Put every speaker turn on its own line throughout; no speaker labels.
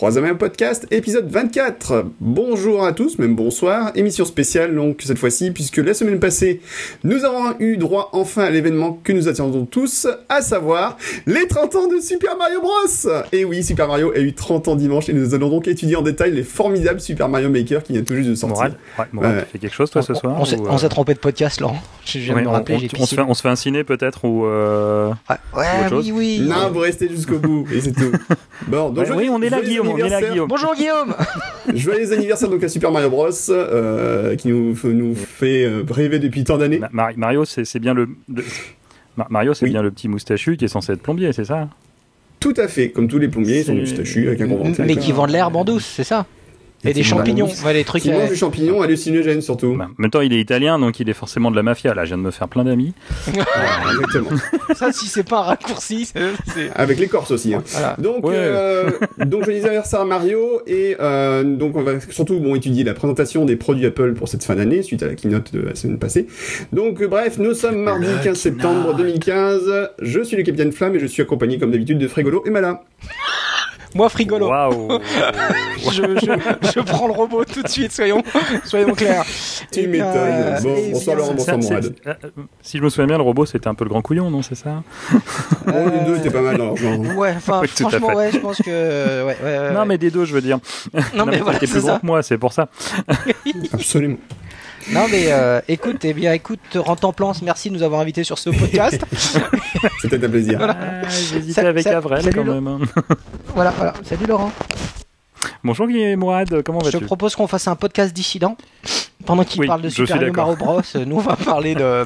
Troisième podcast, épisode 24. Bonjour à tous, même bonsoir. Émission spéciale donc cette fois-ci, puisque la semaine passée, nous avons eu droit enfin à l'événement que nous attendons tous, à savoir les 30 ans de Super Mario Bros. Et oui, Super Mario a eu 30 ans dimanche et nous allons donc étudier en détail les formidables Super Mario Maker qui vient tout juste de sortir.
Morad, ouais,
Ouais.
tu fais quelque chose toi ce soir
On s'est
ou,
on s'est
euh,
trompé de podcast, Laurent. Je viens de
ouais,
me
on,
rappeler,
on- on se fait, on se fait un ciné peut-être ou euh...
Ouais, ouais, oui, oui.
Non, vous restez jusqu'au bout et c'est tout. Bon, donc
Ouais,
joyeux-
oui, on est là,
joyeux
Guillaume, on est là,
anniversaire.
Guillaume.
Bonjour Guillaume
Joyeux anniversaire donc à Super Mario Bros. euh, qui nous, nous fait euh, rêver depuis tant d'années.
Ma- Mari- Mario, c'est bien le, le- Ma- Mario, c'est
Oui.
bien le petit moustachu qui est censé être plombier, c'est ça?
Tout à fait, comme tous les plombiers, ils sont moustachus avec un gros ventre.
Mais qui vendent l'herbe en douce, c'est ça? Et des champignons, ouais, les trucs.
Qui mange
euh,
du champignon hallucinogène surtout.
Bah, En même temps, il est italien, donc il est forcément de la mafia. Là, je viens de me faire plein d'amis.
Ah, exactement.
Ça, si c'est pas un raccourci, c'est.
Avec l'écorce aussi. Hein.
Voilà.
Donc,
Ouais.
euh, donc joyeux anniversaire à Mario et euh, donc on va surtout bon étudier la présentation des produits Apple pour cette fin d'année suite à la keynote de la semaine passée. Donc euh, bref, nous sommes mardi 15 septembre 2015. Je suis le capitaine Flamme et je suis accompagné comme d'habitude de Frigolo et Malin.
Moi, frigolo.
Waouh
Je, je, je prends le robot tout de suite, soyons, soyons clairs.
Tu m'étonnes.
euh,
Bon, bonsoir Laurent, bonsoir Mourad.
euh, euh, Si je me souviens bien, le robot, c'était un peu le grand couillon, non C'est ça
Bon, les deux étaient pas mal genre.
Ouais, enfin,
Oui,
franchement, ouais, je pense que. Ouais, ouais, ouais,
Non, mais des deux, je veux dire.
Non, mais voilà,
t'es
c'est
plus grand que moi, c'est pour ça.
Absolument.
Non, mais euh, écoute, eh bien, écoute, Rantemplance, merci de nous avoir invités sur ce podcast.
C'était un plaisir.
Ah, J'hésitais
Ça-
avec
ça- salut,
quand même. hein.
voilà, voilà. Salut Laurent.
Bonjour Guillaume Mourad, comment
Je te
vas-tu?
propose qu'on fasse un podcast dissident. Pendant qu'il
Oui,
parle de Super Mario. Bros, euh, nous on va parler de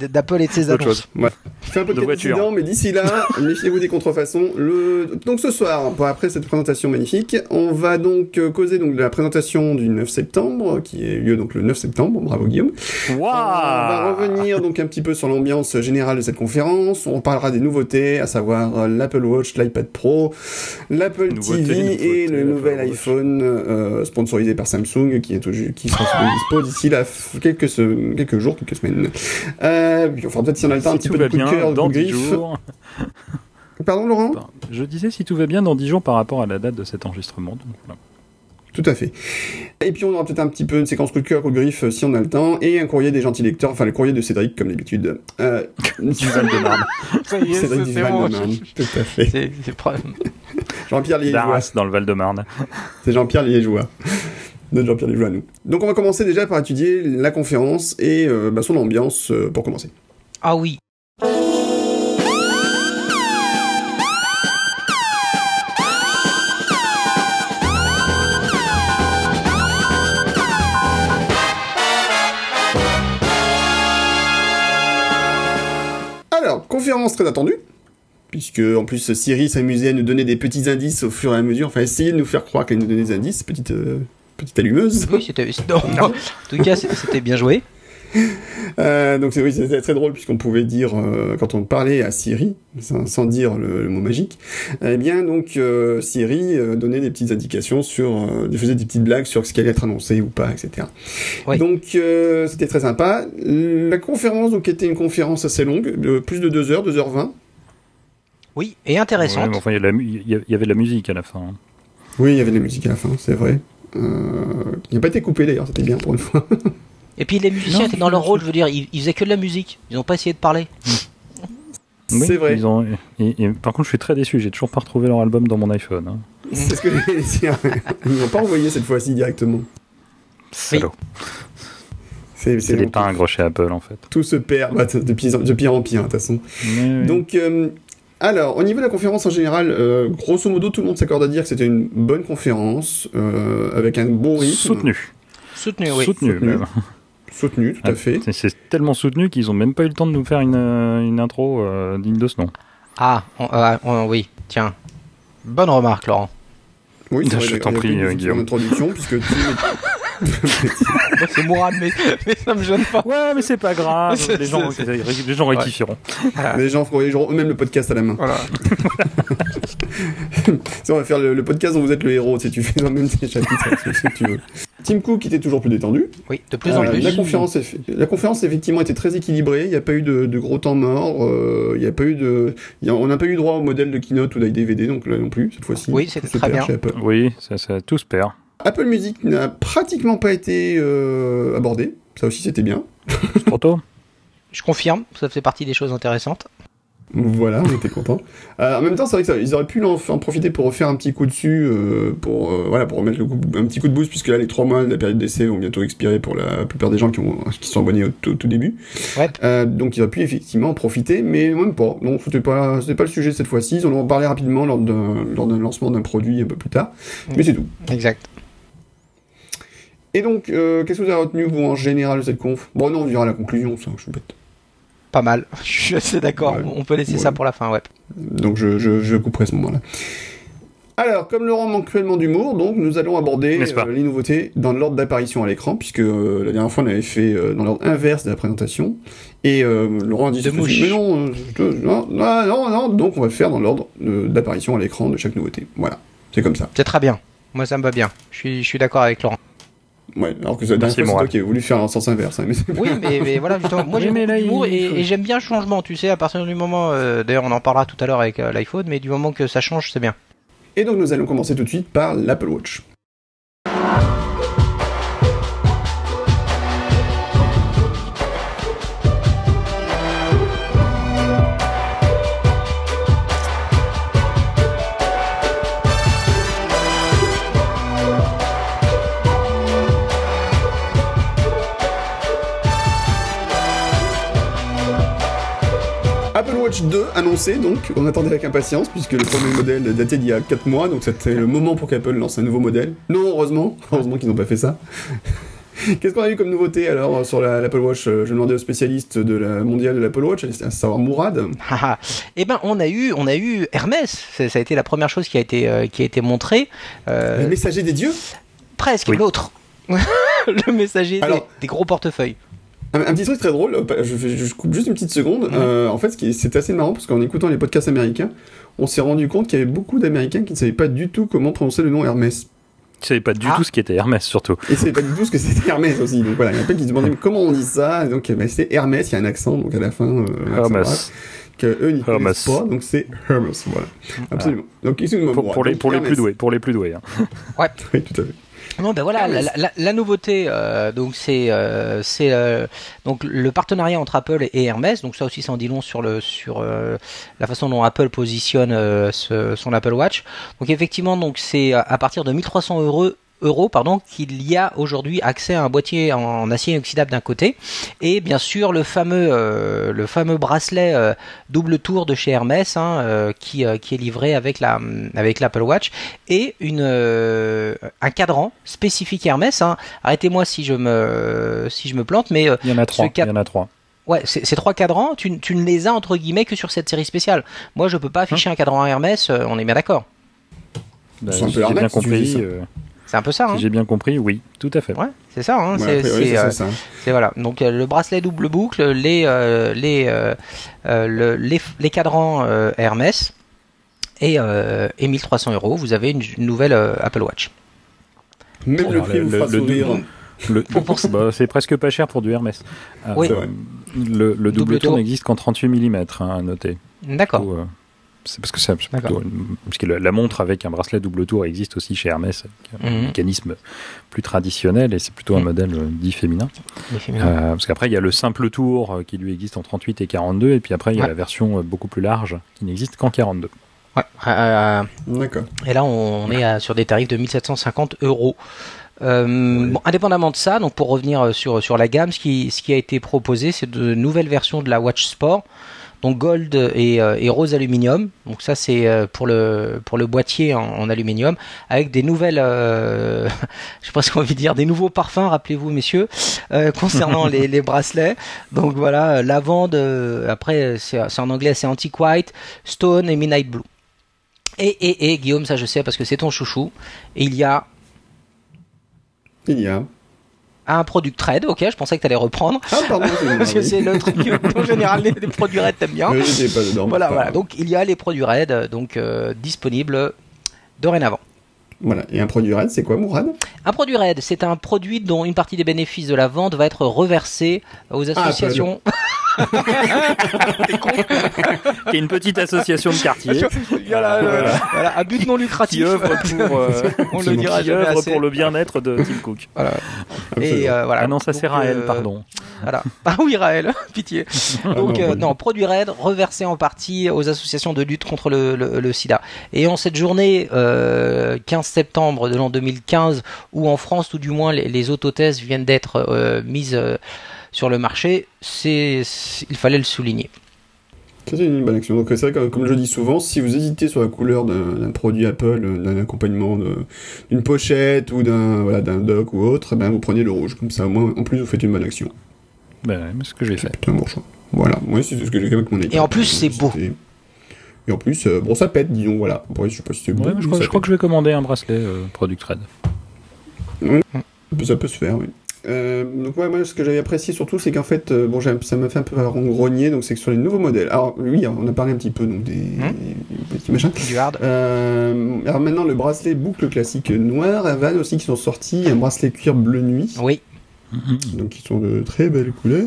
de- d'Apple et de ses
Autre
annonces.
chose.
Fais un peu
De voiture.
mais d'ici là, méfiez-vous des contrefaçons. Le... Donc ce soir, pour après cette présentation magnifique, on va donc euh, causer donc de la présentation du 9 septembre, qui a eu lieu donc le 9 septembre. Bravo Guillaume. On va revenir donc un petit peu sur l'ambiance générale de cette conférence. On parlera des nouveautés, à savoir euh, l'Apple Watch, l'iPad Pro, l'Apple TV et le nouvel iPhone euh, sponsorisé par Samsung, qui est tout qui sera dispo d'ici là quelques se- quelques jours, quelques semaines. Euh, fera peut-être si on a le temps un petit peu de coup de cœur, de
dans
de
10
griffe.
jours.
Pardon Laurent?
Enfin, Je disais si tout va bien dans 10 jours par rapport à la date de cet enregistrement. donc voilà.
Tout à fait. Et puis on aura peut-être un petit peu une séquence coup de cœur, coup de griffe si on a le temps, et un courrier des gentils lecteurs, enfin le courrier de Cédric comme d'habitude. Euh,
Du Val-de-Marne.
Ça y est,
Cédric
c'est-
du Val de Marne. Tout à fait.
C'est
Jean-Pierre Liégeois.
Dans le Val-de-Marne.
C'est Jean-Pierre Liégeois. Jean-Pierre à nous. Donc on va commencer déjà par étudier la conférence et euh, bah, son ambiance euh, pour commencer.
Ah oui.
Alors, conférence très attendue, puisque en plus Siri s'amusait à nous donner des petits indices au fur et à mesure, enfin essayer de nous faire croire qu'elle nous donnait des indices, petite, euh, petite allumeuse.
Oui, c'était. non. En tout cas, c'était bien joué.
Euh, donc c'est oui, c'était très drôle puisqu'on pouvait dire euh, quand on parlait à Siri, sans, sans dire le, le mot magique, eh bien donc euh, Siri euh, donnait des petites indications sur, euh, faisait des petites blagues sur ce qui allait être annoncé ou pas, etc.
Oui.
Donc euh, c'était très sympa. La conférence donc était une conférence assez longue, de plus de 2 heures, 2h20.
Oui, et intéressante.
enfin, il y, y avait de la musique à la fin. hein.
Oui, il y avait de la musique à la fin, c'est vrai. Euh, il n'a pas été coupé d'ailleurs, c'était bien pour une fois.
Et puis les musiciens
Non,
étaient dans leur rôle, je veux dire, ils, ils faisaient que de la musique. Ils n'ont pas essayé de parler.
Oui,
c'est vrai.
ils ont- et- et par contre, je suis très déçu. J'ai toujours pas retrouvé leur album dans mon iPhone. hein.
C'est ce que j'allais dire. Ils n'ont pas envoyé cette fois-ci directement.
Salaud.
C'est,
C'est des pingres chez Apple, en fait.
Tout se perd bah, de, pire, de pire en pire, de toute façon.
Oui.
Donc, euh, alors, au niveau de la conférence en général, euh, grosso modo, tout le monde s'accorde à dire que c'était une bonne conférence, euh, avec un bon rythme.
soutenu.
Soutenu, oui.
soutenu,
Soutenu.
même.
Soutenu, tout à
Ah,
fait.
c'est- tellement soutenu qu'ils ont même pas eu le temps de nous faire une, euh, une intro euh, digne de ce nom.
Ah, on- euh, on- oui, tiens. Bonne remarque, Laurent.
Oui,
Je t'en prie, Guillaume.
introduction, puisque
Moi, c'est Mourad, mais, mais ça me gêne pas.
Ouais, mais c'est pas grave.
C'est-
les, gens,
c'est-
les gens rectifieront.
les gens feront eux-mêmes le podcast à la main.
Voilà.
Si on va faire le, le podcast dont vous êtes le héros, si tu fais tes chapitres, c'est ce que tu veux. Tim Cook était toujours plus détendu.
Oui, de plus en
Euh,
plus.
La conférence, la conférence effectivement était très équilibrée. Il n'y a pas eu de, de gros temps morts. euh, Il y a pas eu de, il y a- on n'a pas eu droit au modèle de keynote ou d'iDVD donc là non plus cette fois-ci.
Oui, c'était très
perd
bien.
Oui, ça, ça tout se perd.
Apple Music n'a pratiquement pas été euh, abordé. Ça aussi c'était bien.
C'est trop tôt.
Je confirme, ça fait partie des choses intéressantes.
Voilà, on était contents. Euh, en même temps, c'est vrai que ça, ils auraient pu en, en profiter pour refaire un petit coup dessus, euh, pour euh, voilà, pour remettre le coup, un petit coup de boost, puisque là, les trois mois de la période d'essai vont bientôt expirer pour la plupart des gens qui, ont, qui sont abonnés au tout, tout début.
Ouais.
Euh, donc, ils auraient pu effectivement en profiter, mais même pas. Donc, c'était pas, c'était pas le sujet cette fois-ci. Ils en ont parlé rapidement lors d'un, lors d'un lancement d'un produit un peu plus tard, mais c'est tout.
Exact.
Et donc, euh, qu'est-ce que vous avez retenu vous en général de cette conf? Bon, non, on dira la conclusion, ça, je suis bête.
Pas mal. Je suis assez d'accord.
Ouais.
On peut laisser
Ouais.
ça pour la fin, ouais.
Donc je, je, je couperai ce moment-là. Alors, comme Laurent manque cruellement d'humour, donc nous allons aborder euh, les nouveautés dans l'ordre d'apparition à l'écran, puisque euh, la dernière fois on avait fait euh, dans l'ordre inverse de la présentation. Et euh, Laurent a dit mais non, euh, non, non, non, donc on va le faire dans l'ordre euh, d'apparition à l'écran de chaque nouveauté. Voilà, c'est comme ça.
C'est très bien. Moi, ça me va bien. Je suis, je suis d'accord avec Laurent.
Ouais, alors que la dernière
Merci,
fois c'est toi qui as voulu faire un sens inverse. hein, mais
Oui, mais, mais voilà, justement, moi
Oui,
j'ai
mais
beaucoup
là,
d'humour
il
et,
faut-
et j'aime bien le changement, tu sais, à partir du moment, euh, d'ailleurs on en parlera tout à l'heure avec euh, l'iPhone, mais du moment que ça change, c'est bien.
Et donc nous allons commencer tout de suite par l'Apple Watch. Watch 2 annoncé donc, on attendait avec impatience puisque le premier modèle datait d'il y a 4 mois, donc c'était le moment pour qu'Apple lance un nouveau modèle. Non, heureusement, heureusement qu'ils n'ont pas fait ça. Qu'est-ce qu'on a eu comme nouveauté alors sur la- l'Apple Watch? Je demandais au spécialiste de la mondiale de l'Apple Watch, à savoir Mourad.
Haha. eh ben, on a eu, on a eu Hermès. Ça, ça a été la première chose qui a été, euh, qui a été montrée. Euh,
Le messager des dieux?
Presque
Oui.
l'autre. le messager des, gros portefeuilles.
Un, un petit truc très drôle, je, coupe juste une petite seconde. Euh, en fait, c'est assez marrant parce qu'en écoutant les podcasts américains, on s'est rendu compte qu'il y avait beaucoup d'Américains qui ne savaient pas du tout comment prononcer le nom Hermès.
Je savais pas du
Ah.
tout ce qui était Hermès, surtout.
Et c'est pas du tout ce que c'était Hermès aussi. Donc voilà, il y a plein qui se demandaient comment on dit ça? Et donc bah, c'est Hermès, il y a un accent donc à la fin. Euh,
Hermès.
que eux n'y connaissent
Hermès.
pas, donc c'est Hermès. Voilà, absolument. Donc excuse-moi.
Pour, pour les, pour plus doués, pour les plus doués. hein.
Oui, tout à fait.
Non, ben voilà, la,
Hermès.
la- la nouveauté, euh, donc c'est euh, c'est euh, donc le partenariat entre Apple et Hermès. Donc ça aussi, ça en dit long sur le sur euh, la façon dont Apple positionne euh, ce- son Apple Watch. Donc effectivement, donc c'est à partir de 1300 euros euros pardon qu'il y a aujourd'hui accès à un boîtier en acier inoxydable d'un côté et bien sûr le fameux euh, le fameux bracelet euh, double tour de chez Hermès hein, euh, qui euh, qui est livré avec la avec l'Apple Watch et une euh, un cadran spécifique Hermès hein. arrêtez-moi si je me si je me plante mais euh,
Il y en a trois. Il y en a trois.
Ouais, ces trois cadrans, tu, tu ne les as entre guillemets que sur cette série spéciale. Moi, je peux pas afficher un cadran Hermès, euh, on est bien d'accord.
Bah, si j'ai bien
Hermès, si tu
compris.
C'est un peu ça, hein
si j'ai bien compris, oui, tout à fait.
Ouais, c'est ça. Hein, c'est
après, ouais,
c'est,
c'est
euh,
ça, ça.
c'est- voilà. Donc euh, le bracelet double boucle, les euh, les euh, euh, le- les, les cadrans euh, Hermès et euh, et 1300 euros. Vous avez une, une nouvelle euh, Apple Watch.
Même le
Alors,
prix
le-
vous
le-
fera
le
sourire.
Le- bah, c'est presque pas cher pour du Hermès. Euh,
Oui.
Le, le double,
Double
tour
tour.
n'existe qu'en 38 mm, hein, à noter.
D'accord.
Euh, C'est parce que
D'accord.
plutôt une- parce que la, montre avec un bracelet double tour existe aussi chez Hermès, avec un
Mhm.
mécanisme plus traditionnel et c'est plutôt un modèle euh, dit féminin. Euh, parce qu'après il y a le simple tour euh, qui lui existe en 38 et 42 et puis après il y a
Ouais.
la version beaucoup plus large qui n'existe qu'en 42.
Ouais. Euh,
D'accord.
Et là, on est à- sur des tarifs de 1750 euros. Euh, bon, indépendamment de ça, donc pour revenir sur, sur la gamme, ce qui, ce qui a été proposé, c'est de nouvelles versions de la Watch Sport, donc gold et, euh, et rose aluminium. Donc ça, c'est euh, pour le pour le boîtier en, en aluminium, avec des nouvelles, euh, je sais pas ce qu'on envie de dire, des nouveaux parfums. Rappelez-vous, messieurs, euh, concernant les, les bracelets. Donc voilà, lavande. euh, après, c'est c'est en anglais, c'est antique white, stone et midnight blue. Et, et, et Guillaume, ça je sais parce que c'est ton chouchou. Et il y a
Il y a.
un product trade, ok, je pensais que tu allais reprendre.
Ah, pardon, c'est
Parce que c'est le truc en général les, les produits RAID t'aimes bien.
J'étais pas dedans.
Voilà,
pas
voilà. Donc il y a les produits RAID euh, donc euh, disponibles dorénavant.
Voilà. Et un produit RAID, c'est quoi, Mourad?
Un produit RAID, c'est un produit dont une partie des bénéfices de la vente va être reversée aux
Ah,
associations.
qui est une petite association de quartier
voilà, le- voilà, à but non
qui
lucratif.
œuvre pour, euh,
On le dira
qui œuvre pour le bien-être de Tim Cook.
Et euh, voilà.
Ah non, ça c'est Raël,
euh,
pardon.
Voilà. Ah oui, Raël, pitié. Donc,
non,
euh, produit RAID reversé en partie aux associations de lutte contre le, le- le sida. Et en cette journée, euh, 15 septembre de l'an 2015, où en France, tout du moins, les, les autothèses viennent d'être euh, mises euh, sur le marché, c'est, c'est- il fallait le souligner.
C'est une bonne action. Donc, c'est vrai que, comme je dis souvent, si vous hésitez sur la couleur d'un d'un produit Apple, euh, d'un accompagnement de- d'une pochette ou d'un voilà, d'un dock ou autre, ben, vous prenez le rouge. Comme ça, au moins, en plus, vous faites une bonne action.
Ben, c'est ce que j'ai fait.
C'est un bon choix. Voilà. Moi, c'est ce que j'ai fait avec mon iPad.
Et en plus, c'est beau.
Et en plus, euh, bon, ça pète, disons, voilà. Après, je sais pas si c'est beau.
Ouais, mais je, crois,
ça
je crois que je vais commander un bracelet euh, Product Red.
pète. Ça peut se faire, oui. Euh, donc ouais, moi ce que j'avais apprécié surtout c'est qu'en fait euh, bon ça m'a fait un peu grogner donc c'est que sur les nouveaux modèles alors oui on a parlé un petit peu donc des, des petits machins
Du hard.
Euh, alors maintenant, le bracelet boucle classique noir, Avan aussi qui sont sortis, un bracelet cuir bleu nuit,
Oui.
Donc qui sont de très belles couleurs.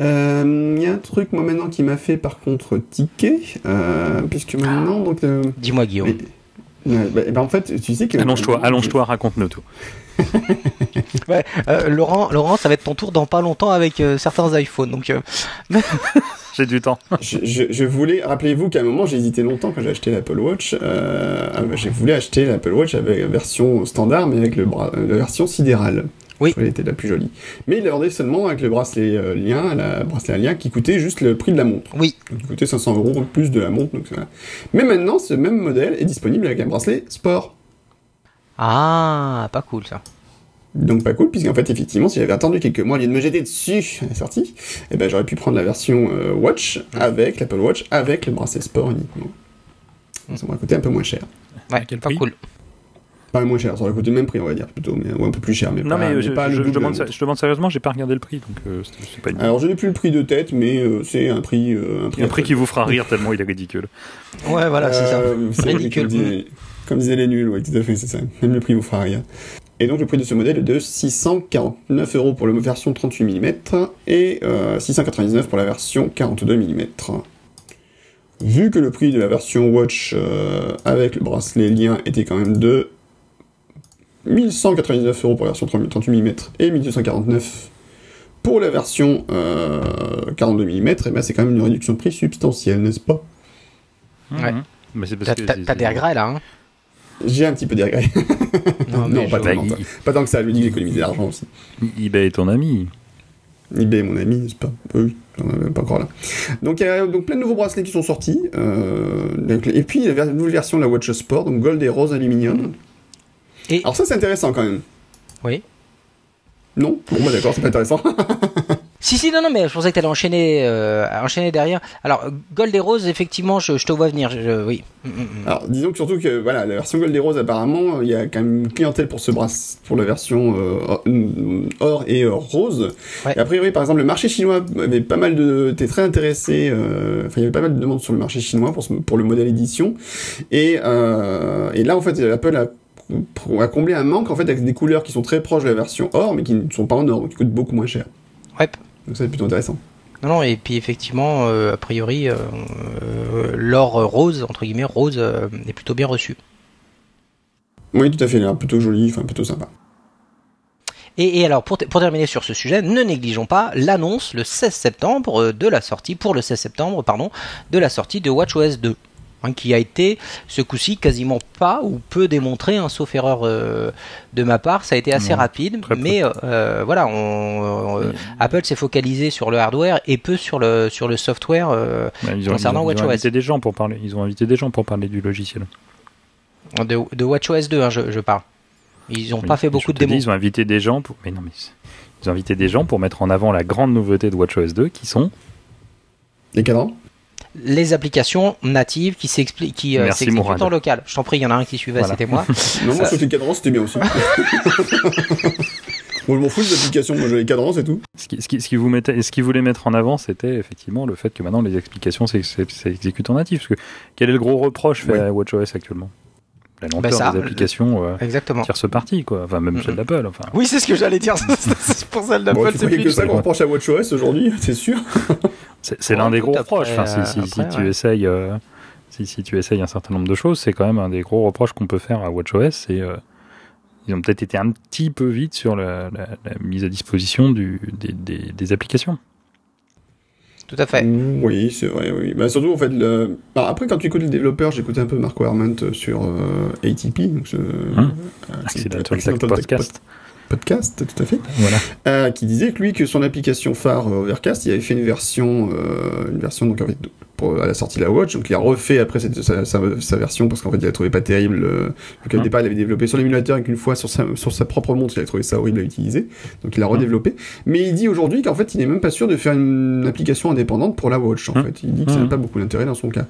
Euh, Il y a un truc moi maintenant qui m'a fait par contre tiquer, euh, puisque maintenant donc. euh,
Dis-moi, Guillaume.
mais- bah, bah, en fait, tu sais que.
Allonge-toi, allonge-toi, raconte-nous tout.
Euh, Laurent, Laurent, ça va être ton tour dans pas longtemps avec euh, certains iPhones. Donc, euh,
J'ai du temps.
Je, je- je voulais, rappelez-vous qu'à un moment j'ai hésité longtemps quand j'ai acheté l'Apple Watch. Euh, ah, bah, j'ai voulu acheter l'Apple Watch avec la version standard, mais avec le bras, la version sidérale.
Oui.
Elle était la plus jolie. Mais il l'a vendait seulement avec le bracelet euh, lien, la bracelet à lien qui coûtait juste le prix de la montre.
oui.
Il coûtait 500 euros en plus de la montre. Donc, voilà. Mais maintenant, ce même modèle est disponible avec un bracelet sport.
Ah, pas cool ça.
Donc pas cool, puisqu'en fait, effectivement, si j'avais attendu quelques mois, au lieu de me jeter dessus à la sortie, eh ben, j'aurais pu prendre la version euh, Watch avec l'Apple Watch, avec le bracelet sport uniquement. Ça m'aurait coûté un peu moins cher.
Ouais, pas cool.
Pas moins cher, ça aurait coûté le même prix, on va dire, plutôt, mais, ou un peu plus cher, mais
Non,
pas,
mais
mais
je,
pas
je-
le
je
double.
demande, je demande sérieusement, j'ai pas regardé le prix, donc euh, c'est pas une...
Alors, je n'ai plus le prix de tête, mais euh, c'est un prix... euh, un prix,
un prix qui vous fera rire tellement il est ridicule.
Ouais, voilà, c'est ça.
Euh, c'est
Ridicule.
Comme disaient, comme disaient les nuls, oui, tout à fait, c'est ça. Même le prix vous fera rien. Et donc le prix de ce modèle est de 649 euros pour la version 38 mm et euh, 699 pour la version 42 mm. Vu que le prix de la version Watch euh, avec le bracelet lien était quand même de 1199 euros pour la version 38 mm et 1249 pour la version euh, 42 mm, et ben c'est quand même une réduction de prix substantielle, n'est-ce pas?
Ouais.
Mais c'est parce
T'as des regrets là, hein?
J'ai un petit peu des regrets.
Non,
Non,
mais
pas tant que ça, lui dis que j'économise de l'argent aussi.
eBay est ton ami.
eBay est mon ami, n'est-ce pas? Oui, j'en avais pas encore là. Donc il y a donc plein de nouveaux bracelets qui sont sortis. euh, donc, et puis la nouvelle version de la Watch Sport, donc Gold et Rose Aluminium.
Et-
Alors ça c'est intéressant quand même.
Oui.
Non? Bon bah d'accord, c'est pas intéressant.
Si, si, non, non, mais je pensais que t'allais enchaîner, euh, enchaîner derrière. Alors, Gold et Rose, effectivement, je, je te vois venir. je- je- oui. Mm, mm, mm.
Alors disons que surtout que voilà, la version Gold et Rose apparemment, il y a quand même une clientèle pour ce bracelet, pour la version euh, or- et euh, rose.
Ouais.
Et a priori par exemple le marché chinois avait pas mal de était très intéressé euh, enfin il y avait pas mal de demandes sur le marché chinois pour ce- pour le modèle édition et et là en fait Apple a a comblé un manque en fait avec des couleurs qui sont très proches de la version or mais qui ne sont pas en or donc qui coûtent beaucoup moins cher.
Ouais.
Donc ça c'est plutôt intéressant.
Non, non, et puis effectivement, euh, a priori, euh, euh, l'or rose, entre guillemets, rose, euh, est plutôt bien reçu.
Oui tout à fait, il a l'air plutôt joli, enfin plutôt sympa.
Et, et alors, pour, pour terminer sur ce sujet, ne négligeons pas l'annonce le 16 septembre de la sortie, pour le 16 septembre, pardon, de la sortie de WatchOS 2. Hein, qui a été ce coup-ci quasiment pas ou peu démontré, hein, sauf erreur euh, de ma part. Ça a été assez rapide,
très
mais euh, voilà, on, euh, Apple s'est focalisé sur le hardware et peu sur le sur le software. euh,
Ouais, Ils ont,
Concernant
ils ont- ils ont
WatchOS.
invité des gens pour parler. Ils ont invité des gens pour parler du logiciel.
de, de WatchOS 2, hein, je, je parle. Ils n'ont pas fait beaucoup de
dis,
démos.
Ils ont invité des gens pour. Mais non, mais c'est- ils ont invité des gens pour mettre en avant la grande nouveauté de WatchOS 2, qui sont
Les cadrans?
Les applications natives qui s'expliquent, qui euh, en local. Je t'en prie, il y en a un qui suivait,
Voilà.
c'était moi.
Non, moi, les cadrans, c'était bien aussi. Moi, je m'en fous des applications, moi, j'ai les cadrans, c'est tout.
Ce qui, ce qui- ce qui vous mettait, ce qu'ils voulaient mettre en avant, c'était effectivement le fait que maintenant les explications s'ex- s'exécutent en natif. Parce que quel est le gros reproche fait
Ouais.
à WatchOS actuellement? La lenteur
Bah, ça,
des applications euh,
Exactement.
tierce partie, quoi. Enfin, même
Mhm.
celle d'Apple. Enfin,
Oui, c'est ce que j'allais dire. c'est pour celle d'Apple, c'est
que ça qu'on reproche à WatchOS aujourd'hui, c'est sûr.
c'est l'un des gros reproches. Enfin, si, si- si
après,
tu
ouais.
essayes, euh, si, si tu essayes un certain nombre de choses, c'est quand même un des gros reproches qu'on peut faire à WatchOS. C'est euh, ils ont peut-être été un petit peu vite sur la, la- la mise à disposition du, des, des- des applications.
Tout à fait.
Oui, c'est vrai, oui. Bah, surtout, en fait, le... bah, après, quand tu écoutes les développeurs, j'écoutais un peu Mark Werment sur euh, ATP, donc ce...
Hum.
euh,
Accidental
Accidental
Tech Podcast.
podcast, tout à fait,
Voilà.
euh, qui disait que lui, que son application phare euh, Overcast, il avait fait une version, euh, une version donc, en fait, pour, à la sortie de la Watch, donc il a refait après cette, sa, sa, sa version parce qu'en fait il a trouvé pas terrible, euh, vu qu'au
Mhm.
départ il avait développé sur l'émulateur et qu'une fois sur sa, sur sa propre montre il avait trouvé ça horrible à utiliser, donc il a redéveloppé. Mais il dit aujourd'hui qu'en fait il n'est même pas sûr de faire une application indépendante pour la Watch, en
Mhm.
fait. Il dit que ça n'a pas beaucoup d'intérêt dans son cas.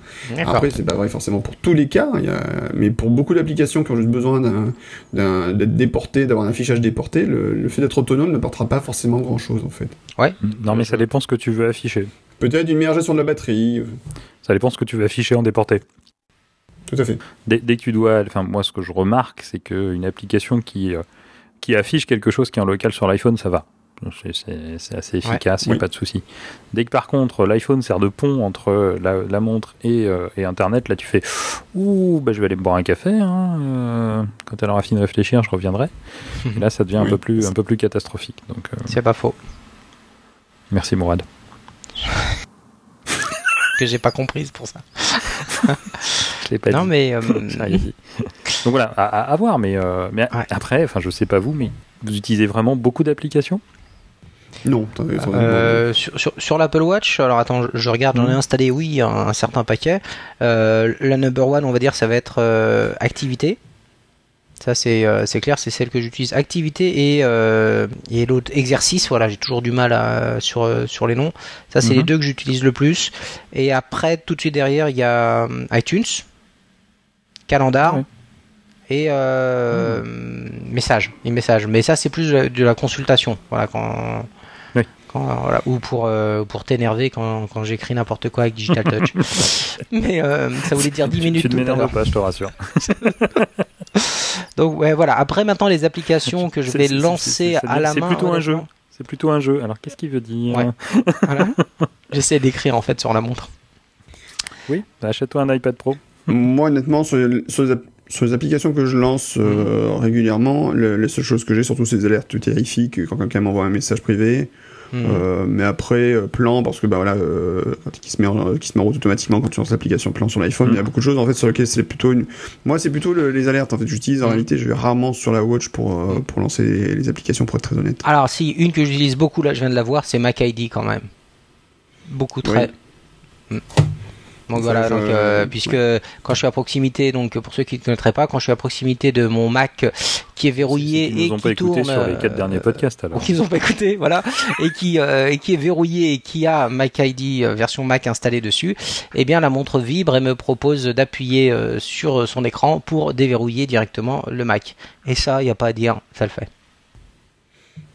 Après, c'est pas vrai forcément pour tous les cas, il y a... mais pour beaucoup d'applications qui ont juste besoin d'être déportées, d'avoir un affichage déporté, le, le fait d'être autonome ne portera pas forcément grand chose en fait.
Non, mais ça dépend ce que tu veux afficher.
Peut-être une meilleure gestion de la batterie,
Ça dépend ce que tu veux afficher en déporté.
tout à fait.
Dès, dès que tu dois, enfin moi ce que je remarque, c'est qu'une application qui euh, qui affiche quelque chose qui est en local sur l'iPhone, ça va. C'est- C'est c'est assez efficace, il n'y a
Oui.
pas de souci. Dès que par contre l'iPhone sert de pont entre la, la montre et, euh, et Internet, là tu fais ouh, bah, je vais aller me boire un café. hein, euh, quand elle aura fini de réfléchir, je reviendrai. Et là, ça devient un peu plus un peu plus catastrophique. Donc euh,
C'est pas faux.
merci Mourad.
Que j'ai pas comprise pour ça.
Je l'ai pas
Non,
dit.
mais. euh.
Donc voilà, à, voir, mais, euh, mais
Ouais.
après, enfin je sais pas vous, mais vous utilisez vraiment beaucoup d'applications?
Non,
Euh, sur, sur, sur l'Apple Watch, alors attends, je, je regarde, j'en ai
Mhm.
installé, oui, un, un certain paquet. Euh, la number one, on va dire, ça va être euh, activité. Ça, c'est euh, clair, c'est celle que j'utilise. Activité et, euh, et l'autre exercice. Voilà, j'ai toujours du mal à, sur, sur les noms. Ça, c'est
Mhm.
les deux que j'utilise le plus. Et après, tout de suite derrière, il y a euh, iTunes, calendar. Et euh, message, et message. Mais ça, c'est plus de la, de la consultation. Voilà, quand,
Oui.
quand, voilà, ou pour euh, pour t'énerver quand, quand j'écris n'importe quoi avec Digital Touch. Mais ça voulait dire 10
Tu-
minutes
Tu
tout
ne m'énerves pas, je te rassure.
Donc ouais, voilà. Après maintenant les applications que je
C'est-
vais
c'est- c'est-
lancer
c'est- c'est
à la
C'est
main.
plutôt un jeu. C'est plutôt un jeu. Alors qu'est-ce qu'il veut dire
Ouais. Voilà. J'essaie d'écrire en fait sur la montre.
Oui, bah, achète-toi un iPad Pro.
Moi, honnêtement, sur les, sur les app- sur les applications que je lance euh, régulièrement, le- les seules choses que j'ai, surtout, c'est des alertes terrifiques quand quelqu'un m'envoie un message privé.
Hmm.
Euh, mais après, euh, plan, parce que bah voilà, euh, quand- qui se met en, qui se met en route automatiquement quand tu lances l'application plan sur l'iPhone,
Mm.
il y a beaucoup de choses en fait sur lesquelles c'est plutôt une. Moi, c'est plutôt le- les alertes en fait. J'utilise en
Mm.
réalité, je vais rarement sur la Watch pour euh, pour lancer les, les applications pour être très honnête.
Alors si une que j'utilise beaucoup là, je viens de la voir, c'est Mac ID quand même. Beaucoup très. Hmm. Donc voilà, donc, euh, puisque quand je suis à proximité, donc pour ceux qui ne connaîtraient pas, quand je suis à proximité de mon Mac qui est verrouillé et qui
pas écouté
tourne,
sur les quatre
euh,
derniers podcasts alors.
n'ont pas écouté, voilà, et qui euh, et qui est verrouillé et qui a Mac ID euh, version Mac installée dessus, eh bien la montre vibre et me propose d'appuyer euh, sur son écran pour déverrouiller directement le Mac. Et ça, il n'y a pas à dire, ça le fait.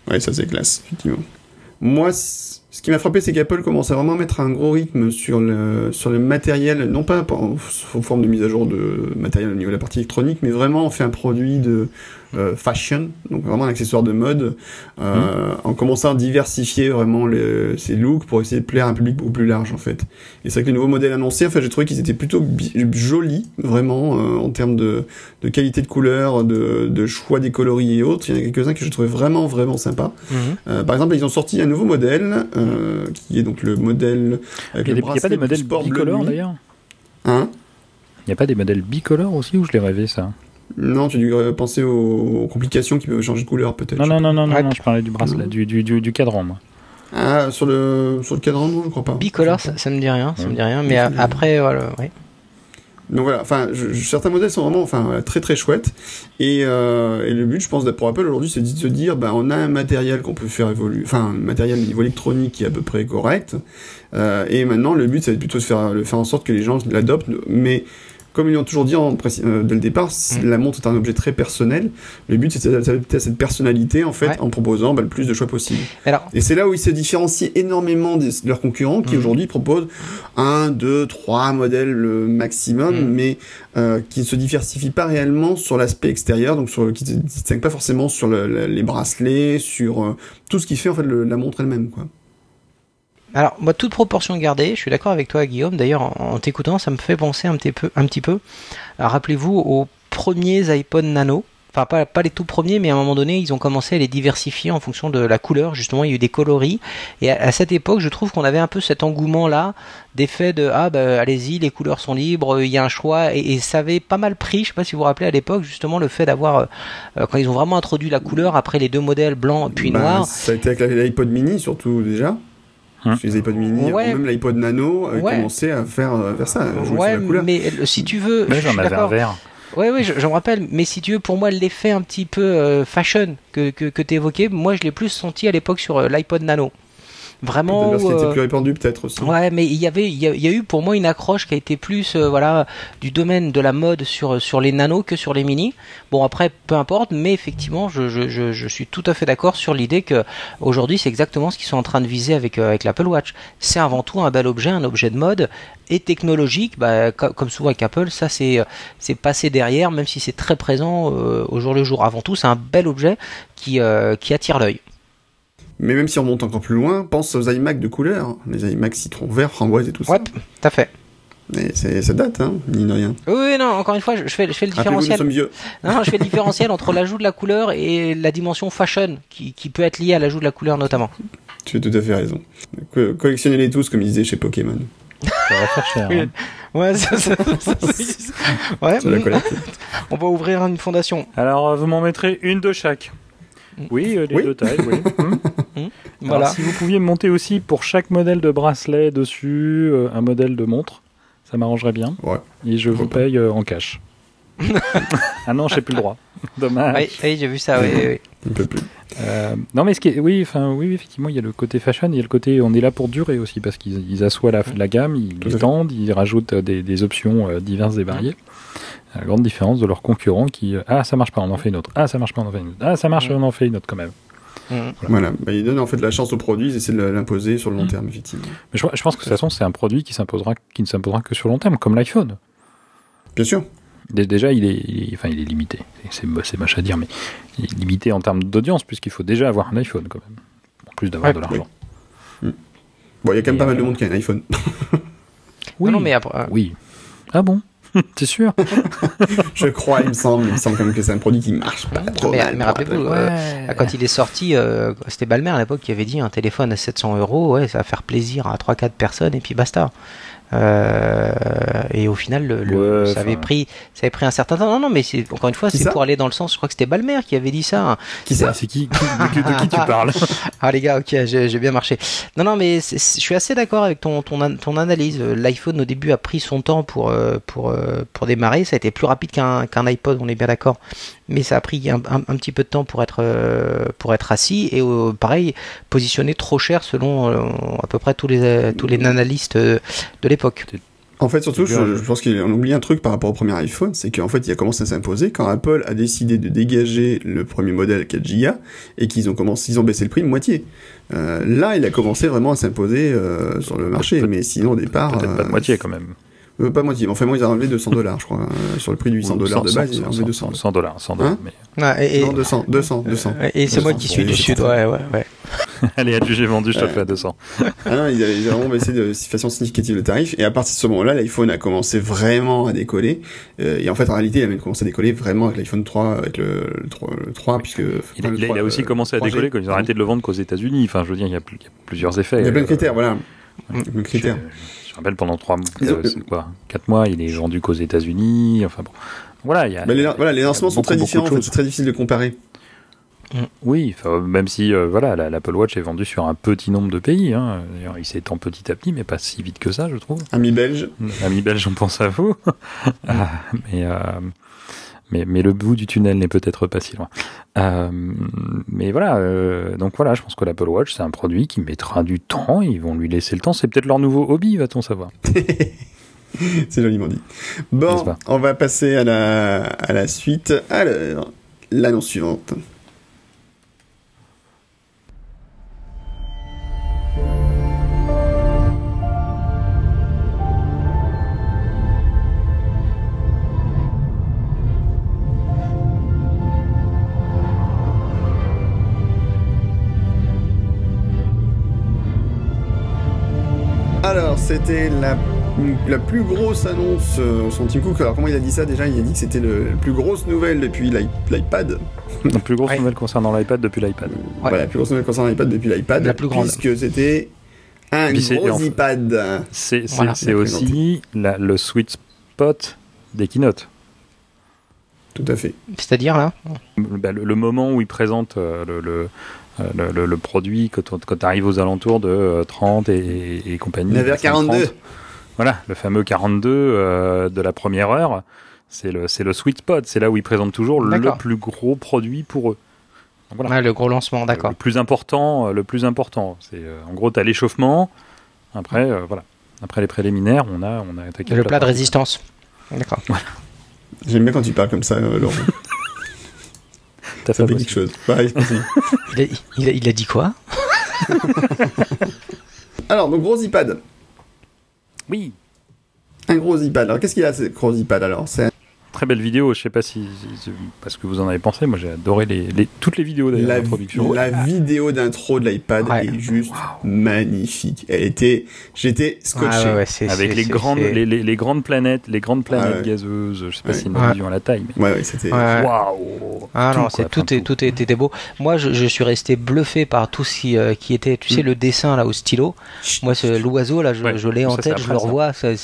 Ouais, ça c'est classe, effectivement. Moi, qui m'a frappé, c'est qu'Apple commence à vraiment mettre un gros rythme sur le, sur le matériel, non pas en, sous forme de mise à jour de matériel au niveau de la partie électronique, mais vraiment on fait un produit de euh, fashion, donc vraiment un accessoire de mode, euh, en commençant à diversifier vraiment le, ses looks pour essayer de plaire à un public beaucoup plus large en fait. Et c'est vrai que les nouveaux modèles annoncés, en fait, j'ai trouvé qu'ils étaient plutôt jolis, vraiment, euh, en termes de, de qualité de couleur, de, de choix des coloris et autres. Il y en a quelques-uns que je trouvais vraiment, vraiment sympas. Euh, par exemple, ils ont sorti un nouveau modèle, qui est donc le modèle avec
Il
le
n'y a, pas des modèles bicolores d'ailleurs?
Hein?
Il n'y a pas des modèles bicolores aussi ou je l'ai rêvé ça?
Non, tu as dû penser aux, aux complications qui peuvent changer de couleur peut-être.
Non, non, non, non, non, je parlais du bracelet, du, du, du, du cadran moi.
Ah, sur le, sur le cadran, non, je crois pas.
Bicolore, ça, ça me dit rien, ça me dit rien, mais a- après, voilà, ouais.
Donc voilà, enfin, je- je- certains modèles sont vraiment, enfin, voilà, très très chouettes. Et, euh, et le but, je pense, pour Apple aujourd'hui, c'est de se dire, ben, on a un matériel qu'on peut faire évoluer, enfin, un matériel au niveau électronique qui est à peu près correct. Euh, et maintenant, le but, ça va être plutôt de faire, de faire en sorte que les gens l'adoptent, mais comme ils l'ont toujours dit en, euh, dès le départ,
Mm.
la montre est un objet très personnel. Le but, c'est d'adapter à cette personnalité, en fait,
Ouais.
en proposant bah, le plus de choix possible.
Alors,
Et c'est là où ils se différencient énormément de leurs concurrents, qui
Mhm.
aujourd'hui proposent un, deux, trois modèles le maximum,
Mhm.
mais euh, qui ne se diversifient pas réellement sur l'aspect extérieur, donc sur, qui ne se distinguent pas forcément sur le- le- les bracelets, sur euh, tout ce qui fait en fait le- la montre elle-même, quoi.
Alors, moi, toute proportion gardée, je suis d'accord avec toi, Guillaume. D'ailleurs, en, en t'écoutant, ça me fait penser un petit peu. Un petit peu. Rappelez-vous aux premiers iPod Nano. Enfin, pas, pas les tout premiers, mais à un moment donné, ils ont commencé à les diversifier en fonction de la couleur. Justement, il y a eu des coloris. Et à, à cette époque, je trouve qu'on avait un peu cet engouement-là, d'effet de ah bah allez-y, les couleurs sont libres, il y a un choix. Et, et ça avait pas mal pris. Je sais pas si vous vous rappelez à l'époque, justement, le fait d'avoir euh, euh, quand ils ont vraiment introduit la couleur après les deux modèles blanc puis
Bah,
noir.
Ça a été avec l'iPod mini, surtout déjà.
Hum.
Que les iPod mini,
Ouais.
même l'iPod Nano, a
Ouais.
commencé à faire, euh, faire ça,
Ouais,
sur la couleur.
mais euh, si tu veux,
Mais
je
j'en
suis
avais un
d'accord.
vert.
Ouais, ouais, je, je me rappelle. Mais si tu veux, pour moi, l'effet un petit peu euh, fashion que, que, que tu évoquais, moi, je l'ai plus senti à l'époque sur euh, l'iPod Nano. Vraiment.
Parce qu'il
euh,
était plus répandu, peut-être aussi.
Ouais, mais il y avait, il y, a, il y a eu pour moi une accroche qui a été plus, euh, voilà, du domaine de la mode sur sur les nanos que sur les mini. Bon après, peu importe, mais effectivement, je, je, je, je suis tout à fait d'accord sur l'idée que aujourd'hui, c'est exactement ce qu'ils sont en train de viser avec euh, avec l'Apple Watch. C'est avant tout un bel objet, un objet de mode et technologique. Bah, co- comme souvent avec Apple, ça c'est c'est passé derrière, même si c'est très présent au jour le jour. Avant tout, c'est un bel objet qui qui attire l'œil.
Mais même si on remonte encore plus loin, pense aux iMac de couleur. Les iMac citron vert, framboise et tout ça.
Ouais, tout à fait.
C'est- ça date, hein, mine de rien.
Oui, non, encore une fois, je, fais, je fais le différentiel. Non, non, je fais le différentiel entre l'ajout de la couleur et la dimension fashion qui, qui peut être liée à l'ajout de la couleur notamment.
Tu as tout à fait raison. Co- Collectionnez-les tous, comme ils disaient chez Pokémon.
Ça va faire cher. Hein.
Ouais, ça, ça- ça- ouais, mm, on va ouvrir une fondation.
Alors, euh, vous m'en mettrez une de chaque. Oui, euh, les
Oui.
deux tailles, oui. Hum. Alors, si vous pouviez me monter aussi pour chaque modèle de bracelet dessus euh, un modèle de montre, ça m'arrangerait bien.
Ouais.
Et je vous paye euh, en cash. ah non, j'ai plus le droit. Dommage.
Oui, oui, j'ai vu ça. Oui, oui, oui.
Un peu plus.
Euh, non, mais ce qui est, oui, enfin, oui, effectivement, il y a le côté fashion, il y a le côté, on est là pour durer aussi, parce qu'ils ils assoient la, la gamme, ils
Tout à fait.
étendent, ils rajoutent des, des options diverses et variées. La grande différence de leurs concurrents qui, ah, ça marche pas, on en fait une autre. Ah, ça marche pas, on en fait une autre. Ah, ça marche, on en fait une autre quand même.
Mm.
Voilà. Bah, ils donnent en fait la chance au produit, ils essaient de l'imposer sur le long
Mm.
terme, effectivement.
Mais je, je pense que de toute façon, c'est un produit qui s'imposera, qui ne s'imposera que sur long terme, comme l'iPhone.
Bien sûr.
Dé- Déjà, il est, il est- enfin, il est limité. C'est c'est moche à dire, mais il est limité en termes d'audience, puisqu'il faut déjà avoir un iPhone quand même, en plus d'avoir
Ouais,
de l'argent.
Bon, il y a quand même
Et,
pas mal de
euh,
monde qui a un iPhone.
Oui,
Non, non, mais après, euh,
oui. Ah bon? T'es sûr
Je crois, il me semble. Il me semble quand même que c'est un produit qui marche pas trop
mais,
mal.
mais rappelez-vous, euh, quand il est sorti, euh, c'était Balmer à l'époque qui avait dit un téléphone à 700 euros, ouais, ça va faire plaisir à 3-4 personnes et puis basta. Euh, et au final, le, le-
Ouais,
ça avait pris, ça avait pris un certain temps. Non, non, mais c'est encore une fois, c'est pour aller dans le sens. Je crois que c'était Balmer qui avait dit ça. hein.
Qui ça
C'est qui, qui- de, qui- de qui tu parles
Ah les gars, ok, j'ai j'ai bien marché. Non, non, mais je suis assez d'accord avec ton, ton, an- ton analyse. Euh, L'iPhone au début a pris son temps pour, euh, pour, pour démarrer. Ça a été plus rapide qu'un qu'un iPod, on est bien d'accord. Mais ça a pris un, un- un petit peu de temps pour être, pour être assis. Et pareil, positionné trop cher selon à peu près tous les, tous les analystes de l'époque.
En fait, surtout, je, je pense qu'on oublie un truc par rapport au premier iPhone, c'est qu'en fait, il a commencé à s'imposer quand Apple a décidé de dégager le premier modèle 4 Go et qu'ils ont commencé, ils ont baissé le prix de moitié. Euh, là, il a commencé vraiment à s'imposer euh, sur le marché, mais sinon au départ,
Peut-être pas de
euh,
moitié quand même.
euh, pas moitié. Enfin, moi, ils ont enlevé 200 dollars, je crois, euh, sur le prix du 800 dollars de base, ils ont enlevé 200.
100 dollars, 100 dollars.
Hein
mais...
et,
Non, 200, 200, 200.
et c'est moi qui suis du sud. Ouais, ouais, ouais.
Allez, adjugé vendu, je te
Ouais.
fais à 200.
Ah ils avaient, vraiment baissé de façon significative le tarif. Et à partir de ce moment-là, l'iPhone a commencé vraiment à décoller. Euh, et en fait, en réalité, il a même commencé à décoller vraiment avec l'iPhone 3, avec le, le 3, le 3, puisque...
Il, a-
enfin, le
il a,
3,
il a aussi
euh,
commencé à
3G.
décoller quand ils ont arrêté de le vendre qu'aux États-Unis. Enfin, je veux dire, il y a, plus- il y a plusieurs effets.
Il y a plein de
Euh,
critères, voilà. Plein de
Je,
critères.
je rappelle pendant trois mois,
Ils ont-
euh, c'est quoi, quatre mois, il est vendu qu'aux États-Unis. Enfin bon, voilà, il y a.
Mais les, voilà, les lancements sont très différents, c'est très difficile de comparer.
Oui, enfin, même si euh, voilà, la- l'Apple Watch est vendu sur un petit nombre de pays. Hein. Il s'étend petit à petit, mais pas si vite que ça, je trouve.
Amis belges,
Ami belge, on pense à vous. Ah, mais, euh, mais, mais le bout du tunnel n'est peut-être pas si loin. Euh, mais voilà, donc voilà, je pense que l'Apple Watch, c'est un produit qui mettra du temps. Ils vont lui laisser le temps. C'est peut-être leur nouveau hobby, va-t-on savoir.
C'est joliment dit. Bon, on va passer à la, à la suite. Alors, l'annonce suivante. Alors, c'était la, la plus grosse annonce euh, sur Tim Cook. Alors, comment il a dit ça déjà? Il a dit que c'était le- la plus grosse nouvelle depuis l'i- l'iPad.
La plus grosse
Ouais.
nouvelle concernant l'iPad depuis l'iPad.
Voilà, la plus grosse nouvelle concernant l'iPad depuis l'iPad.
La plus grande.
Puisque c'était un gros
en fait-
iPad.
C'est
Voilà.
aussi la- le sweet spot des keynotes.
Tout à fait.
C'est-à-dire là?
Bah, le, le moment où ils présentent euh, le, le, euh, le- le- le produit quand, quand tu arrives aux alentours de euh, 30 et, et compagnie.
9h42.
30. Voilà, le fameux 42 euh, de la première heure. C'est le, c'est le sweet spot. C'est là où ils présentent toujours le
D'accord.
plus gros produit pour eux. Donc voilà.
Ouais, Le gros lancement, d'accord.
Le plus important, euh, le plus important. C'est euh, en gros, tu as l'échauffement. Après, euh, voilà. Après les préliminaires, on a, on a attaqué
Le plat de résistance. D'accord.
J'aime bien quand tu parles comme ça, euh, Laurent.
T'as
Ça
fait
fait quelque chose.
A, il a- il a dit quoi?
Alors, donc gros iPad.
Oui,
Un gros iPad. Alors, qu'est-ce qu'il a, ce gros iPad alors?
Très belle vidéo. Je sais pas si, si- parce que vous en avez pensé. Moi, j'ai adoré les, les- toutes les vidéos
la,
d'introduction.
la vidéo d'intro de l'iPad
Ouais.
est juste magnifique. Elle était, j'étais scotché.
Ah ouais, ouais, c'est-
Avec les grandes, les, les- les grandes planètes, les grandes planètes
Ah ouais.
gazeuses. Je sais pas
Ouais.
si c'est une allusion à la taille, mais
Ouais, ouais, c'était.
Ouais.
waouh.
Ah non,
quoi,
c'est
enfin,
tout, est, tout était beau. Moi, je, je suis resté bluffé par tout ce qui, euh, qui était, tu sais,
Mm.
le dessin là au stylo. Moi, ce- l'oiseau là, je,
Ouais,
je l'ai en tête, je le revois. c'est,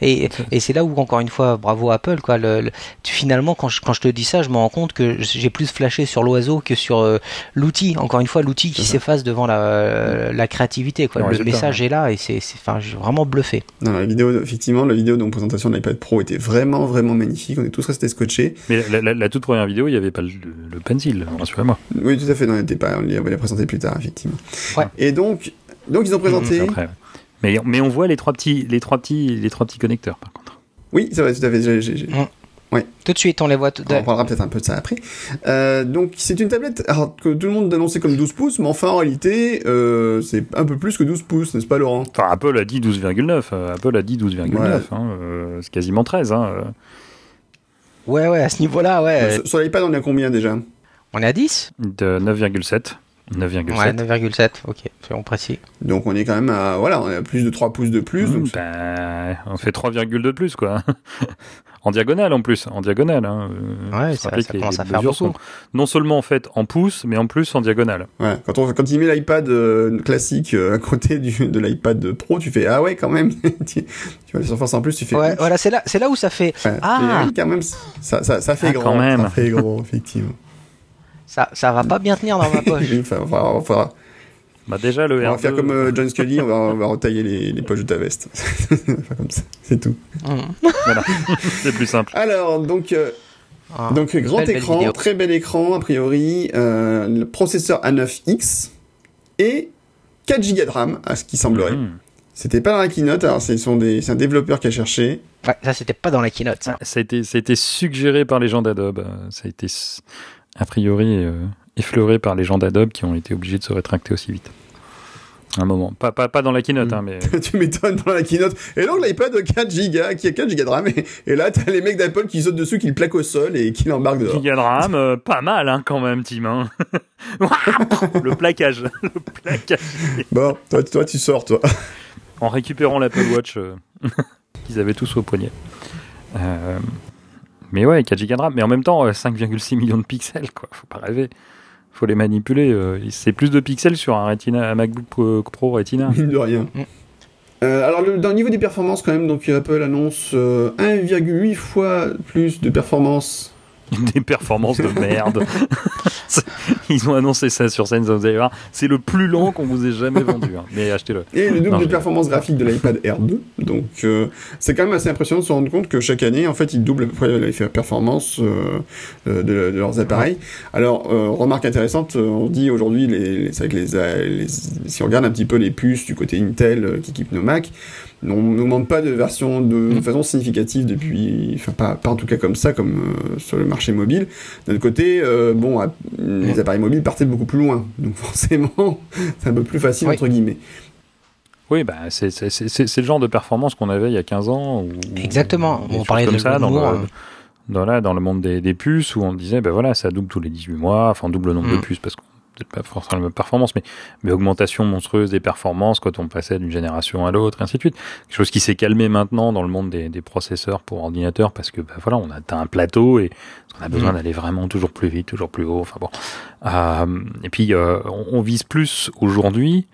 Et, et c'est là où encore une fois, bravo Apple, quoi. Le, le- tu- finalement, quand je, quand je te dis ça, je me rends compte que j'ai plus flashé sur l'oiseau que sur euh, l'outil. Encore une fois, l'outil qui s'efface devant la, la créativité, quoi.
Le
Le,
résultat,
message est là et c'est, c'est, enfin, j'ai vraiment bluffé.
Non, la vidéo, effectivement, la vidéo de présentation de l'iPad Pro était vraiment, vraiment magnifique. On est tous restés scotchés.
Mais la, la- la toute première vidéo, il n'y avait pas le, le pencil, rassurez-moi.
Oui, tout à fait. Non, on n'était pas. On va les présenter plus tard, effectivement.
Ouais.
Et donc, donc ils ont présenté.
C'est après, ouais. Mais, mais on voit les trois petits, les trois petits, les trois petits connecteurs, par contre.
Oui, c'est vrai, tout à fait. j'ai- j'ai- j'ai-
Tout de suite, on les voit. tout-
On parlera peut-être un peu de ça après. Euh, donc c'est une tablette alors, que tout le monde annonçait comme 12 pouces, mais enfin en réalité euh, c'est un peu plus que 12 pouces, n'est-ce pas Laurent?
Enfin, Apple a dit 12,9. euh, Apple a dit 12,9.
Ouais.
hein, euh, c'est quasiment 13. Hein, euh.
Ouais, ouais, à ce niveau-là, ouais.
Sur, sur l'iPad on est à combien déjà?
On est à 10
de 9,7. 9,7.
Ouais, 9,7. Ok, soyons précis.
Donc on est quand même à voilà, on est à plus de 3 pouces de plus.
Mmh,
donc
ben, on fait 3,2 de plus, quoi. en diagonale, en plus. En diagonale. Hein. Euh,
Ouais, ça, ça commence à faire beaucoup.
non seulement faites en pouces, mais en plus en diagonale.
ouais, quand on quand il met l'iPad euh, classique euh, à côté du de l'iPad Pro, tu fais ah ouais quand même. tu, vois les surfaces en plus, tu fais
Ouais, voilà, c'est là, c'est là où ça fait.
Ouais,
Ah
et oui, quand même ça ça, ça fait
Ah,
grand,
quand même.
ça fait gros effectivement.
Ça, ça va pas bien tenir dans ma poche.
Enfin, on va, on va-
Bah, déjà, le
on va
R2,
faire comme euh, John Scully, on va, on va retailler les, les poches de ta veste. Comme ça, c'est tout.
Mmh.
c'est plus simple.
Alors, donc, euh,
Ah,
donc grand
belle, belle
écran, très bel écran, a priori, euh, le processeur A9X et 4 Go de RAM, à ce qui semblerait.
Mmh.
C'était pas dans la keynote, alors c'est sont des- c'est un développeur qui a cherché.
Ouais, ça, c'était pas dans la keynote, ça.
Ça a, été, ça a été suggéré par les gens d'Adobe. euh, Ça a été, a priori, euh, effleuré par les gens d'Adobe qui ont été obligés de se rétracter aussi vite. Un moment. Pas, pas, pas dans la keynote,
Mm.
hein, mais.
tu m'étonnes dans la keynote. Et donc l'iPad de 4 Go, qui a 4 Go de RAM, et, et là t'as les mecs d'Apple qui sautent dessus, qui le plaquent au sol et qui l'embarquent dehors.
Giga de RAM, euh, pas mal hein, quand même, Tim. hein. le plaquage. Le plaquage.
Bon, toi, toi tu sors, toi.
En récupérant l'Apple Watch euh, qu'ils avaient tous au poignet. Euh, mais ouais, 4 Go de RAM. Mais en même temps, euh, 5,6 millions de pixels, quoi. Faut pas rêver. Faut les manipuler. euh, c'est plus de pixels sur un, Retina, un MacBook Pro, Retina.
Mine de rien.
Mm.
Euh, alors, le, dans le niveau des performances, quand même, donc Apple annonce euh, 1,8 fois plus de performance.
Des performances de merde. C'est- ils ont annoncé ça sur scène, vous allez voir, c'est le plus lent qu'on vous ait jamais vendu. Hein. Mais achetez-le.
Et le double
Non,
de performance graphique de l'iPad Air 2. Donc, euh, c'est quand même assez impressionnant de se rendre compte que chaque année, en fait, ils doublent à peu près la performance euh, euh, de, de leurs appareils. Alors, euh, remarque intéressante, on dit aujourd'hui, les, les, c'est vrai que les, les- si on regarde un petit peu les puces du côté Intel euh, qui équipent nos Mac, on n'augmente pas de version de, de
Mm.
façon significative depuis, enfin pas, pas en tout cas comme ça, comme euh, sur le marché mobile. D'un autre côté, euh, bon, à- les appareils mobiles partaient beaucoup plus loin, donc forcément, c'est un peu plus facile
Oui.
entre guillemets.
Oui, bah, c'est le genre de performance qu'on avait il y a 15 ans.
Exactement. On parlait
comme
de
ça dans le,
hein.
dans, la- dans le monde des, des puces où on disait, ben voilà, ça double tous les 18 mois, enfin double le nombre de
Mm.
puces parce qu'on peut-être pas forcément la même performance, mais, mais augmentation monstrueuse des performances quand on passait d'une génération à l'autre, et ainsi de suite. Quelque chose qui s'est calmé maintenant dans le monde des, des processeurs pour ordinateur parce que ben voilà, on a atteint un plateau et on a besoin
Mm.
d'aller vraiment toujours plus vite, toujours plus haut. Enfin bon. Euh, et puis euh, on, on vise plus aujourd'hui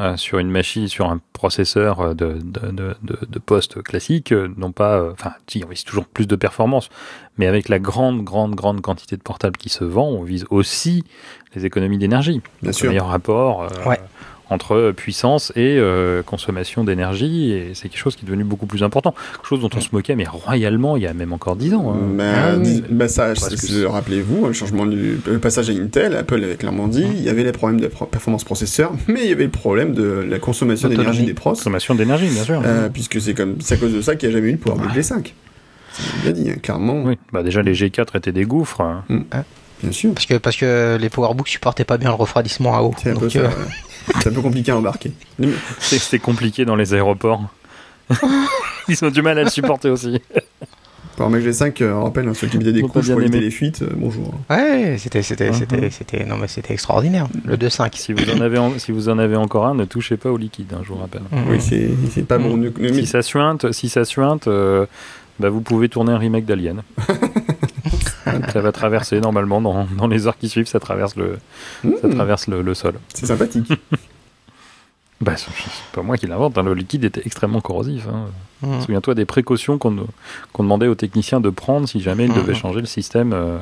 euh, sur une machine, sur un processeur de, de, de, poste classique, non pas, euh, enfin, si, on vise toujours plus de performance, mais avec la grande, grande, grande quantité de portables qui se vend, on vise aussi les économies d'énergie.
Bien
Le
sûr.
meilleur rapport euh,
Ouais.
entre puissance et euh, consommation d'énergie, et c'est quelque chose qui est devenu beaucoup plus important. Quelque chose dont on se moquait, mais royalement, il y a même encore 10 ans. hein.
Bah,
Ah
bah, ça, rappelez-vous, le changement du le passage à Intel, Apple avait clairement dit, il y avait les problèmes de performance processeur, mais il y avait le problème de la consommation d'énergie des pros,
Consommation d'énergie, bien sûr.
euh, puisque c'est comme c'est à cause de ça qu'il n'y a jamais eu de PowerBook G5. C'est bien dit, hein, clairement,
Oui, bah déjà les G4 étaient des gouffres. hein.
Bien sûr.
Parce que, parce que les PowerBooks supportaient pas bien le refroidissement à eau.
C'est un peu
Donc, euh,
un peu compliqué à embarquer.
C'est- C'était compliqué dans les aéroports. Ils ont du mal à le supporter aussi.
PowerMac G5, euh, on rappelle, hein, ceux qui mettaient des couches pour éviter les fuites, euh, bonjour.
Ouais, c'était, c'était,
Mhm.
c'était, c'était, non mais c'était extraordinaire. Le 2.5.
Si vous en avez, en- si vous en avez encore un, ne touchez pas au liquide, hein, je vous rappelle.
Mhm.
Oui, c'est c'est pas bon.
Mm.
Ne-
Si ça suinte, si ça suinte, euh, bah vous pouvez tourner un remake d'Alien. ça va traverser normalement dans, dans les heures qui suivent, ça traverse le, ça
Mm,
traverse le, le sol.
C'est sympathique.
Bah, c'est pas moi qui l'invente, hein, le liquide était extrêmement corrosif. hein.
Mhm.
Souviens-toi des précautions qu'on demandait aux techniciens de prendre si jamais ils devaient
Mhm.
changer le système euh,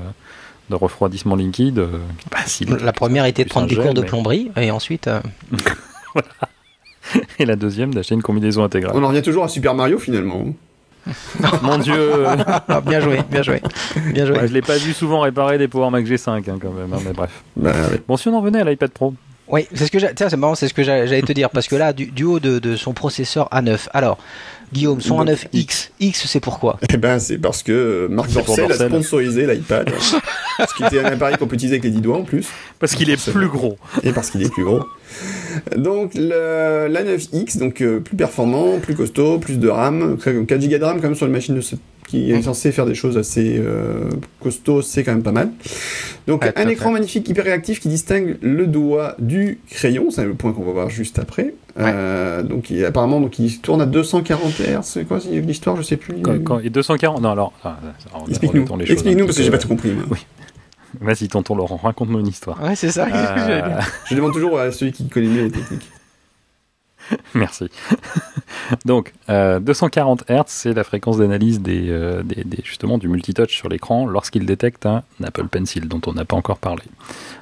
de refroidissement liquide. euh, bah, si
La première était de prendre des cours de plomberie et ensuite. euh,
Et la deuxième d'acheter une combinaison intégrale.
On en revient toujours à Super Mario finalement.
Mon dieu
ah, bien joué, bien joué, bien joué.
Ouais, Je l'ai pas vu souvent réparer des Power Mac G5 hein, quand même, hein, mais bref.
Bah, ouais.
Bon, si on en revenait à l'iPad Pro,
Oui, c'est ce que j'ai- tiens, c'est marrant, c'est ce que j'a- j'allais te dire parce que là, du, du haut de, de son processeur A9. Alors, Guillaume, son
Donc,
A9X, X, c'est pourquoi?
Eh ben, c'est parce que Marc Dorcel a sponsorisé l'iPad. parce qu'il était un appareil qu'on peut utiliser avec les 10 doigts en plus.
parce qu'il est plus gros.
Et parce qu'il est plus gros. Donc, le, l'A9X, donc euh, plus performant, plus costaud, plus de RAM. 4 Go de RAM, quand même, sur une machine de ce- qui est
Mhm.
censée faire des choses assez euh, costauds, c'est quand même pas mal. Donc, un écran
fait.
magnifique, hyper réactif, qui distingue le doigt du crayon. C'est le point qu'on va voir juste après. Euh, donc, il, apparemment, donc, il tourne à 240 Hz. C'est quoi c'est l'histoire Je sais plus.
Quand, quand- et 240, non alors,
Explique-nous.
un
parce que j'ai pas tout compris. moi.
Oui. Vas-y, tonton Laurent, raconte-nous une histoire.
Ouais, c'est ça.
Euh,
Je demande toujours à celui qui connaît mieux les techniques.
Merci. Donc, euh, 240 Hz, c'est la fréquence d'analyse des, euh, du multitouch sur l'écran lorsqu'il détecte un Apple Pencil, dont on n'a pas encore parlé.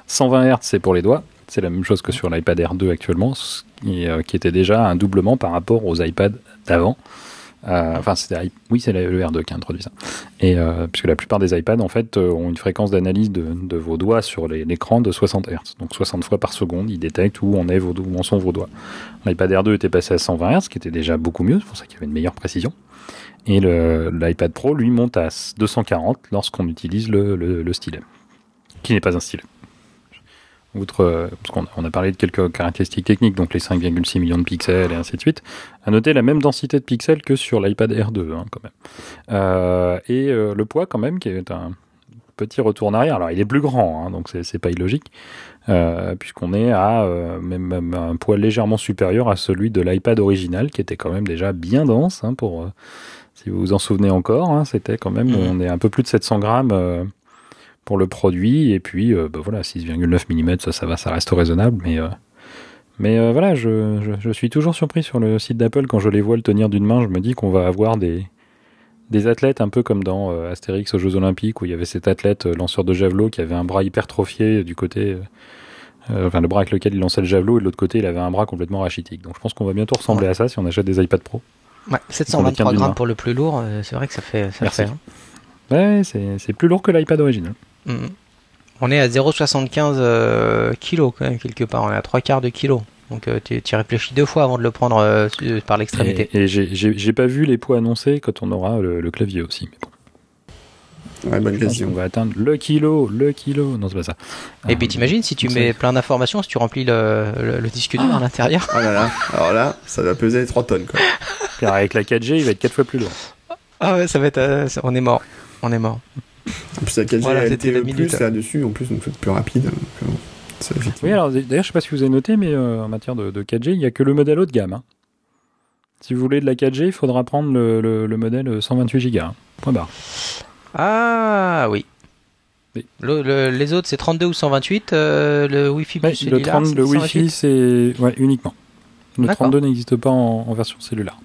120 Hz, c'est pour les doigts. C'est la même chose que sur l'iPad Air 2 actuellement, qui, euh, qui était déjà un doublement par rapport aux iPads d'avant. Euh, enfin, oui, c'est le R2 qui a introduit ça. Et euh, puisque la plupart des iPads, en fait, euh, ont une fréquence d'analyse de, vos doigts sur l'écran de 60 Hz. Donc 60 fois par seconde, il détecte où, en est vos, où en sont vos doigts. L'iPad Air 2 était passé à 120 Hz, ce qui était déjà beaucoup mieux, c'est pour ça qu'il y avait une meilleure précision. Et l'iPad Pro, lui, monte à 240 lorsqu'on utilise le stylet, qui n'est pas un stylet. Outre, euh, parce qu'on on a parlé de quelques caractéristiques techniques, donc les 5,6 millions de pixels et ainsi de suite, à noter la même densité de pixels que sur l'iPad Air 2, hein, quand même. Euh, et euh, le poids, quand même, qui est un petit retour en arrière. Alors, il est plus grand, hein, donc c'est pas illogique, euh, puisqu'on est à même, même un poids légèrement supérieur à celui de l'iPad original, qui était quand même déjà bien dense, hein, pour, si vous vous en souvenez encore, hein, c'était quand même,
Mhm.
on est un peu plus de 700 grammes pour le produit, et puis euh, bah, voilà, 6,9 mm, ça, ça va, ça reste raisonnable, mais... euh, mais euh, voilà, je, je, je suis toujours surpris sur le site d'Apple quand je les vois le tenir d'une main. Je me dis qu'on va avoir des, des athlètes un peu comme dans Astérix aux Jeux Olympiques où il y avait cet athlète lanceur de javelot qui avait un bras hypertrophié du côté, enfin le bras avec lequel il lançait le javelot et de l'autre côté il avait un bras complètement rachitique. Donc je pense qu'on va bientôt ressembler à ça si on achète des iPad Pro.
Ouais,
On
723
le tient du
grammes pour le plus lourd, c'est vrai que ça fait ça
Merci.
fait. hein.
Ouais, c'est c'est plus lourd que l'iPad original.
Mhm. On est à 0,75 euh, kilos quand même quelque part, on est à 3 quarts de kilo. Donc euh, tu, tu réfléchis deux fois avant de le prendre euh, su- par l'extrémité.
Et, et j'ai- pas vu les poids annoncés quand on aura le, le clavier aussi. Mais bon,
Ouais, bonne question.
qu'on va atteindre le kilo, le kilo. Non, c'est pas ça.
Et puis t'imagines si tu
on
mets plein d'informations, si tu remplis le, le- le disque dur à l'intérieur?
Oh là là, alors là, ça va peser 3 tonnes, quoi.
Car avec la 4G, il va être 4 fois plus lourd.
Ah ouais, ça va être. euh, on est mort. On est mort.
En plus, la 4G
Voilà, minute.
plus là-dessus, en plus, donc c'est plus rapide. donc, euh.
Oui, alors d'ailleurs, je sais pas si vous avez noté, mais euh, en matière de, de 4G, il n'y a que le modèle haut de gamme. hein. Si vous voulez de la 4G, il faudra prendre le, le- le modèle 128 Go. hein. Point barre.
Ah oui.
Oui.
Le- le- les autres c'est 32 ou 128. euh, le Wi-Fi
Ouais,
plus
le,
cellulaire,
30,
c'est
le
128.
Wi-Fi, c'est ouais, uniquement. Le
D'accord.
32 n'existe pas en, en version cellulaire.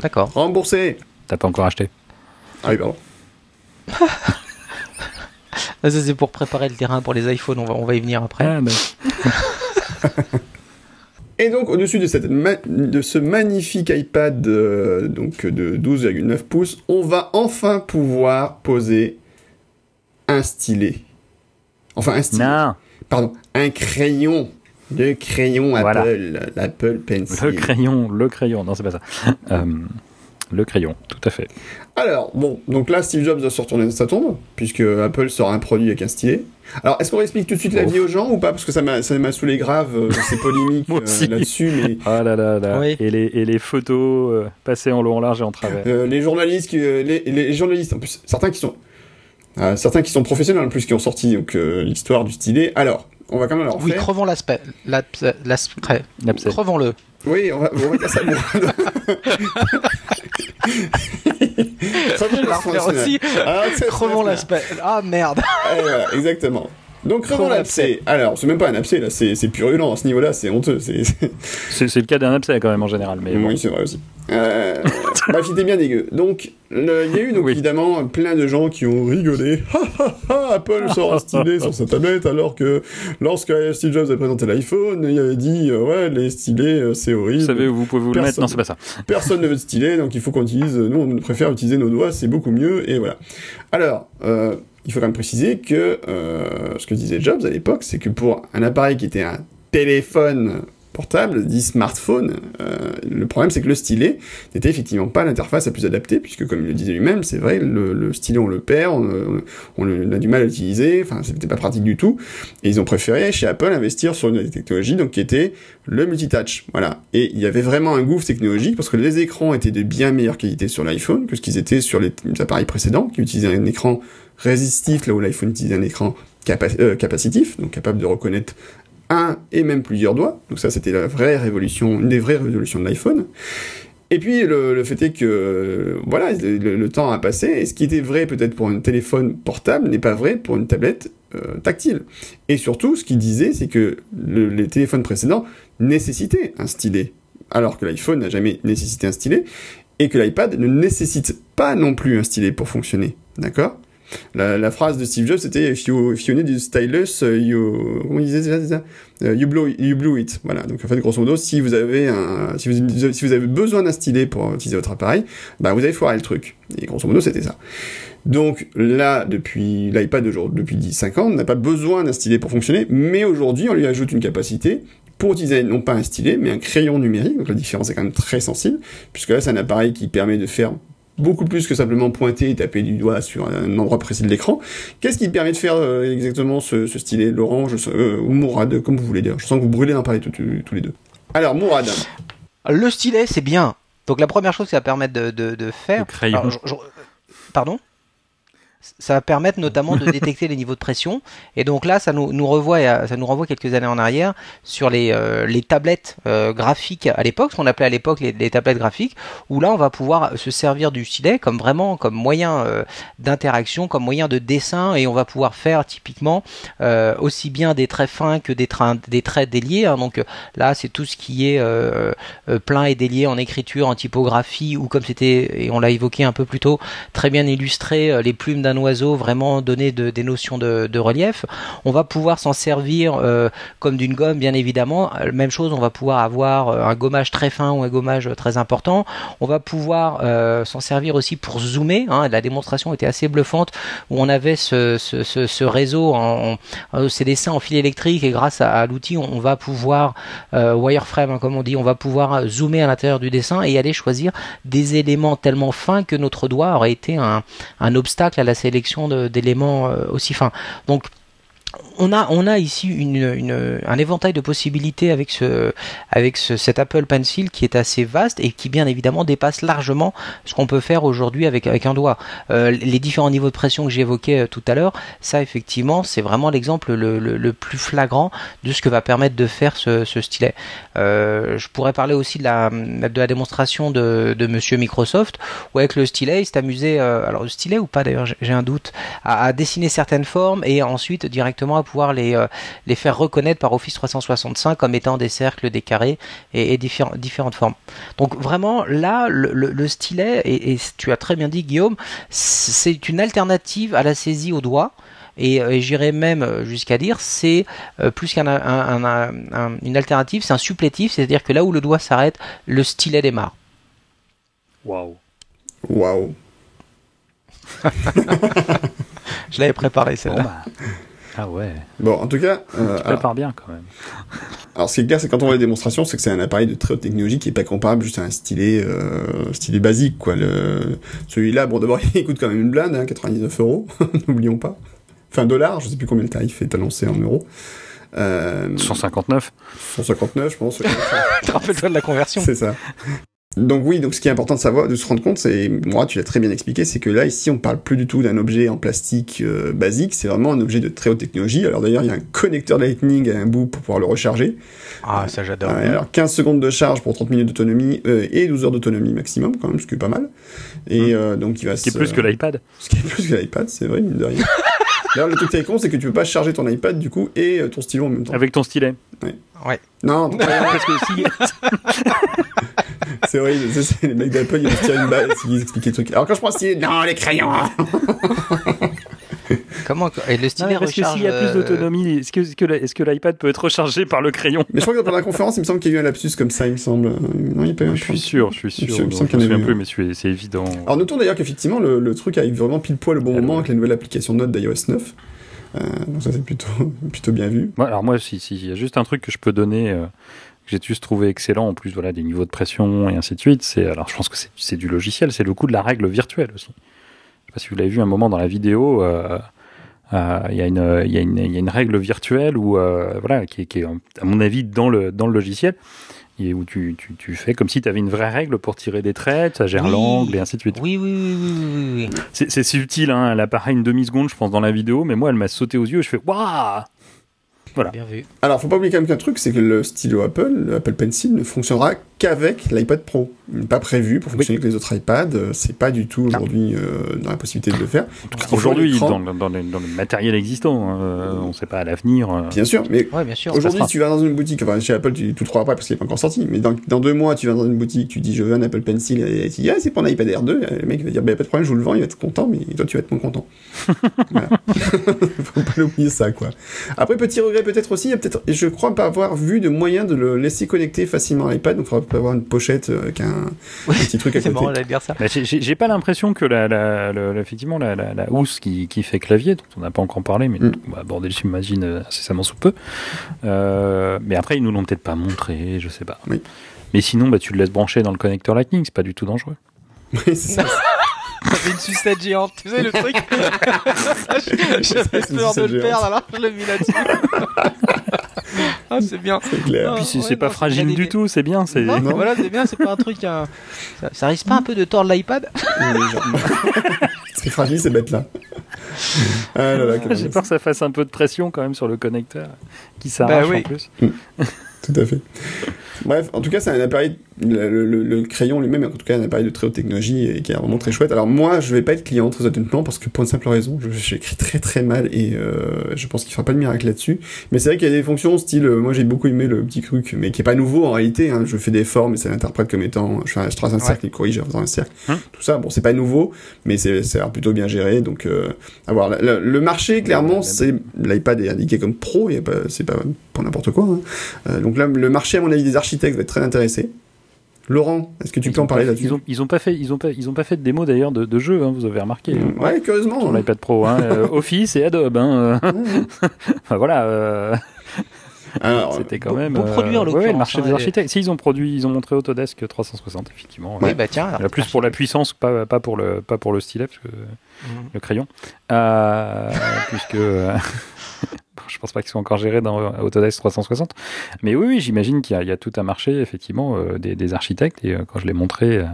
D'accord.
Remboursé
T'as pas encore acheté
Ah oui, pardon.
Ah, Ça c'est pour préparer le terrain pour les iPhones. On va, on va y venir après.
Ah, d'accord.
Et donc, au-dessus de, cette ma- de ce magnifique iPad euh, donc de 12,9 pouces, on va enfin pouvoir poser un stylet. Enfin, un stylet.
Non,
Pardon, un crayon. Le crayon
Voilà.
Apple, l'Apple Pencil.
le crayon, le crayon. Non, c'est pas ça. Euh, le crayon, tout à fait.
Alors, bon, donc là, Steve Jobs doit se retourner dans sa tombe, puisque Apple sort un produit avec un stylet. Alors, est-ce qu'on explique tout de suite la vie aux gens ou pas? Parce que ça m'a ça m'a saoulé grave, euh, ces polémiques euh, là-dessus, mais
Ah là là là.
Oui.
Et, les, et les photos euh, passées en long, en large et en travers.
euh, les journalistes, qui, euh, les, les journalistes, en plus, certains qui sont, euh, certains qui sont professionnels en plus, qui ont sorti donc euh, l'histoire du stylet. Alors, on va quand même leur
Oui,
faire.
crevons l'aspect. Crevons-le.
Oui, on va, on va dire ça.
Je vais la refaire aussi.
Ah, c'est-
Crevons l'aspect. Ah merde.
Eh, exactement. Donc, Crevons l'abcès. Alors, c'est même pas un abcès, là, c'est purulent à ce niveau-là, c'est honteux. c'est-
le cas d'un abcès quand même en général. Mais bon.
Oui, c'est vrai aussi. Euh, bref, il était bien dégueu. Donc, il y a eu donc
Oui.
évidemment plein de gens qui ont rigolé. Ha, ha, ha, Apple sort un stylet sur sa tablette, alors que lorsque Steve Jobs a présenté l'iPhone, il avait dit euh, ouais, les stylets, euh, c'est horrible.
Vous savez où vous pouvez vous le mettre?
Personne.
Non, c'est pas ça.
Personne ne veut de stylet, donc il faut qu'on utilise. Nous, on préfère utiliser nos doigts, c'est beaucoup mieux, et voilà. Alors, euh, il faut quand même préciser que euh, ce que disait Jobs à l'époque, c'est que pour un appareil qui était un téléphone portable, dit smartphone, euh, le problème c'est que le stylet n'était effectivement pas l'interface la plus adaptée, puisque comme il le disait lui-même, c'est vrai, le, le stylet on le perd, on, on on a du mal à l'utiliser, enfin c'était pas pratique du tout, et ils ont préféré chez Apple investir sur une technologie donc qui était le multitouch, voilà. Et il y avait vraiment un gouffre technologique parce que les écrans étaient de bien meilleure qualité sur l'iPhone que ce qu'ils étaient sur les appareils précédents qui utilisaient un écran résistif là où l'iPhone utilisait un écran euh, capacitif, donc capable de reconnaître un et même plusieurs doigts. Donc ça, c'était la vraie révolution, une des vraies révolutions de l'iPhone. Et puis le, fait est que euh, voilà, le, temps a passé et ce qui était vrai peut-être pour un téléphone portable n'est pas vrai pour une tablette euh, tactile. Et surtout, ce qu'il disait, c'est que le- les téléphones précédents nécessitaient un stylet, alors que l'iPhone n'a jamais nécessité un stylet et que l'iPad ne nécessite pas non plus un stylet pour fonctionner. D'accord? La, phrase de Steve Jobs, c'était if you, if you need a stylus, uh, you, comment il déjà Uh, you, blow, you blew it. Voilà. Donc, en fait, grosso modo, si vous avez un, si vous, avez besoin d'un stylet pour utiliser votre appareil, bah, vous avez foiré le truc. Et grosso modo, c'était ça. Donc, là, depuis l'iPad depuis 10-5 ans, on n'a pas besoin d'un stylet pour fonctionner, mais aujourd'hui, on lui ajoute une capacité pour utiliser non pas un stylet, mais un crayon numérique. Donc, la différence est quand même très sensible, puisque là, c'est un appareil qui permet de faire beaucoup plus que simplement pointer et taper du doigt sur un endroit précis de l'écran. Qu'est-ce qui permet de faire euh, exactement ce, ce stylet Laurent je, euh, ou Mourad, comme vous voulez dire. Je sens que vous brûlez un pareil tous tous les deux. Alors, Mourad.
Le stylet, c'est bien. Donc la première chose, c'est à permettre de, de, de faire.
Le crayon.
Alors, je- je- Pardon? Ça va permettre notamment de détecter les niveaux de pression. Et donc là, ça nous, nous revoit, ça nous renvoie quelques années en arrière sur les, euh, les tablettes euh, graphiques à l'époque, ce qu'on appelait à l'époque les, les, tablettes graphiques, où là, on va pouvoir se servir du stylet comme vraiment comme moyen euh, d'interaction, comme moyen de dessin, et on va pouvoir faire typiquement aussi bien des traits fins que des, traits, des traits déliés. Hein. Donc là, c'est tout ce qui est plein et délié en écriture, en typographie, ou comme c'était, et on l'a évoqué un peu plus tôt, très bien illustré, les plumes d'un oiseau, vraiment donner de, des notions de, relief. On va pouvoir s'en servir euh, comme d'une gomme, bien évidemment. Euh, même chose, on va pouvoir avoir euh, un gommage très fin ou un gommage très important. On va pouvoir s'en servir aussi pour zoomer. Hein. La démonstration était assez bluffante où on avait ce, réseau, en, ces dessins en fil électrique et grâce à, l'outil, on, va pouvoir wireframe, hein, comme on dit, on va pouvoir zoomer à l'intérieur du dessin et aller choisir des éléments tellement fins que notre doigt aurait été un obstacle à la sélection d'éléments euh, aussi fins. Donc on a, on a ici une, un éventail de possibilités avec, ce, avec ce, cet Apple Pencil qui est assez vaste et qui bien évidemment dépasse largement ce qu'on peut faire aujourd'hui avec, avec un doigt. Euh, les différents niveaux de pression que j'évoquais euh, tout à l'heure, ça effectivement c'est vraiment l'exemple le, le, plus flagrant de ce que va permettre de faire ce, ce stylet. Euh, je pourrais parler aussi de la, de la démonstration de, de monsieur Microsoft où avec le stylet il s'est amusé, alors le stylet ou pas d'ailleurs j'ai un doute, à, à dessiner certaines formes et ensuite directement à pouvoir les, euh, les faire reconnaître par Office 365 comme étant des cercles, des carrés et, et différents, différentes formes. Donc vraiment là, le, le, le stylet, et, et, tu as très bien dit Guillaume, c'est une alternative à la saisie au doigt. Et, et j'irais même jusqu'à dire c'est euh, plus qu'une un, un, un, alternative, c'est un supplétif, c'est-à-dire que là où le doigt s'arrête, le stylet démarre.
Waouh.
Waouh.
Je l'avais préparé celle-là. Bon, bah.
Ah ouais.
Bon, en tout cas.
Euh, tu prépares bien quand même.
Alors, ce qui est clair, c'est quand on voit les démonstrations, c'est que c'est un appareil de très haute technologie qui est pas comparable juste à un stylet, euh, stylet basique, quoi. Le... Celui-là, bon, d'abord, il coûte quand même une blinde, hein, 99 euros, n'oublions pas. Enfin, dollars, je sais plus combien le tarif est annoncé en euros.
Euh... 159
159, je pense.
Rappelle-toi de la conversion.
C'est ça. Donc oui, donc ce qui est important de savoir, de se rendre compte, c'est, moi tu l'as très bien expliqué, c'est que là ici on parle plus du tout d'un objet en plastique euh, basique, c'est vraiment un objet de très haute technologie. Alors d'ailleurs il y a un connecteur Lightning à un bout pour pouvoir le recharger.
Ah ça j'adore.
Euh, alors 15 secondes de charge pour 30 minutes d'autonomie euh, et 12 heures d'autonomie maximum quand même, ce qui est pas mal. Et mmh. donc il va.
Ce qui est plus que l'iPad.
Ce qui est plus que l'iPad, c'est vrai mine de rien. D'ailleurs, le truc qui est con, c'est que tu peux pas charger ton iPad du coup et ton stylo en même temps.
Avec ton stylet.
Ouais.
Ouais.
Non,
parce que si.
c'est horrible, c'est les mecs d'Apple, ils vont se tirer une balle ils expliquent les trucs. Alors quand je prends stylet, non, les crayons
Comment et le stylet
non,
recharge
s'il y a plus d'autonomie, est-ce que, est-ce que l'iPad peut être rechargé par le crayon?
Mais je crois que dans la conférence, il me semble qu'il y a eu un lapsus comme ça, il me semble. Non, il y a pas eu
Je suis sûr, je suis sûr. Je me
souviens
un peu, mais c'est évident.
Alors notons d'ailleurs qu'effectivement, le, le, truc arrive vraiment pile poil au bon moment avec la nouvelle application Note d'iOS 9. Euh, donc ça c'est plutôt plutôt bien vu.
Ouais, alors moi, si, si, il y a juste un truc que je peux donner. Euh que j'ai juste trouvé excellent, en plus voilà des niveaux de pression et ainsi de suite, c'est alors je pense que c'est du logiciel, c'est le coup de la règle virtuelle aussi. Je sais pas si vous l'avez vu un moment dans la vidéo, il euh, euh, y, y, y, y, a une règle virtuelle où euh, voilà qui est, qui est, à mon avis dans le dans le logiciel et où tu, tu, tu fais comme si tu avais une vraie règle pour tirer des traits, ça gère
oui.
l'angle et ainsi de suite.
Oui, oui, oui, oui, oui.
C'est subtil, hein, elle apparaît une demi-seconde, je pense, dans la vidéo, mais moi, elle m'a sauté aux yeux, je fais Waouh voilà.
Bien vu.
Alors, faut pas oublier quand même qu'un truc, c'est que le stylo Apple, le Apple Pencil, ne fonctionnera qu'avec l'iPad Pro. Pas prévu pour fonctionner oui. avec les autres iPads. C'est pas du tout aujourd'hui euh, dans la possibilité de le faire.
Aujourd'hui, dans, dans, dans, le matériel existant, euh, on sait pas à l'avenir. Euh...
Bien sûr, mais
ouais,
aujourd'hui, tu vas dans une boutique, enfin chez Apple, tu tout le crois pas parce qu'il est pas encore sorti, mais dans, dans deux mois, tu vas dans une boutique, tu dis je veux un Apple Pencil, et tu dis ah, c'est pour un iPad Air 2, le mec va dire bah, pas de problème, je vous le vends, il va être content, mais toi, tu vas être moins content. Faut pas oublier ça, quoi. Après, petit regret peut-être aussi, il y a peut-être, je crois pas avoir vu de moyen de le laisser connecter facilement à l'iPad, donc il faudra avoir une pochette avec un,
oui,
un petit truc à côté.
Marrant, dire ça.
Bah, J'ai pas l'impression que la, la, la, effectivement la, la, la housse qui, qui fait clavier, dont on n'a pas encore parlé, mais mm. on va aborder, j'imagine, incessamment sous peu. Euh, mais après, ils nous l'ont peut-être pas montré, je sais pas.
Oui.
Mais sinon, bah, tu le laisses brancher dans le connecteur Lightning, c'est pas du tout dangereux.
Oui, c'est ça.
J'avais une sucette géante, tu sais le truc J'avais peur de le perdre alors je l'ai mis là-dessus. Ah, c'est bien.
C'est clair.
Et puis c'est ouais, pas non, fragile du tout, c'est bien. C'est...
Non, non. voilà, c'est bien, c'est pas un truc. Hein... Ça, ça, risque pas un peu de tordre l'iPad?
C'est fragile ces bêtes-là. Ah là là, comment-
J'ai peur que ça fasse un peu de pression quand même sur le connecteur qui s'arrache
Bah oui.
en plus.
Tout à fait. Bref, en tout cas, c'est un appareil, le, le- le crayon lui-même, en tout cas, un appareil de très haute technologie et qui est vraiment très chouette. Alors moi, je vais pas être client très honnêtement parce que pour une simple raison, j'écris très très mal et euh, je pense qu'il fera pas de miracle là-dessus. Mais c'est vrai qu'il y a des fonctions style, euh, moi j'ai beaucoup aimé le petit truc, mais qui est pas nouveau en réalité. Hein, je fais des formes et ça l'interprète comme étant, je, trace un
Ouais.
cercle, il corrige en faisant un cercle.
Hum.
Tout ça, bon, c'est pas nouveau, mais c'est plutôt bien géré. Donc, euh, à voir. Le, marché, clairement, c'est l'iPad est indiqué comme pro, c'est pas pour n'importe quoi. hein. Euh, donc là, le marché, à mon avis, des architectes va être très intéressé. Laurent, est-ce que tu
Ils
peux en parler là-dessus?
ils ont, ils ont pas fait, ils ont pas, ils ont pas fait de démo d'ailleurs de, de jeu, hein, vous avez remarqué.
Mm, Ouais, curieusement.
Sur
hein.
l'iPad Pro, hein, euh, Office et Adobe. Hein, euh,
Ouais.
enfin voilà, euh, c'était quand même.
produit, en
ouais,
l'occurrence,
le marché
hein,
des architectes. Si ils ont produit, ils ont montré Autodesk 360 effectivement.
Oui, bah tiens.
Plus pour la puissance, pas, pas pour le, pas pour le stylet, parce que
Mhm.
le crayon, euh, puisque euh, bon, je pense pas qu'ils soient encore gérés dans Autodesk 360. Mais oui, oui j'imagine qu'il y, a- il y a tout un marché effectivement euh, des, des architectes. Et euh, quand je l'ai montré euh,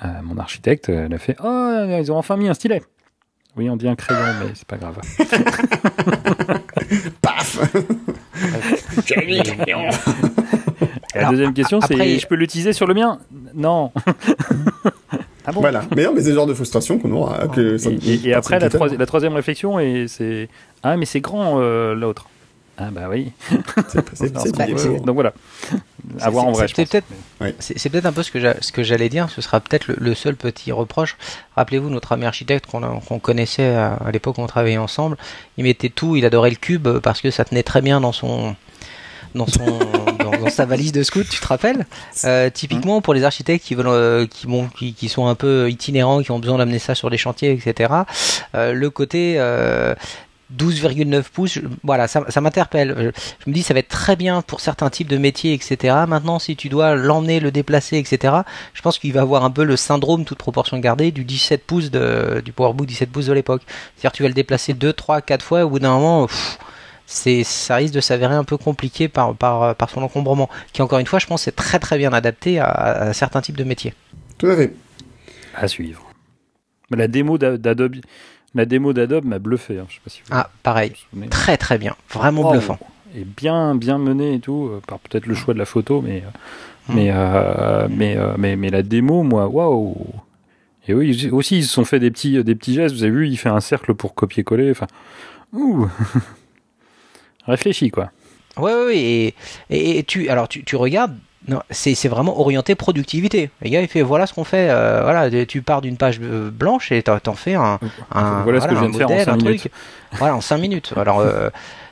à mon architecte, elle a fait oh ils ont enfin mis un stylet. Oui, on dit un crayon, mais c'est pas grave.
paf
Et la
Alors,
deuxième question, c'est je peux l'utiliser sur le mien? Non. ah bon
Voilà. Mais non, mais c'est le genre de frustration qu'on aura. Que ça-
Et, après, la,
ça-
troi- la troisième réflexion, et c'est Ah, mais c'est grand euh, l'autre. Ah, bah oui.
c'est- c'est-
Donc voilà. À voir en vrai,
peut-être c'est peut-être un peu ce que j'a- ce que j'allais dire. Ce sera peut-être le, le seul petit reproche. Rappelez-vous notre ami architecte qu'on qu'on connaissait à, à l'époque où on travaillait ensemble. Il mettait tout. Il adorait le cube parce que ça tenait très bien dans son dans son dans, dans sa valise de scout. Tu te rappelles Euh, Typiquement pour les architectes qui veulent euh, qui bon qui, qui sont un peu itinérants, qui ont besoin d'amener ça sur des chantiers, etc. euh, le côté euh, 12,9 pouces, je- voilà, ça, ça m'interpelle. Je, je me dis, ça va être très bien pour certains types de métiers, etc. Maintenant, si tu dois l'emmener, le déplacer, etc., je pense qu'il va avoir un peu le syndrome, toute proportion gardée, du 17 pouces de, du PowerBook 17 pouces de l'époque. C'est-à-dire, tu vas le déplacer 2, 3, 4 fois, et au bout d'un moment, pff, c'est, ça risque de s'avérer un peu compliqué par, par, par son encombrement, qui, encore une fois, je pense, est très très bien adapté à, à certains types de métiers.
Tout à fait.
À suivre. La démo d'a- d'Adobe, la démo d'Adobe m'a bluffé. hein. Je sais pas si vous
Ah, pareil.
vous.
Très très bien. Vraiment
Oh,
bluffant.
Et bien, bien mené et tout, euh, par peut-être le choix de la photo, mais, euh,
Mm.
mais, euh, mais, euh, mais, mais la démo, moi, waouh! Et oui, aussi, ils se sont fait des petits, des petits gestes. Vous avez vu, il fait un cercle pour copier-coller. Enfin, ouh! Réfléchis, quoi.
Ouais, ouais, ouais, et, et, et tu, alors tu, tu regardes, non, c'est, c'est vraiment orienté productivité. Le gars, il fait voilà ce qu'on fait. euh, voilà, tu pars d'une page euh, blanche et t'en, t'en fais un, un
Voilà ce que je
un
viens de faire en
modèle, un
minutes.
truc. Voilà, en 5 minutes. Alors, euh,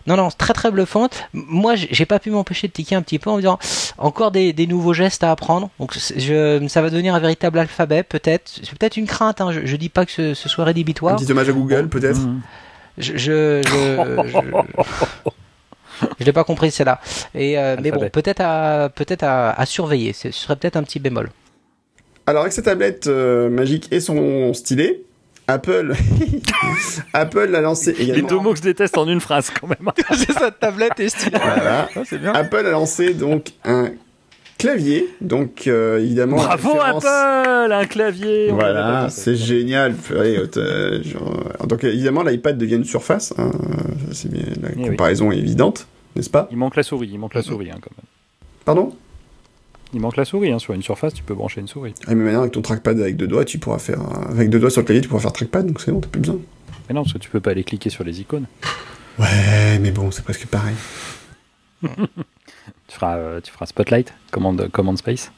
non, non, c'est très très bluffant. Moi, j'ai pas pu m'empêcher de tiquer un petit peu en me disant encore des, des nouveaux gestes à apprendre. Donc, c'est- je, ça va devenir un véritable alphabet, peut-être. C'est peut-être une crainte. Hein. Je, je dis pas que ce, ce soit
Un
rédhibitoire.
petit hommage à Google, peut-être.
Mhm.
Je, je, je, je, l'ai pas compris celle-là. Et euh, mais bon, peut-être à peut-être à, à surveiller. Ce serait peut-être un petit bémol.
Alors, avec sa tablette euh, magique et son stylet, Apple, Apple a lancé
Les
également.
deux mots que je déteste en une phrase, quand même.
C'est ça, tablette et stylet.
Voilà.
c'est bien.
Apple a lancé donc un clavier, donc euh, évidemment. en
Bravo,
référence-
Apple! Un clavier!
Voilà, c'est génial. Allez, euh, genre, donc évidemment, l'iPad devient une surface. hein, c'est bien, la
Eh oui.
comparaison est évidente, n'est-ce pas?
Il manque la souris, il manque la souris, hein, quand même.
Pardon?
Il manque la souris, hein. Sur une surface, tu peux brancher une souris.
Ah, mais maintenant, avec ton trackpad avec deux doigts, tu pourras faire. Avec deux doigts sur le clavier, tu pourras faire trackpad, donc c'est bon, t'as plus besoin.
Mais non, parce que tu peux pas aller cliquer sur les icônes.
Ouais, mais bon, c'est presque pareil.
Tu feras, euh, tu feras Spotlight, commande, commande Space.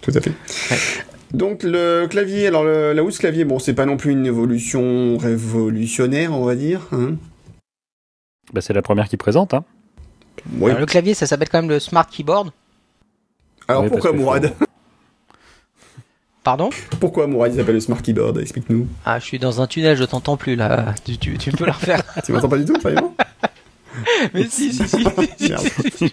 Tout à fait. Donc le clavier, alors le, la housse clavier, bon, c'est pas non plus une évolution révolutionnaire, on va dire. Hein
Bah, c'est la première qui présente, hein.
Ouais.
Alors, le clavier, ça s'appelle quand même le Smart Keyboard.
Alors pourquoi Mourad
faut-
Pardon?
Pourquoi Mourad il s'appelle le Smart Keyboard? Explique-nous.
Ah, je suis dans un tunnel, je t'entends plus là. Tu, tu, tu peux la refaire.
tu m'entends pas du tout, sérieusement
Mais si, si, si.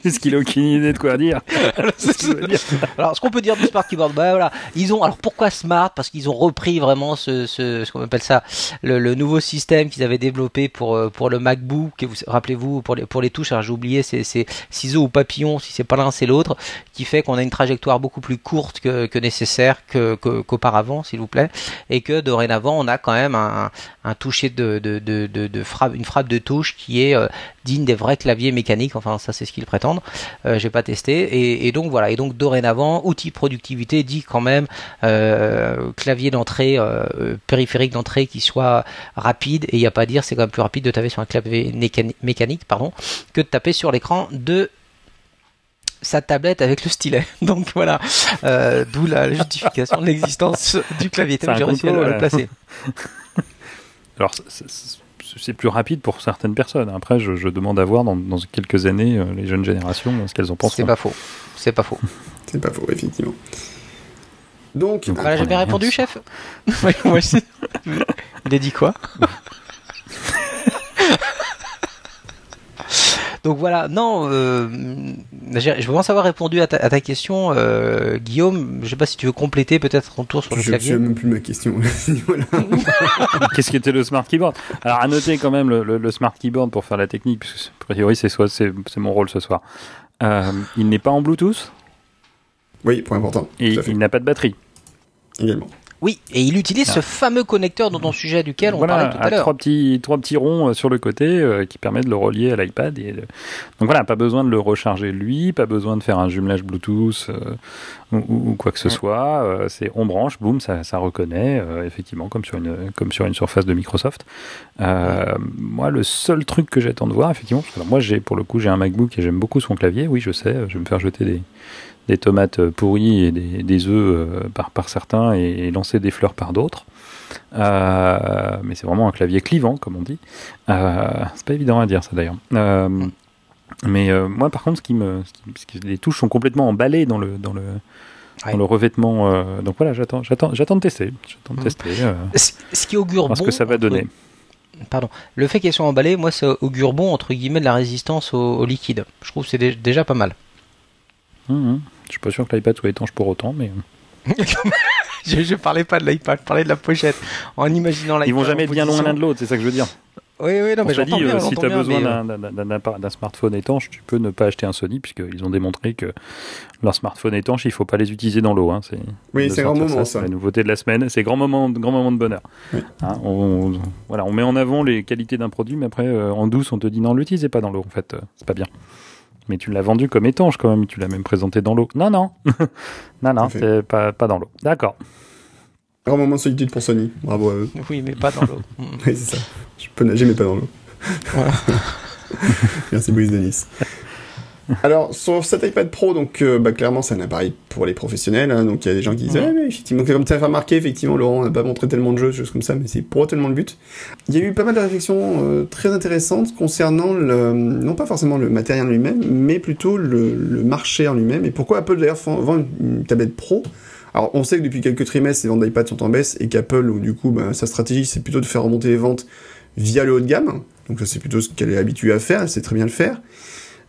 Juste qu'il a aucune idée de quoi dire.
Alors, ce qu'on peut dire du Smart Keyboard, bah voilà, ils ont. Alors, pourquoi Smart? Parce qu'ils ont repris vraiment ce, ce, ce qu'on appelle ça, le, le nouveau système qu'ils avaient développé pour euh, pour le MacBook. Rappelez-vous pour les pour les touches, alors j'ai oublié, c'est c'est ciseaux ou papillon, si c'est pas l'un c'est l'autre, qui fait qu'on a une trajectoire beaucoup plus courte que, que nécessaire que que- qu'auparavant, s'il vous plaît, et que dorénavant on a quand même un, un toucher de de, de, de, de frappe, une frappe de touche qui est euh, digne des vrais claviers mécaniques. Enfin, ça c'est ce qu'ils prétendent. Euh, J'ai pas testé. Et, et donc voilà. Et donc dorénavant, outil productivité dit quand même euh, clavier d'entrée, euh, périphérique d'entrée qui soit rapide. Et il y a pas à dire, c'est quand même plus rapide de taper sur un clavier mécani- mécanique, pardon, que de taper sur l'écran de sa tablette avec le stylet. Donc voilà, euh, d'où la justification de l'existence du clavier. J'ai réussi à le placer.
Alors, c'est c'est plus rapide pour certaines personnes. Après, je, je demande à voir dans, dans quelques années euh, les jeunes générations ce qu'elles en pensent.
C'est pas faux. C'est pas faux.
C'est pas faux, effectivement. Donc,
Donc,
Voilà, j'ai bien répondu, chef? Oui, moi aussi. Il a dit quoi? Donc voilà, non, euh, je pense avoir répondu à ta, à ta question, euh, Guillaume. Je sais pas si tu veux compléter peut-être ton tour sur le
je ne
clavier.
sais même plus ma question.
Qu'est-ce qu'était le smart keyboard? Alors, à noter quand même le, le- le smart keyboard pour faire la technique, puisque a priori, c'est soit c'est c'est mon rôle ce soir. Euh, il n'est pas en Bluetooth?
Oui, point important.
et il n'a pas de batterie.
Également.
Oui, et il utilise
Ah.
ce fameux connecteur dont on sujet duquel on
voilà,
parlait tout à l'heure.
trois petits, trois petits ronds euh, sur le côté euh, qui permettent de le relier à l'iPad. Et Donc voilà, pas besoin de le recharger lui, pas besoin de faire un jumelage Bluetooth euh, ou, quoi que ce
Ouais.
soit. Euh, c'est on branche, boum, ça, ça reconnaît effectivement comme sur une comme sur une surface de Microsoft. Moi, le seul truc que j'attends de voir, effectivement, parce que alors moi j'ai pour le coup j'ai un MacBook et j'aime beaucoup son clavier. Oui, je sais, je vais me faire jeter des des tomates pourries et des, des œufs euh, par, par certains et, et lancer des fleurs par d'autres. Euh, mais c'est vraiment un clavier clivant, comme on dit. Euh, c'est pas évident à dire ça d'ailleurs. Euh, mais moi, par contre, ce qui me, ce qui- ce qui- les touches sont complètement emballées dans le dans le
Ouais.
dans le revêtement. donc voilà, j'attends, j'attends, j'attends de tester. J'attends de
Mhm.
tester.
Ce qui augure
voir ce
bon.
que ça va donner.
Pardon. Le fait qu'elles soient emballées, moi, ça augure bon entre guillemets de la résistance au, au liquide. Je trouve que c'est dé- déjà pas mal.
Mhm. Je suis pas sûr que l'iPad soit étanche pour autant, mais
je, je parlais pas de l'iPad, je parlais de la pochette. En imaginant l'iPad.
ils vont jamais être bien loin l'un de l'autre. C'est ça que je veux dire.
Oui, oui, non,
On
mais
dit,
bien,
euh, si tu as besoin
mais, euh,
d'un- smartphone étanche, tu peux ne pas acheter un Sony, puisqu'ils ont démontré que leurs smartphones étanches, il faut pas les utiliser dans l'eau. Hein. C'est-
Oui, c'est un grand moment,
C'est
ça.
la nouveauté de la semaine. C'est grand moment, grand moment de bonheur.
Oui.
Hein, on, on- voilà, on met en avant les qualités d'un produit, mais après, euh, en douce, on te dit non, l'utilisez pas dans l'eau. En fait, euh, c'est pas bien. Mais tu l'as vendu comme étanche quand même. Tu l'as même présenté dans l'eau. Non, non. non, non, c'est pas, pas dans l'eau. D'accord.
Grand moment de solitude pour Sony. Bravo à eux.
Oui, mais pas dans l'eau.
Oui, c'est ça. Je peux nager, mais pas dans l'eau.
Voilà.
Merci, Boris Denis. Alors, sur cet iPad Pro, donc, euh, bah, clairement, c'est un appareil pour les professionnels. hein, donc, il y a des gens qui disent,
Ouais.
ah, mais effectivement, comme tu as remarqué, effectivement, Laurent n'a pas montré tellement de jeux, choses comme ça, mais c'est pour tellement le but. Il y a eu pas mal de réflexions euh, très intéressantes concernant le, non pas forcément le matériel en lui-même, mais plutôt le, le marché en lui-même. Et pourquoi Apple d'ailleurs vend une, une tablette Pro? Alors, on sait que depuis quelques trimestres, les ventes d'iPad sont en baisse et qu'Apple, du coup, bah, sa stratégie, c'est plutôt de faire remonter les ventes via le haut de gamme. Donc, ça, c'est plutôt ce qu'elle est habituée à faire, elle sait très bien le faire.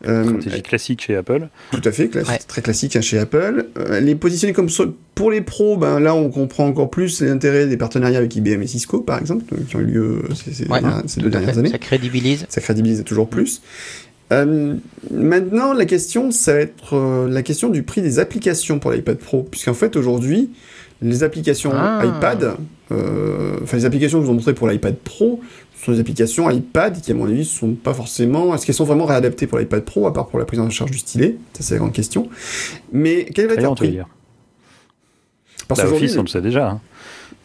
Euh,
Stratégie classique chez Apple.
tout à fait, classi-
Ouais.
très classique hein, chez Apple. Euh, les positionner comme so- pour les pros, ben là on comprend encore plus l'intérêt des partenariats avec IBM et Cisco par exemple, euh, qui ont eu lieu ces, ces
Ouais,
dernières- ces
Tout
deux dernières
fait.
années.
Ça crédibilise.
Ça crédibilise toujours plus. Euh, maintenant, la question, ça va être euh, la question du prix des applications pour l'iPad Pro, puisqu'en fait aujourd'hui, les applications
Ah.
iPad, euh, enfin les applications que je vous ai montrées pour l'iPad Pro, sont des applications iPad qui, à mon avis, sont pas forcément. Est-ce qu'elles sont vraiment réadaptées pour l'iPad Pro, à part pour la prise en charge du stylet? Ça, c'est la grande question. Mais quel va être
veux
prix? Parce
Bah, Office, on le sait déjà. hein.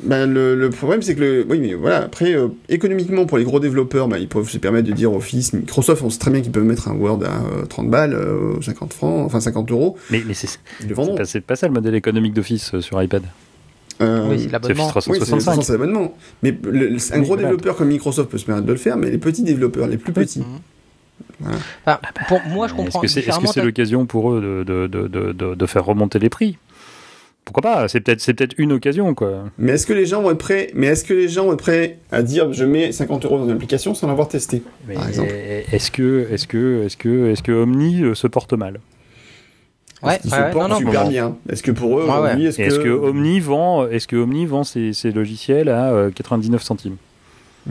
ben, le, le problème, c'est que le, oui, mais voilà. Après, euh, économiquement, pour les gros développeurs, ben, ils peuvent se permettre de dire Office, Microsoft, on sait très bien qu'ils peuvent mettre un Word à euh, 30 balles, euh, 50 francs, enfin 50 euros.
Mais, mais
le
pas, c'est pas ça le modèle économique d'Office euh, sur iPad.
Euh,
Oui, c'est l'abonnement.
Oui, c'est
365.
c'est l'abonnement. Mais le- le- un
Oui,
gros développeur comme Microsoft peut se permettre de le faire, mais les petits développeurs, les plus petits,
Mhm. Enfin, pour moi, je
Est-ce
comprends
que c'est est -ce
ta-
l'occasion pour eux de, de, de, de, de, de faire remonter les prix? Pourquoi pas? C'est peut-être une occasion quoi.
Mais est-ce que les gens vont être prêts Mais est-ce que les gens vont être prêts à dire je mets 50 euros dans une application sans l'avoir testé
Mais
Par exemple?
est-ce que est-ce que est-ce que est-ce que Omni euh, se porte mal?
Ouais,
Ils
ouais,
se
ouais,
portent
non, non,
super
bon.
bien. Est-ce que pour eux,
Ouais, ouais.
aujourd'hui, est-ce que...
Omni vend est-ce que Omni vend ses, ses logiciels à euh, 99 centimes?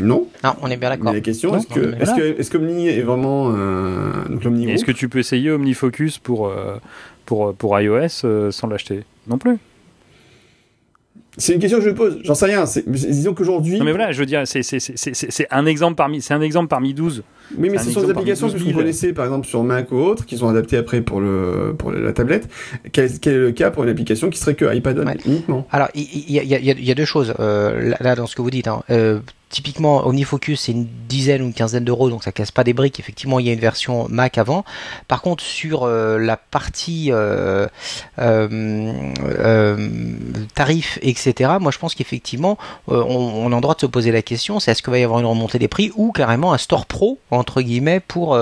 Non.
Non, on est bien d'accord.
la question, est-ce que,
voilà.
que, est-ce qu'Omni est vraiment, euh,
Est-ce que tu peux essayer OmniFocus pour euh, pour pour iOS euh, sans l'acheter? Non plus.
C'est une question que je me pose. J'en sais rien. C'est, disons qu'aujourd'hui.
Non mais voilà, je veux dire, c'est un exemple parmi c'est un exemple parmi 12.
Oui, mais
C'est
ce sont des applications que
12
vous
000.
connaissez, par exemple, sur Mac ou autre, qui sont adaptées après pour le, pour la tablette. Quel, quel est le cas pour une application qui serait que iPad
Ouais.
uniquement?
Alors, il y, a- y y y deux choses euh, là, là, dans ce que vous dites. Hein. Euh, typiquement, OmniFocus, c'est une dizaine ou une quinzaine d'euros, donc ça casse pas des briques. Effectivement, il y a une version Mac avant. Par contre, sur euh, la partie euh, euh, euh, tarif, etc., moi, je pense qu'effectivement, euh, on, on a le droit de se poser la question, c'est est-ce qu'il va y avoir une remontée des prix ou carrément un store pro, entre guillemets, pour...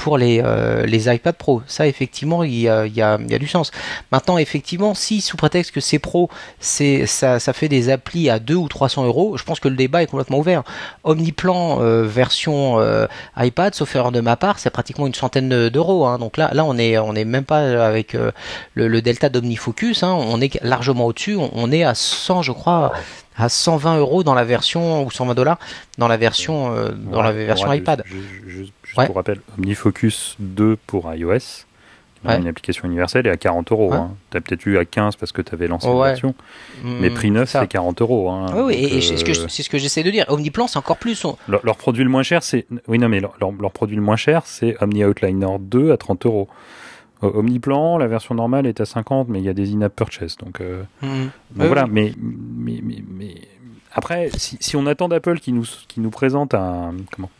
pour les, euh, les iPad Pro, ça effectivement il y a, il y, a, il y a du sens. Maintenant effectivement, si sous prétexte que c'est pro, c'est ça, ça fait des applis à 2 ou 300 euros, je pense que le débat est complètement ouvert. Omniplan euh, version euh, iPad, sauf erreur de ma part, c'est pratiquement une centaine d'euros. Hein. Donc là, là on est on est même pas avec le, le delta d'OmniFocus, hein. on est largement au-dessus. On, on est à 100, je crois, à 120 euros dans la version ou 120 dollars dans la version euh, dans la version iPad.
Juste
Ouais.
pour rappel, OmniFocus 2 pour iOS.
Ouais.
Une application universelle est à 40 euros.
Ouais.
Hein. T'as peut-être eu à 15 parce que t'avais lancé
Ouais.
la version. Mais
Hmm,
prix neuf, c'est 40 euros. Hein.
Oui, oui, et, et c'est ce que
euh,
c'est ce que j'essaie de dire. Omniplan, c'est encore plus. on-
leur, leur produit le moins cher, c'est. Oui, non, mais leur, produit le moins cher, c'est Omni Outliner 2 à 30 euros. Omniplan, la version normale est à 50, mais il y a des in-app purchase. Donc, euh,
Hmm.
donc
Oui,
voilà,
oui.
mais, mais, mais, mais après, si, si on attend d'Apple qui nous, qui nous présente un, comment,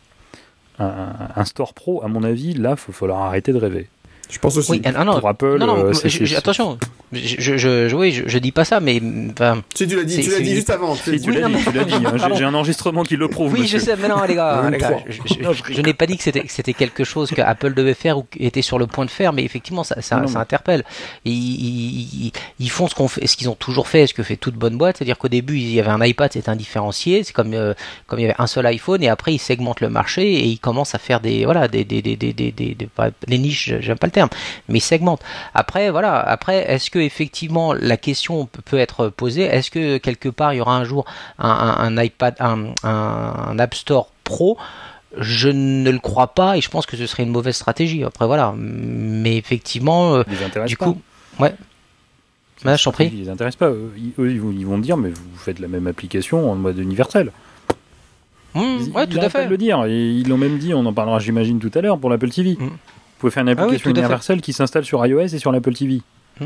un, store pro, à mon avis, là, il va falloir arrêter de rêver.
Je pense aussi.
Oui, ah, non, non,
Pour Apple,
non, non,
euh,
moi,
c'est-
je- je-
c'est-
attention, je, je, oui, je, je dis pas ça, mais enfin,
tu l'as dit, tu l'as dit juste avant.
Si, tu l'as dit, tu l'as dit, hein, j'ai- un enregistrement qui le prouve.
oui,
monsieur.
je sais, mais non, les gars, les je, je- je n'ai pas dit que c'était que c'était quelque chose que Apple devait faire ou était sur le point de faire, mais effectivement, ça, ça,
Non,
ça
mais-
interpelle. Ils, ils, ils font ce qu'on fait, ce qu'ils ont toujours fait, ce que fait toute bonne boîte, c'est-à-dire qu'au début, il y avait un iPad, c'était indifférencié, c'est comme euh, comme il y avait un seul iPhone, et après ils segmentent le marché et ils commencent à faire des voilà des des des des des, des- des- niches, j'aime pas le terme, mais ils segmentent. Après, voilà. Après, est-ce que effectivement la question peut, être posée Est-ce que quelque part il y aura un jour un, un- un iPad, un, App Store Pro? Je ne le crois pas et je pense que ce serait une mauvaise stratégie. Après, voilà. Mais effectivement, euh, du
pas.
coup, ouais. Bah, je t'en prie.
Ils les intéressent pas. Eux, ils, vont, dire, mais vous faites la même application en mode universel.
Mmh,
Ils-
ouais,
ils
tout à fait.
le dire. Et ils l'ont même dit, on en parlera, j'imagine, tout à l'heure pour l'Apple TV.
Mm.
Pouvez faire une
Ah oui,
application
à fait.
universelle qui s'installe sur iOS et sur l'Apple TV.
Mmh.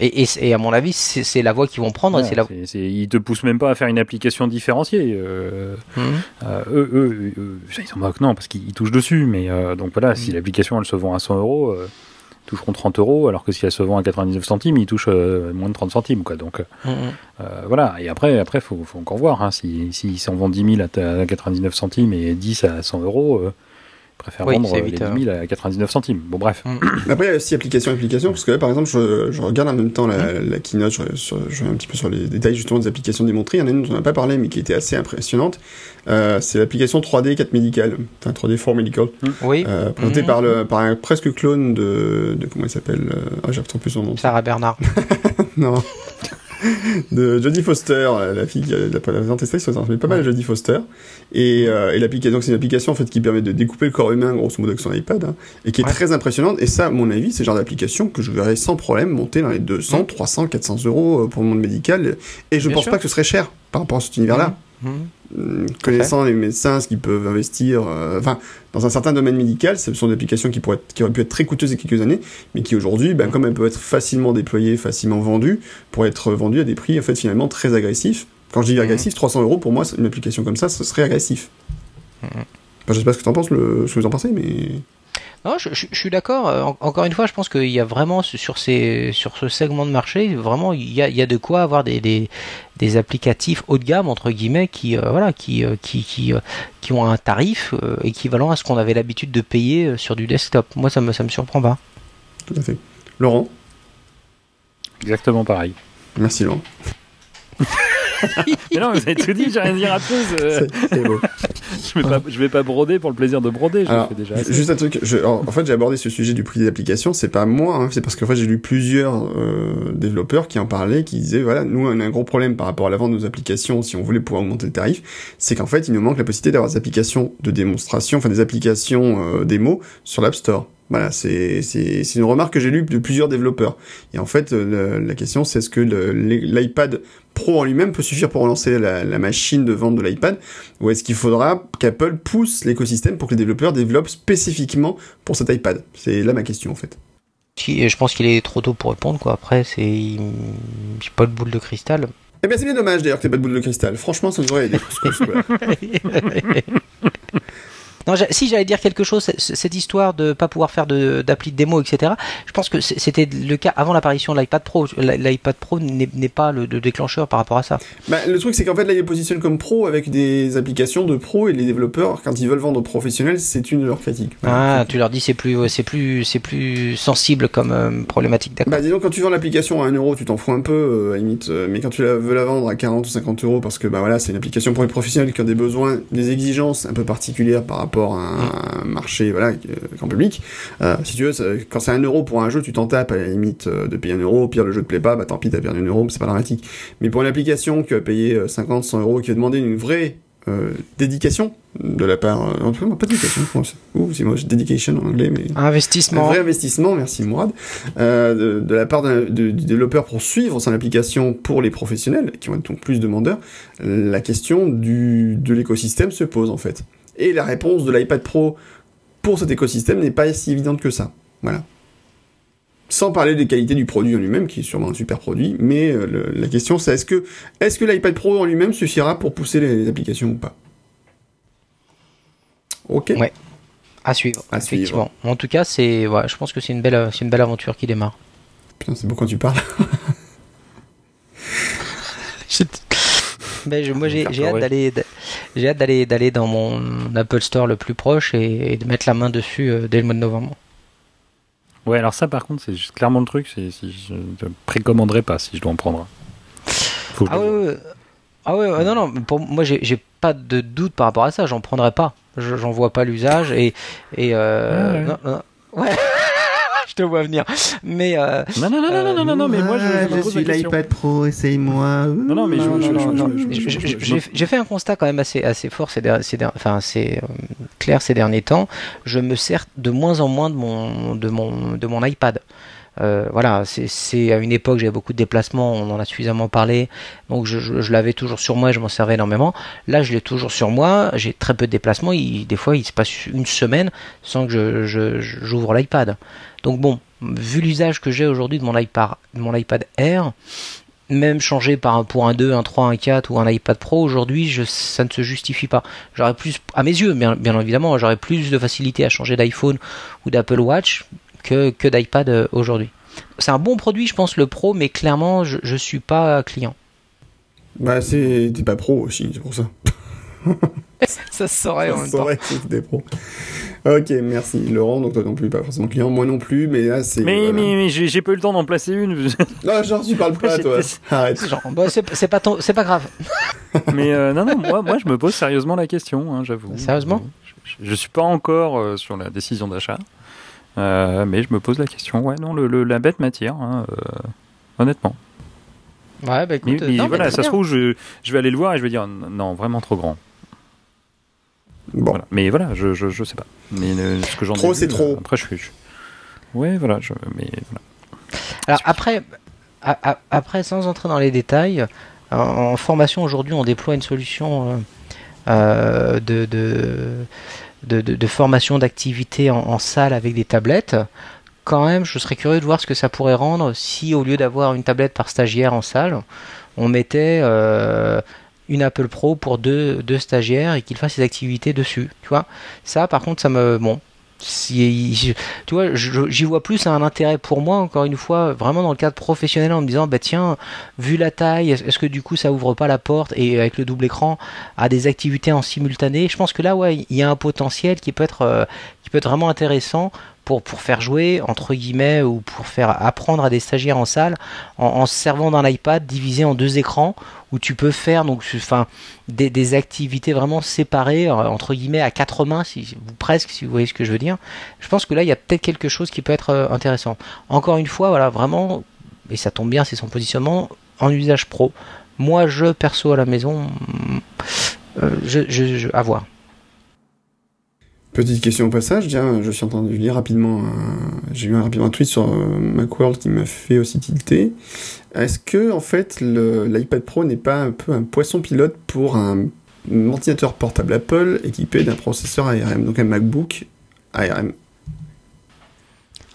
Et, et, et à mon avis, c'est la voie qu'ils vont prendre. et
Voilà,
c'est-
ils te poussent même pas à faire une application différenciée. Euh,
Mmh.
euh, eux, eux, eux, ils s'en moquent, non, parce qu'ils ils touchent dessus. Mais euh, donc voilà, si
Mm.
l'application elle se vend à 100 euros, ils toucheront 30 euros, alors que si elle se vend à 99 centimes, ils touchent moins de 30 centimes. Quoi. Donc voilà. Et après, après, faut, faut encore voir. Hein, si s'en vendent 10 000 à, ta- à 99 centimes et 10 à 100 euros. Euh,
Oui,
vendre euh, les
vite,
10 000 à 99 centimes. Bon, bref.
Après, il y a aussi application, application, parce que là, par exemple, je, je regarde en même temps la, la keynote, je, sur- je vais un petit peu sur les détails justement des applications démontrées. Il y en a une dont on n'a pas parlé, mais qui était assez impressionnante. Euh, c'est l'application 3D 4 Medical, enfin 3D 4 Medical,
Oui,
euh, présentée par, le, par un presque clone de, de comment il s'appelle euh, Ah, j'ai plus son nom.
Sarah Bernard.
Non. de Jodie Foster, la fille qui a la présenté ça, il se ressemble pas mal à Jodie Foster. Et, euh, et l'application, c'est une application en fait qui permet de découper le corps humain, grosso modo, avec son iPad, hein, et qui est
Ouais.
très impressionnante. Et ça, à mon avis, c'est le genre d'application que je verrais sans problème monter dans les 200, 300, 400 euros euh, pour le monde médical. Et je
Bien
pense
sûr.
pas que ce serait cher par rapport à cet univers-là.
Mmh.
Hum, Connaissant les médecins, ce qu'ils peuvent investir, euh, enfin, dans un certain domaine médical, ce sont des applications qui, pourraient être- qui auraient pu être très coûteuses il y a quelques années, mais qui aujourd'hui, ben, comme elles peuvent être facilement déployées, facilement vendues, pourraient être vendues à des prix en fait finalement très agressifs. Quand je dis agressif, 300 euros pour moi, une application comme ça, ce serait agressif. Enfin, je sais pas ce que, penses, le, ce que vous en pensez, mais
Non, je, je- je suis d'accord. Euh, en- encore une fois, je pense qu'il y a vraiment sur ces sur ce segment de marché, vraiment il y a, il y a de quoi avoir des, des, des applicatifs haut de gamme entre guillemets qui euh, voilà qui euh, qui qui, euh, qui ont un tarif euh, équivalent à ce qu'on avait l'habitude de payer euh, sur du desktop. Moi, ça me ça me surprend pas.
tout à fait. Laurent?
Exactement pareil.
Merci Laurent.
mais non, vous avez tout dit, j'ai rien à tous. Euh. C'est beau. je, vais pas, je vais pas broder pour le plaisir de broder.
Alors, déjà juste un truc. Je, en, fait, j'ai abordé ce sujet du prix des applications. C'est pas moi, hein, c'est parce qu'en fait, j'ai lu plusieurs euh, développeurs qui en parlaient, qui disaient voilà, nous, on a un gros problème par rapport à la vente de nos applications. Si on voulait pouvoir augmenter le tarif, c'est qu'en fait, il nous manque la possibilité d'avoir des applications de démonstration, enfin des applications euh, démo sur l'App Store. Voilà, c'est une remarque que j'ai lue de plusieurs développeurs. Et en fait, la question c'est est-ce que l'iPad Pro en lui-même peut suffire pour relancer la, la machine de vente de l'iPad, ou est-ce qu'il faudra qu'Apple pousse l'écosystème pour que les développeurs développent spécifiquement pour cet iPad? C'est là ma question en fait.
Je pense qu'il est trop tôt pour répondre quoi. Après, c'est j'ai pas de boule de cristal.
Eh bien, c'est bien dommage d'ailleurs que t'aies pas de boule de cristal. Franchement, ça aurait aidé.
Non, si j'allais dire quelque chose, cette histoire de pas pouvoir faire d'appli de, démo, etc. Je pense que c'était le cas avant l'apparition de l'iPad Pro. L'iPad Pro n'est pas le, déclencheur par rapport à ça.
Bah, le truc, c'est qu'en fait, là, il positionne comme pro avec des applications de pro et les développeurs, quand ils veulent vendre professionnels, c'est une de leurs critiques.
ah, tu leur dis c'est plus, c'est plus, c'est plus sensible comme euh, problématique.
Bah, disons, quand tu vends l'application à 1 euro, tu t'en fous un peu, euh, à limite, euh, mais quand tu la, veux la vendre à 40 ou 50 euros parce que, bah voilà, c'est une application pour les professionnels qui ont des besoins, des exigences un peu particulières par rapport un, marché voilà grand public. Euh, si tu veux, quand c'est un euro pour un jeu, tu t'en tapes à la limite euh, de payer un euro. Au pire, le jeu te plaît pas, bah tant pis, t'as perdu un euro, c'est pas dramatique. Mais pour une application qui va payer 50, 100 euros, qui va demander une vraie euh, dédication de la part en tout cas pas dédication ou c'est moi dedication en anglais mais
investissement
un vrai investissement merci Mourad euh, de, la part du développeur pour suivre son application pour les professionnels qui vont être donc plus demandeurs la question du de l'écosystème se pose en fait et la réponse de l'iPad Pro pour cet écosystème n'est pas si évidente que ça. Voilà. Sans parler des qualités du produit en lui-même, qui est sûrement un super produit, mais euh, la question c'est est-ce que, est-ce que l'iPad Pro en lui-même suffira pour pousser les, applications ou pas?
Ok. Ouais. À suivre. À effectivement. En tout cas, c'est, ouais, je pense que c'est une belle, c'est une belle aventure qui démarre.
Putain, c'est beau quand tu parles.
Ben, moi, j'ai hâte d'aller, j'ai hâte d'aller, d'aller dans mon Apple Store le plus proche et, de mettre la main dessus euh, dès le mois de novembre.
Ouais, alors ça, par contre, c'est clairement le truc. C'est si je ne précommanderai pas si je dois en prendre.
ah, ouais, ah ouais, non, non. Pour moi, j'ai pas de doute par rapport à ça. J'en prendrai pas. J'en vois pas l'usage et et euh, ouais. te vois venir. Mais
euh, non, non, non, non, non, non, non, mais moi je,
je suis l'iPad Pro, essaye-moi.
Non, non, mais
j'ai fait un constat quand même assez assez fort ces, ces enfin c'est euh, clair ces derniers temps. Je me sers de moins en moins de mon de mon de mon iPad. Euh, voilà, c'est à une époque j'avais beaucoup de déplacements, on en a suffisamment parlé, donc je, l'avais toujours sur moi je m'en servais énormément. Là, je l'ai toujours sur moi, j'ai très peu de déplacements, des fois il se passe une semaine sans que je j'ouvre l'iPad. Donc bon, vu l'usage que j'ai aujourd'hui de mon iPad, mon iPad Air, même changer par pour un 2, un 3, un 4 ou un iPad Pro aujourd'hui, ça ne se justifie pas. J'aurais plus, à mes yeux, bien, bien évidemment, j'aurais plus de facilité à changer d'iPhone ou d'Apple Watch que, que d'iPad euh, aujourd'hui. C'est un bon produit, je pense, le Pro, mais clairement, je, ne suis pas client.
Bah, c'est, t'es pas pro aussi, c'est pour ça.
ça se saurait en même
temps. des pros. Ok, merci Laurent. Donc toi non plus, pas forcément client, moi non plus, mais là c'est.
Mais, mais, mais j'ai pas eu le temps d'en placer une.
non, genre tu parles pas toi. Arrête.
Bah, c'est pas c'est pas grave.
mais euh, non non, moi moi je me pose sérieusement la question, hein, j'avoue.
Sérieusement?
Je, je, suis pas encore euh, sur la décision d'achat, euh, mais je me pose la question. Ouais non, le, la bête m'attire, hein, honnêtement.
Ouais bah écoute.
Mais, voilà, ça se trouve je, je vais aller le voir et je vais dire non vraiment trop grand. Bon. Mais voilà, je, je, je, sais pas. Mais euh, ce que j'en
Trop, c'est trop.
Après, je suis. Ouais, voilà. Je, mais voilà.
Alors après, après, sans entrer dans les détails, en, formation aujourd'hui, on déploie une solution euh, euh de, de, formation d'activité en, salle avec des tablettes. Quand même, je serais curieux de voir ce que ça pourrait rendre si, au lieu d'avoir une tablette par stagiaire en salle, on mettait euh, une Apple Pro pour deux, deux stagiaires et qu'ils fassent ses activités dessus. Tu vois, ça par contre, ça me. Bon, si, tu vois, j'y vois plus un intérêt pour moi, encore une fois, vraiment dans le cadre professionnel, en me disant, bah tiens, vu la taille, est-ce que du coup ça ouvre pas la porte et avec le double écran à des activités en simultané? Je pense que là, ouais, il y a un potentiel qui peut être, euh, qui peut être vraiment intéressant pour, pour faire jouer, entre guillemets, ou pour faire apprendre à des stagiaires en salle, en, se servant d'un iPad divisé en deux écrans, où tu peux faire donc, enfin, des, des activités vraiment séparées, euh, entre guillemets, à quatre mains, si, ou presque, si vous voyez ce que je veux dire. Je pense que là, il y a peut-être quelque chose qui peut être euh, intéressant. Encore une fois, voilà, vraiment, et ça tombe bien, c'est son positionnement, en usage pro. Moi, je, perso, à la maison, euh, je, je, à voir.
Petite question au passage, tiens, je suis entendu lire rapidement, j'ai un, rapidement un tweet sur euh, Macworld qui m'a fait aussi tilter. Est-ce que, en fait, l'iPad Pro n'est pas un peu un poisson pilote pour un, un ordinateur portable Apple équipé d'un processeur ARM, donc un MacBook ARM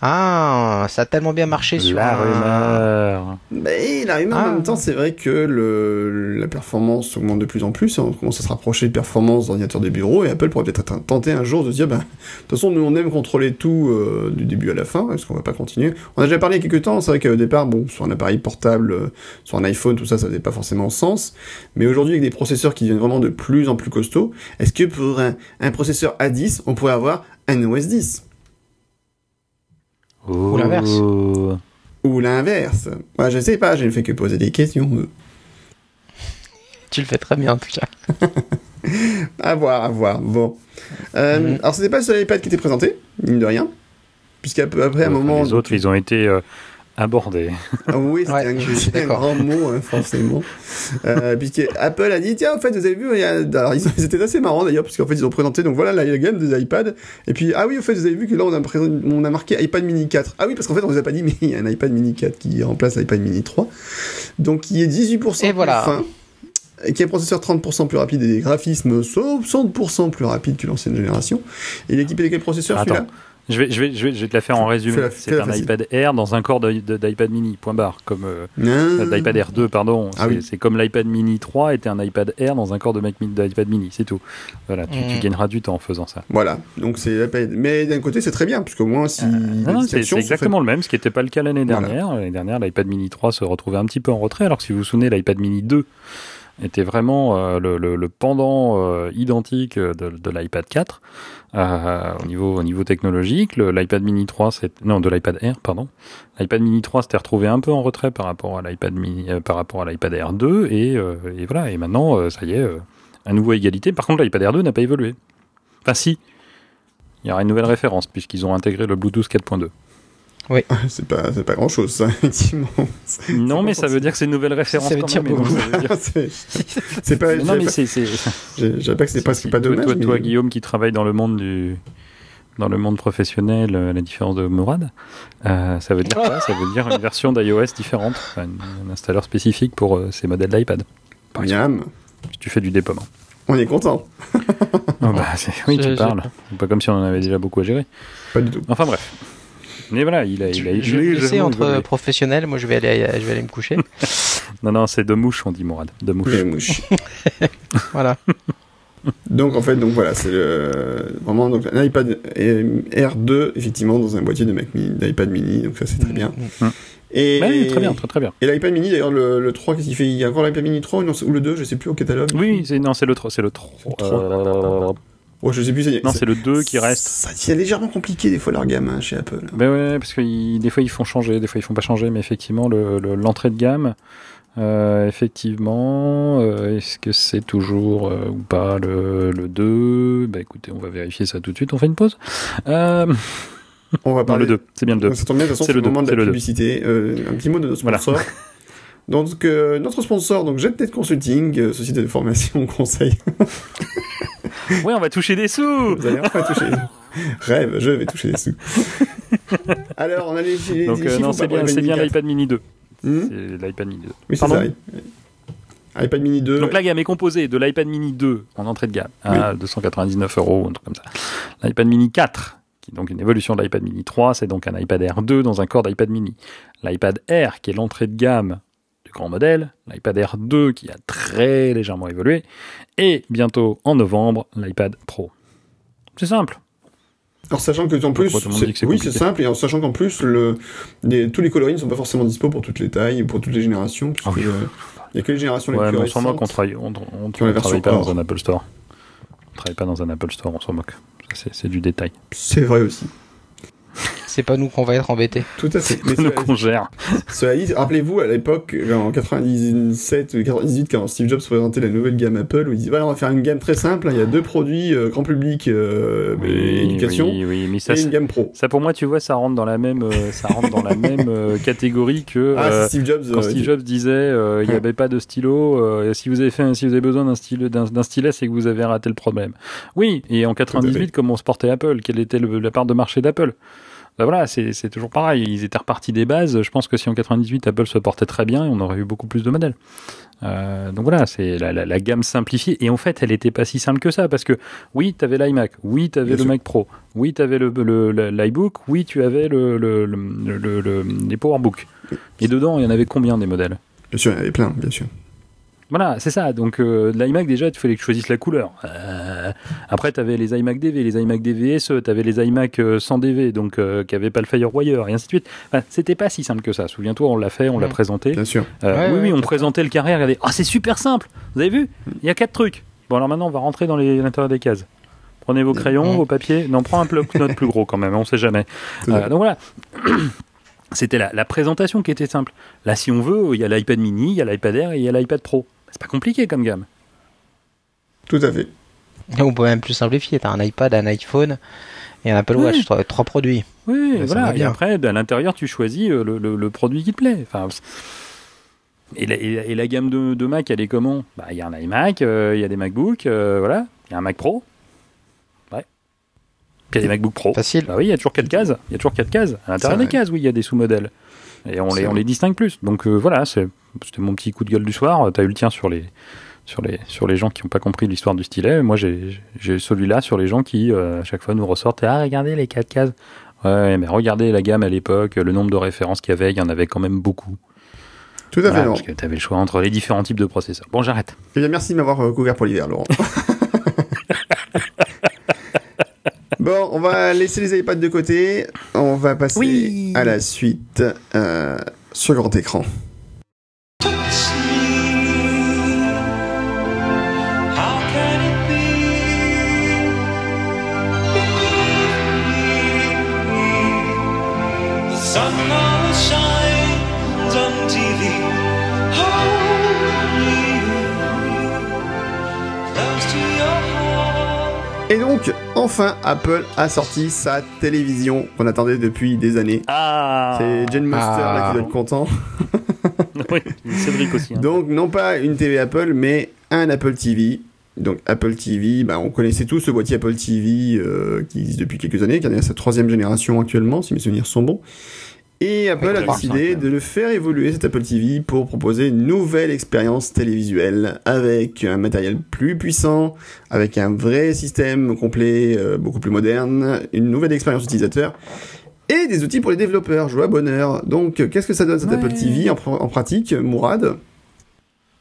ah, ça a tellement bien marché sur
la rumeur.
Mais la rumeur, en même ah. temps, c'est vrai que le, la performance augmente de plus en plus. On commence à se rapprocher de performance d'ordinateurs de bureau et Apple pourrait peut-être tenter un jour de se dire, bah, de toute façon, nous on aime contrôler tout euh, du début à la fin, est-ce qu'on va pas continuer? On a déjà parlé il y a quelques temps. C'est vrai qu'au départ, bon, sur un appareil portable, euh, sur un iPhone, tout ça, ça n'avait pas forcément sens. Mais aujourd'hui, avec des processeurs qui deviennent vraiment de plus en plus costauds, est-ce que pour un, un processeur A10, on pourrait avoir un OS 10
ou l'inverse.
Ou l'inverse. Moi, je sais pas, je ne fais que poser des questions.
Tu le fais très bien, en tout cas.
à voir, à voir. Bon. Euh, mm-hmm. Alors, c'était pas le seul iPad qui était présenté, mine de rien. Puisqu'après, à un moment.
Les autres, ils ont été euh, abordé.
Ah oui, c'est un, grand mot, hein, forcément. euh, puisque Apple a dit, tiens, en fait, vous avez vu, il y a... alors ils, étaient assez marrants d'ailleurs, parce qu'en fait, ils ont présenté, donc voilà la gamme des iPads. Et puis, ah oui, en fait, vous avez vu que là, on a, on a marqué iPad mini 4. Ah oui, parce qu'en fait, on vous a pas dit, mais il y a un iPad mini 4 qui remplace l'iPad mini 3. Donc, qui est 18% et plus fin qui est un processeur 30% plus rapide et des graphismes 60% plus rapides que l'ancienne génération. Et il est équipé de quel processeur celui-là?
Je vais, je, vais, je, vais, je vais te la faire en résumé. C'est un iPad Air dans un corps d'iPad mini, point barre. Comme euh, ah. d'iPad Air 2, pardon. Ah c'est comme l'iPad mini 3 était un iPad Air dans un corps d'iPad mini, c'est tout. Voilà, tu, tu, mm. gagneras du temps en faisant ça.
Voilà, donc c'est. Mais d'un côté, c'est très bien, parce que moi, si.
Euh, c'est exactement le même, ce qui n'était pas le cas l'année dernière. L'année dernière, l'iPad mini 3 se retrouvait un petit peu en retrait, alors que si vous vous souvenez, l'iPad mini 2 était vraiment euh, le, le, le, pendant euh, identique de, de l'iPad 4 euh, au niveau au niveau technologique. L'iPad Mini 3, c'est non de l'iPad Air, pardon. L'iPad Mini 3 s'était retrouvé un peu en retrait par rapport à l'iPad Mini, par rapport à l'iPad Air 2 et, et voilà. Et maintenant, ça y est, à nouveau égalité. Par contre, l'iPad Air 2 n'a pas évolué. Enfin, si. Il y aura une nouvelle référence puisqu'ils ont intégré le Bluetooth 4.2.
Oui.
C'est pas, c'est pas grand chose, ça, effectivement.
Non, mais ça veut dire que c'est une nouvelle référence. Ça veut dire beaucoup.
c'est pas. Non, mais c'est. J'avais pas que c'est presque pas dommage.
Toi, toi, Guillaume, qui travaille dans le monde du dans le monde professionnel, euh, la différence de Mourad, euh, ça veut dire quoi? Ça veut dire une version d'iOS différente, un, installeur spécifique pour euh, ces modèles d'iPad.
Par exemple.
Si tu fais du déploiement.
On est content.
oh bah, oui, tu parles. Pas comme si on en avait déjà beaucoup à gérer.
Pas du tout.
Enfin bref. Mais voilà, il a, il a,
je vais laisser entre professionnels. Moi, je vais aller, je vais aller me coucher.
non, non, c'est de mouche, on dit Mourad. De mouche. De
mouche.
voilà.
Donc en fait, donc voilà, c'est vraiment donc un iPad R2 effectivement dans un boîtier de Mac Mini, d'iPad Mini, donc ça c'est très bien.
Mm. Et très bien, très très bien.
Et l'iPad Mini d'ailleurs le, le, 3 qu'est-ce qu'il fait? Il y a encore l'iPad Mini 3 ou, le 2, je sais plus au catalogue.
Oui, c'est non, c'est le 3, c'est le 3.
Oh, je sais plus.
Non, c'est le 2 qui reste.
C'est légèrement compliqué des fois leur gamme hein, chez Apple.
Ben ouais, parce que des fois ils font changer, des fois ils font pas changer, mais effectivement l'entrée le, de gamme, euh, effectivement, euh, est-ce que c'est toujours euh, ou pas le, le 2 Bah écoutez, on va vérifier ça tout de suite. On fait une pause.
On va parler.
le 2, c'est bien le 2.
Ça tombe bien, de toute façon, c'est le, moment de la publicité. un petit mot de notre sponsor. Voilà. Donc, notre sponsor, donc JetNet Consulting, société de formation, conseil.
Oui, on va toucher des sous.
Vous allez enfin toucher des sous. Rêve, je vais toucher des sous. Alors, on a les, les
Donc, euh, non, c'est bien, l'iPad Mini 2. Hmm c'est l'iPad Mini 2.
Oui, c'est ça. iPad Mini 2.
Donc la gamme est composée de l'iPad Mini 2 en entrée de gamme à 299 euros, un truc comme ça. L'iPad Mini 4, qui est donc une évolution de l'iPad Mini 3, c'est donc un iPad Air 2 dans un corps d'iPad Mini. L'iPad Air, qui est l'entrée de gamme grand modèle, l'iPad Air 2 qui a très légèrement évolué, et bientôt en novembre, l'iPad Pro. C'est simple.
Alors sachant que en plus, oui c'est simple et en sachant qu'en plus le, tous les coloris ne sont pas forcément dispo pour toutes les tailles, pour toutes les générations. Ah il n'y a que les générations les plus
on s'en moque, on travaille, on, travaille pas dans un Apple Store. On travaille pas dans un Apple Store, on s'en moque. C'est du détail.
C'est vrai aussi.
C'est pas nous qu'on va être embêtés.
Tout à fait.
Mais nous qu'on gère.
Cela dit, rappelez-vous à l'époque, en 97 ou 98, quand Steve Jobs présentait la nouvelle gamme Apple, où il dit voilà, on va faire une gamme très simple. Hein, il y a deux produits, euh, grand public, euh,
Oui,
éducation,
oui, oui, mais ça,
et une
c'est-
gamme pro.
ça pour moi, tu vois, ça rentre dans la même, euh, ça rentre dans la même euh, catégorie que
Ah,
euh,
c'est Steve Jobs.
quand Steve Jobs disait euh, il n'y avait pas de stylo. euh, si vous avez fait, si vous avez besoin d'un stylo, d'un stylet, c'est que vous avez raté le problème. Oui, et en 98, comment se portait Apple? Quelle était le- la part de marché d'Apple? Ben voilà, c'est toujours pareil. Ils étaient repartis des bases. Je pense que si en 98 Apple se portait très bien, on aurait eu beaucoup plus de modèles. Euh, donc voilà, c'est la, la- la gamme simplifiée. Et en fait, elle n'était pas si simple que ça parce que oui, tu avais l'iMac, oui, tu avais
Bien
le
sûr.
Mac Pro, oui, tu avais le, le- le- l'iBook, oui, tu avais le, le, le- le- le- les PowerBook. Et dedans, il y en avait combien des modèles?
Bien sûr, il y en avait plein, bien sûr.
Voilà, c'est ça. Donc euh, l'iMac déjà, il fallait que tu choisisses la couleur. Euh, après, tu avais les iMac DV, les iMac DVSE, tu avais les iMac euh, sans DV, donc euh, qui n'avaient pas le FireWire, et ainsi de suite. Enfin, c'était pas si simple que ça. Souviens-toi, on l'a fait, on l'a présenté.
Bien sûr.
Euh,
Ouais,
oui,
ouais,
oui, on présentait le carré. Regardez, ah, c'est super simple. Vous avez vu? Il y a quatre trucs. Bon, alors maintenant, on va rentrer dans les- l'intérieur des cases. Prenez vos crayons, vos papiers. Non, prends un bloc-notes plus gros quand même, on sait jamais. Euh, donc voilà. C'était la, la présentation qui était simple. Là, si on veut, il y a l'iPad mini, il y a l'iPad Air et il y a l'iPad Pro. C'est pas compliqué comme gamme.
Tout à fait.
Et on peut même plus simplifier. T'as un iPad, un iPhone et un Apple
Oui.
Watch. Trois, trois produits.
Oui, voilà. Et après, à l'intérieur, tu choisis euh, le, le- le produit qui te plaît. Enfin, et, la, et la- et la gamme de, de Mac, elle est comment? Bah, Il y a un iMac, euh, il y a des MacBooks, euh, voilà. Il y a un Mac Pro. Ouais. Puis il y a des MacBook Pro.
Facile.
Bah oui, il y a toujours quatre cases. Il y a toujours quatre cases. À l'intérieur des cases, oui, il y a des sous-modèles. Et on les, on les distingue plus. Donc euh, voilà, c'est- c'était mon petit coup de gueule du soir. Tu as eu le tien sur les, sur les, sur les gens qui n'ont pas compris l'histoire du stylet. Moi, j'ai j'ai celui-là sur les gens qui, euh, à chaque fois, nous ressortent Ah, regardez les quatre cases. Ouais, mais regardez la gamme à l'époque, le nombre de références qu'il y avait, il y en avait quand même beaucoup.
Tout à
Voilà,
fait, Laurent.
parce que tu avais le choix entre les différents types de processeurs. Bon, j'arrête.
Eh bien, merci de m'avoir euh, couvert pour l'hiver, Laurent. bon, on va laisser les iPads de côté. On va passer
Oui.
à la suite euh, sur grand écran. Donc, enfin, Apple a sorti sa télévision qu'on attendait depuis des années.
Ah
C'est Jen Monster là qui doit être content.
oui, Cédric aussi. hein.
Donc, non pas une TV Apple, mais un Apple TV. Donc, Apple TV, bah, on connaissait tous ce boîtier Apple TV euh, qui existe depuis quelques années, qui en est à sa troisième génération actuellement, si mes souvenirs sont bons. Et Apple a décidé de le faire évoluer, cet Apple TV, pour proposer une nouvelle expérience télévisuelle avec un matériel plus puissant, avec un vrai système complet, euh, beaucoup plus moderne, une nouvelle expérience utilisateur et des outils pour les développeurs. Joie bonheur. Donc, qu'est-ce que ça donne cet
Ouais.
Apple TV en, pr- en pratique, Mourad?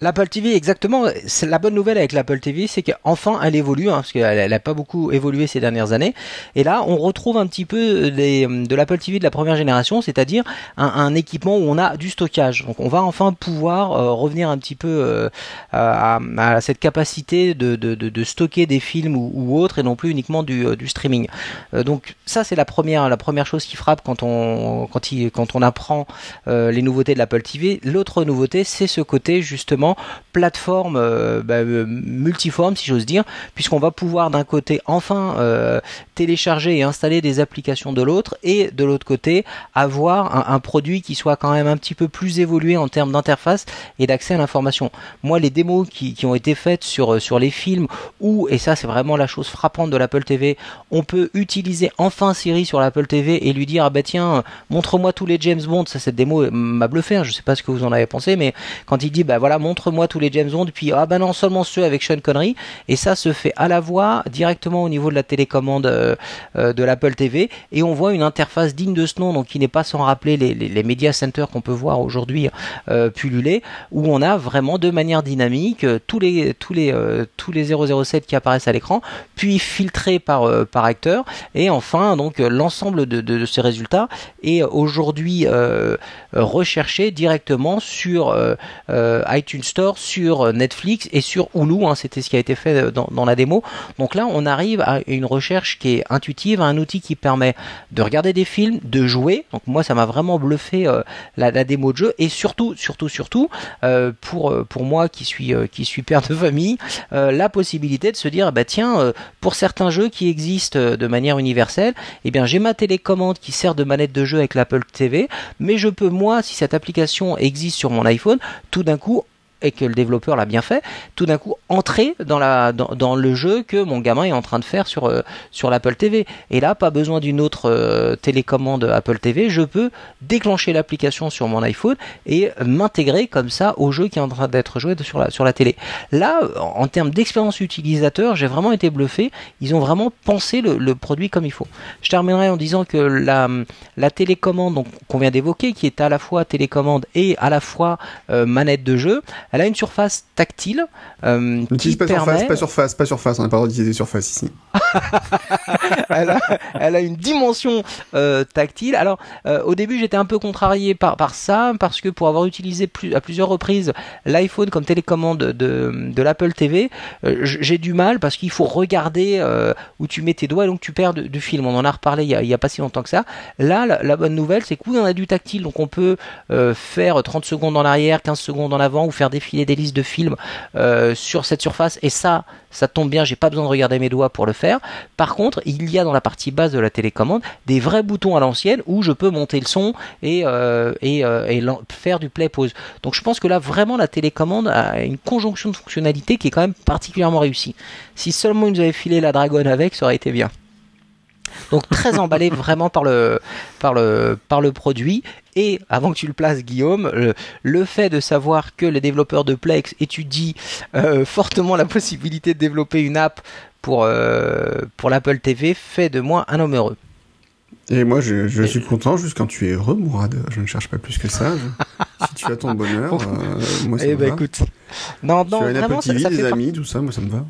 L'Apple TV, exactement. La bonne nouvelle avec l'Apple TV, c'est qu'enfin elle évolue, hein, parce qu'elle n'a pas beaucoup évolué ces dernières années. Et là, on retrouve un petit peu de l'Apple TV de la première génération, c'est-à-dire un, équipement où on a du stockage. Donc, on va enfin pouvoir euh, revenir un petit peu euh, à, cette capacité de, stocker des films ou, autres, et non plus uniquement du, euh, du streaming. Donc, ça, c'est la première, la première chose qui frappe quand on, quand il, quand on apprend les nouveautés de l'Apple TV. L'autre nouveauté, c'est ce côté justement plateforme euh, bah, euh, multiforme, si j'ose dire, puisqu'on va pouvoir d'un côté enfin euh, télécharger et installer des applications de l'autre, et de l'autre côté avoir un, produit qui soit quand même un petit peu plus évolué en termes d'interface et d'accès à l'information. Moi, les démos qui, ont été faites sur, sur les films, où, et ça c'est vraiment la chose frappante de l'Apple TV, on peut utiliser enfin Siri sur l'Apple TV et lui dire ah bah tiens montre-moi tous les James Bond ça cette démo m'a bluffé hein, je sais pas ce que vous en avez pensé mais quand il dit bah voilà montre-moi tous les James Bond puis ah bah non seulement ceux avec Sean Connery. Et ça se fait à la voix directement au niveau de la télécommande euh, euh, de l'Apple TV et on voit une interface digne de ce nom donc qui n'est pas sans rappeler les, les, media centers qu'on peut voir aujourd'hui euh, pulluler où on a vraiment de manière dynamique tous les tous les tous les 007 qui apparaissent à l'écran puis filtrés par par acteur. Et enfin donc l'ensemble de, de, de ces résultats est aujourd'hui recherché directement sur iTunes Store, sur euh, Netflix et sur Hulu. Hein, C'était ce qui a été fait euh, dans, la démo. Donc là, on arrive à une recherche qui est intuitive, à un outil qui permet de regarder des films, de jouer. Donc moi, ça m'a vraiment bluffé euh, la, démo de jeu et surtout, surtout, surtout pour pour moi qui suis qui suis père de famille, la possibilité de se dire bah tiens, pour certains jeux qui existent de manière universelle, eh bien j'ai ma télécommande qui sert de manette de jeu avec l'Apple TV, mais je peux moi, si cette application existe sur mon iPhone, tout d'un coup et que le développeur l'a bien fait, tout d'un coup entrer dans la dans, le jeu que mon gamin est en train de faire sur euh, sur l'Apple TV. Et là, pas besoin d'une autre euh, télécommande Apple TV, je peux déclencher l'application sur mon iPhone et m'intégrer comme ça au jeu qui est en train d'être joué sur la sur la télé. Là, en, termes d'expérience utilisateur, j'ai vraiment été bluffé. Ils ont vraiment pensé le, produit comme il faut. Je terminerai en disant que la la télécommande qu'on vient d'évoquer, qui est à la fois télécommande et à la fois euh, manette de jeu, elle a une surface tactile euh, qui
N'utilise pas
permet.
surface, pas surface, pas surface, on n'a pas le droit d'utiliser surface ici.
elle, a, elle a une dimension euh, tactile. Alors, euh, au début, j'étais un peu contrarié par, par ça, parce que pour avoir utilisé plus, à plusieurs reprises l'iPhone comme télécommande de, de l'Apple TV, euh, j'ai du mal parce qu'il faut regarder où tu mets tes doigts et donc tu perds du, film. On en a reparlé il y a, pas si longtemps que ça. Là, la, la bonne nouvelle, c'est que oui, on a du tactile, donc on peut faire 30 secondes en arrière, 15 secondes en avant ou faire défiler des listes de films euh, sur cette surface. Et ça, ça tombe bien, j'ai pas besoin de regarder mes doigts pour le faire. Par contre, il y a dans la partie basse de la télécommande des vrais boutons à l'ancienne où je peux monter le son et, euh, euh, faire du play pause. Donc je pense que là vraiment la télécommande a une conjonction de fonctionnalités qui est quand même particulièrement réussie. Si seulement ils nous avaient filé la Dragon avec, ça aurait été bien. Donc très emballé vraiment par le par le par le produit et avant que tu le places Guillaume le, le fait de savoir que les développeurs de Plex étudient euh, fortement la possibilité de développer une app pour euh, pour l'Apple TV fait de moi un homme heureux.
Et moi, je, je suis content juste quand tu es heureux, Mourad. Je ne cherche pas plus que ça. Je- si tu as ton bonheur, euh, moi ça
Eh
me
ben
va.
écoute. Non
tu
non
as une Apple
vraiment ça,
TV,
ça
des
fait par-
amis, tout ça, moi ça me va.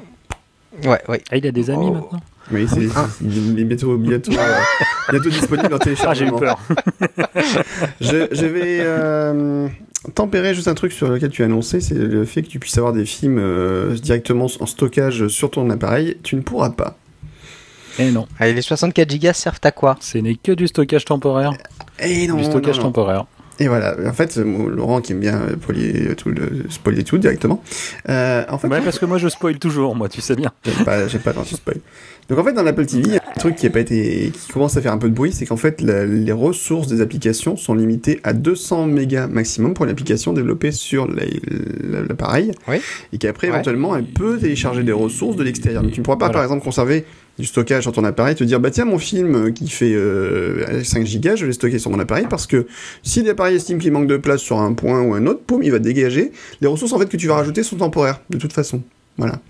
Ouais ouais.
Ah, il a des amis
Oh.
maintenant?
Oui, c'est il est bientôt, bientôt, euh, bientôt disponible en
Ah, j'ai eu
téléchargement.
peur.
je, je vais euh, tempérer juste un truc sur lequel tu as annoncé, c'est le fait que tu puisses avoir des films euh, directement en stockage sur ton appareil. Tu ne pourras pas.
Eh non,
Allez, les 64 gigas servent à quoi?
Ce n'est que du stockage temporaire.
Et non,
du stockage
non, non.
temporaire.
Et voilà, en fait, moi, Laurent qui aime bien euh, polier tout, le, spoiler tout directement. Euh, en fait,
Ouais, parce que moi je spoil toujours, moi, tu sais bien.
J'aime pas, j'aime pas quand tu spoil. Donc en fait, dans l'Apple TV, il y a un truc qui a pas été, qui commence à faire un peu de bruit, c'est qu'en fait, la- les ressources des applications sont limitées à 200 mégas maximum pour une application développée sur la- la- l'appareil.
Oui.
Et qu'après,
Ouais.
éventuellement, elle peut télécharger des ressources de l'extérieur. Donc tu ne pourras pas,
Voilà.
par exemple, conserver du stockage sur ton appareil, te dire, bah tiens, mon film euh, qui fait euh, 5 gigas, je vais le stocker sur mon appareil parce que si l'appareil estime qu'il manque de place sur un point ou un autre, poum, il va dégager. Les ressources, en fait, que tu vas rajouter sont temporaires, de toute façon. Voilà.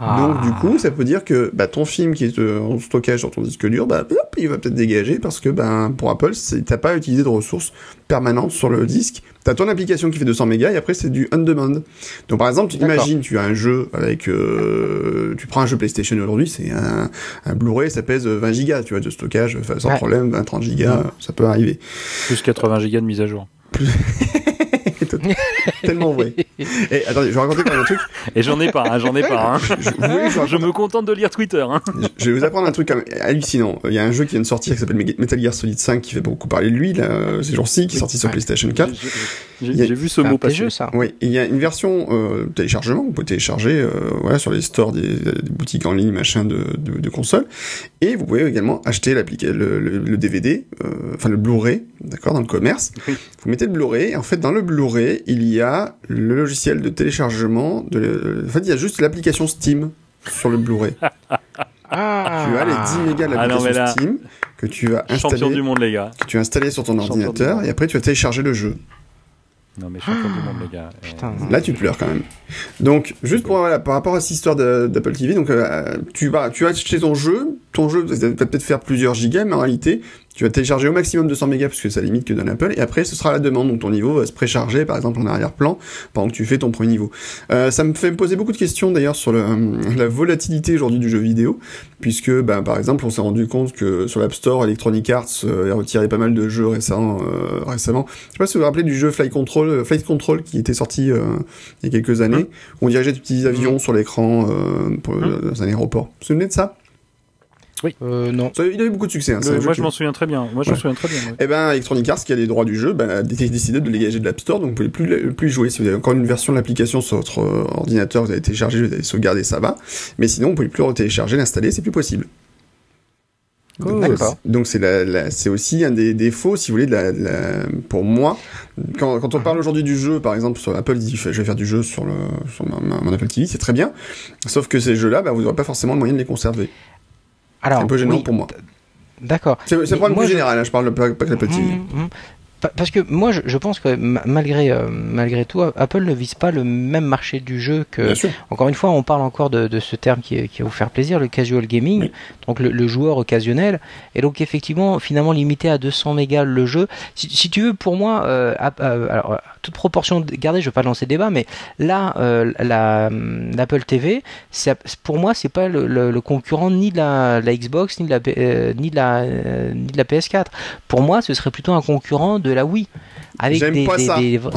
Donc du coup, ça peut dire que bah, ton film qui est euh, en stockage sur ton disque dur, bah, hop, il va peut-être dégager parce que ben pour Apple, c'est- t'as pas utilisé de ressources permanentes sur le disque. T'as ton application qui fait 200 mégas et après c'est du on demand. Donc par exemple, tu imagines, tu as un jeu avec, euh, tu prends un jeu PlayStation aujourd'hui, c'est un, un Blu-ray, ça pèse 20 gigas, tu vois, de stockage, enfin, sans
Ouais.
problème, 20-30 gigas, ça peut arriver.
Plus 80 gigas de mise à jour.
Tellement vrai. Et attendez, je vais raconter quand même un truc.
Et j'en ai pas, hein, j'en ai pas. Hein.
Je, que je
Je me contente de lire Twitter. Hein.
Je vais vous apprendre un truc hallucinant. Il y a un jeu qui vient de sortir qui s'appelle Metal Gear Solid 5 qui fait beaucoup parler de lui là, ces jours-ci, qui est sorti sur. PlayStation 4.
J'ai vu ce mot
un
passer.
jeu ça.
Oui, il y a une version euh, téléchargement, vous pouvez télécharger euh, voilà, sur les stores des, des boutiques en ligne machin de, de, de consoles, et vous pouvez également acheter le, le, le DVD, euh, enfin le Blu-ray, d'accord, dans le commerce.
Oui.
Vous mettez le Blu-ray, et en fait dans le Blu-ray il y a le logiciel de téléchargement, de, en fait il y a juste l'application Steam sur le Blu-ray.
Ah.
Tu as les 10 mégas de
Ah
l'application
là-
Steam que tu vas installer,
du monde, les gars.
que tu as installé sur ton
Champion
ordinateur, et après tu vas télécharger le jeu.
Non, mais champion du monde, les gars. Euh,
Putain.
Là, tu pleures quand même. Donc, juste pour voilà, par rapport à cette histoire d'Apple TV, donc euh, tu vas, tu vas acheter ton jeu, ton jeu va peut-être faire plusieurs gigas, mais en réalité, tu vas télécharger au maximum 200 mégas parce que ça limite que d'un Apple, et après, ce sera la demande, donc ton niveau va se précharger, par exemple en arrière-plan, pendant que tu fais ton premier niveau. Euh, ça me fait me poser beaucoup de questions d'ailleurs sur le, euh, la volatilité aujourd'hui du jeu vidéo, puisque, ben, par exemple, on s'est rendu compte que sur l'App Store, Electronic Arts euh, a retiré pas mal de jeux récents, euh, récemment. Je sais pas si vous vous rappelez du jeu Fly Control euh, Flight Control qui était sorti euh, il y a quelques années. où On dirigeait des petits avions sur l'écran euh, pour,
Hum.
dans un aéroport. Vous vous souvenez de ça,
Euh, non.
Ça, Il a eu beaucoup de succès. Hein,
Le- moi, je m'en souviens très bien. Moi, je
Ouais.
m'en souviens très bien. ouais.
Eh ben, Electronic Arts, qui a les droits du jeu, ben, a dé- décidé de dégager de l'App Store, donc vous pouvez plus, jouer. Si vous avez encore une version de l'application sur votre euh, ordinateur, vous avez téléchargé, vous avez sauvegardé, ça va. Mais sinon, vous pouvez plus le télécharger, l'installer, c'est plus possible. Donc,
D'accord.
Donc c'est la, la- c'est aussi un des défauts, si vous voulez, de la, de la- pour moi. Quand, quand on parle aujourd'hui du jeu, par exemple sur Apple, dit je vais faire du jeu sur le sur ma- ma- mon Apple TV, c'est très bien. Sauf que ces jeux-là, bah, vous n'aurez pas forcément le moyen de les conserver.
Alors,
C'est un peu gênant
oui,
pour moi.
D'accord.
C'est un problème plus
je-
général. hein, je parle pas, pas que
mhm. Pa- Parce que moi, je, pense que ma- malgré euh, malgré tout, Apple ne vise pas le même marché du jeu que.
Bien sûr.
Encore une fois, on parle encore de, de ce terme qui, va vous faire plaisir, le casual gaming,
Oui.
donc le, le joueur occasionnel. Et donc effectivement, finalement limité à 200 mégas le jeu. Si, si tu veux, pour moi, euh, euh, alors toute proportion gardée, je vais pas lancer débat, mais là, euh, la l'Apple TV, pour moi, c'est pas le, concurrent ni de la, Xbox ni de la euh, ni de la euh, ni de la PS4. Pour moi, ce serait plutôt un concurrent de la Wii. Avec des,
pas
des-
ça.
des-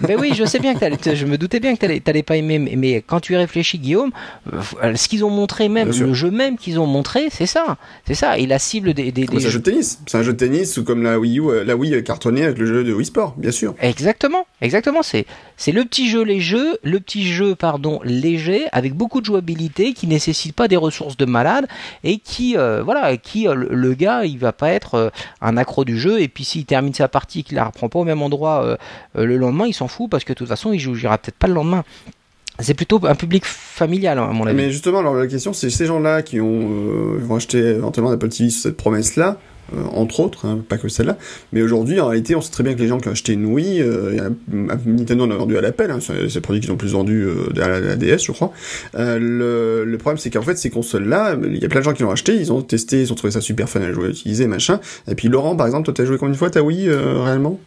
Ben oui, je sais bien que je me doutais bien que t'allais, t'allais pas aimer, mais, quand tu y réfléchis, Guillaume, euh, ce qu'ils ont montré même, le jeu même qu'ils ont montré, c'est ça, c'est ça. Et la cible des, des, des
c'est un jeu de tennis. C'est un jeu de tennis ou comme la Wii U, euh, la Wii cartonnée avec le jeu de Wii Sport, bien sûr.
Exactement, exactement. C'est c'est le petit jeu les jeux, le petit jeu pardon léger avec beaucoup de jouabilité qui nécessite pas des ressources de malade et qui euh, voilà qui euh, le, le gars il va pas être euh, un accro du jeu et puis s'il termine sa partie qu'il la reprend pas au même endroit euh, euh, le lendemain il s'en fout parce que de toute façon il jouera peut-être pas le lendemain. C'est plutôt un public familial hein, à mon avis.
Mais justement, alors la question, c'est ces gens-là qui ont euh, vont acheter éventuellement l'Apple TV sur cette promesse-là, entre autres, hein, pas que celle-là. Mais aujourd'hui, en réalité, on sait très bien que les gens qui ont acheté une Wii, Nintendo en a vendu à l'appel, hein, c'est le produit qu'ils ont le plus vendu euh, à, la, DS, je crois. Le, problème, c'est qu'en fait, ces consoles-là, il y a plein de gens qui l'ont acheté, ils ont testé, ils ont trouvé ça super fun à jouer, à utiliser, machin. Et puis Laurent, par exemple, toi, t'as joué combien de fois ta Wii réellement?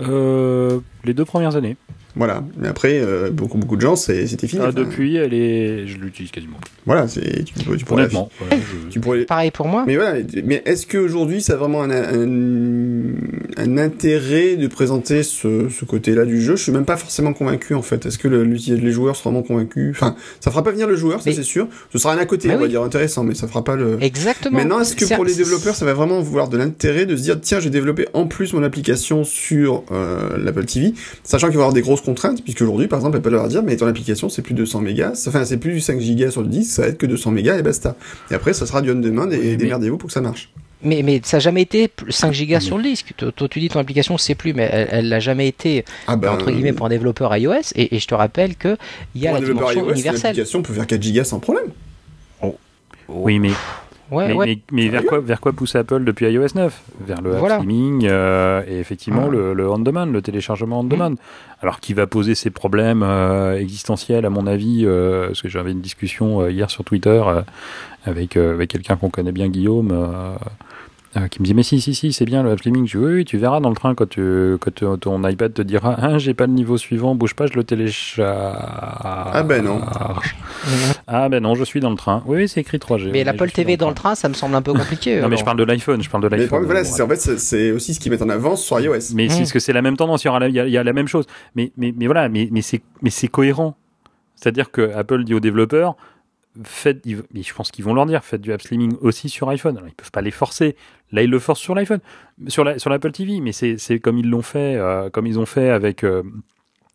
Les deux premières années.
Voilà. Mais après, euh, beaucoup beaucoup de gens, c'est- c'était fini.
Ah, depuis, elle est, je l'utilise quasiment. plus.
Voilà, c'est tu, pourrais.
Honnêtement. je-
Tu pourrais.
Pareil pour moi.
Mais voilà, mais est-ce qu'aujourd'hui ça a vraiment un, un, un intérêt de présenter ce, ce côté-là du jeu? Je suis même pas forcément convaincu en fait. Est-ce que le- les joueurs seront vraiment convaincus? Enfin, ça fera pas venir le joueur, ça
Mais-
c'est sûr. Ce sera un à côté,
Mais
on va
oui.
dire intéressant, mais ça fera pas le.
Exactement.
Maintenant, est-ce que pour les développeurs, ça va vraiment vouloir de l'intérêt de se dire tiens, j'ai développé en plus mon application sur euh, l'Apple TV, sachant qu'il va y avoir des grosses contraintes, puisque aujourd'hui, par exemple, Apple va leur dire mais ton application c'est plus 200 mégas, enfin c'est plus 5 gigas sur le disque, ça va être que 200 mégas et basta. Et après, ça sera du on-demand et
Oui, mais-
démerdez-vous pour que ça marche.
Mais, mais ça n'a jamais été plus- 5 gigas sur le disque. Toi, toi, tu dis ton application, c'est plus, mais elle- l'a jamais été,
Ah ben,
entre guillemets, pour un développeur iOS. Et, et je te rappelle que il y a
pour un
la
développeur
dimension
iOS,
universelle.
l'application peut faire 4 gigas sans problème.
Oui, mais,
Ouais,
mais,
ouais.
mais, mais vers quoi, vers quoi pousse Apple depuis iOS 9 Vers le app
Voilà.
streaming euh, et effectivement
Ah.
le, le on-demand, le téléchargement on-demand. Alors qui va poser ses problèmes euh, existentiels à mon avis, euh, parce que j'avais une discussion euh, hier sur Twitter euh, avec, euh, avec quelqu'un qu'on connaît bien, Guillaume. euh, euh, qui me dit mais si si si c'est bien le app streaming je dis, oui, oui tu verras dans le train quand, tu, quand tu- ton iPad te dira ah, j'ai pas le niveau suivant bouge pas je le télécharge
Ah ben non.
ah ben non je suis dans le train oui, oui c'est écrit 3G
Mais
oui,
l'Apple TV dans le train, ça me semble un peu compliqué.
non mais je parle de l'iPhone, je parle de l'iPhone.
voilà, c'est en fait, c'est- aussi ce qu'ils mettent en avant sur iOS.
Mais c'est
Mm.
ce que c'est la même tendance, il y aura la, il y a, il y a la même chose. Mais, mais, mais voilà, mais, mais c'est, mais c'est cohérent. C'est-à-dire que Apple dit aux développeurs, faites, ils- mais je pense qu'ils vont leur dire, faites du app streaming aussi sur iPhone. Alors, ils peuvent pas les forcer. Là, ils le forcent sur l'iPhone, sur la, sur l'Apple TV. Mais c'est, c'est comme ils l'ont fait, euh, comme ils ont fait avec, euh,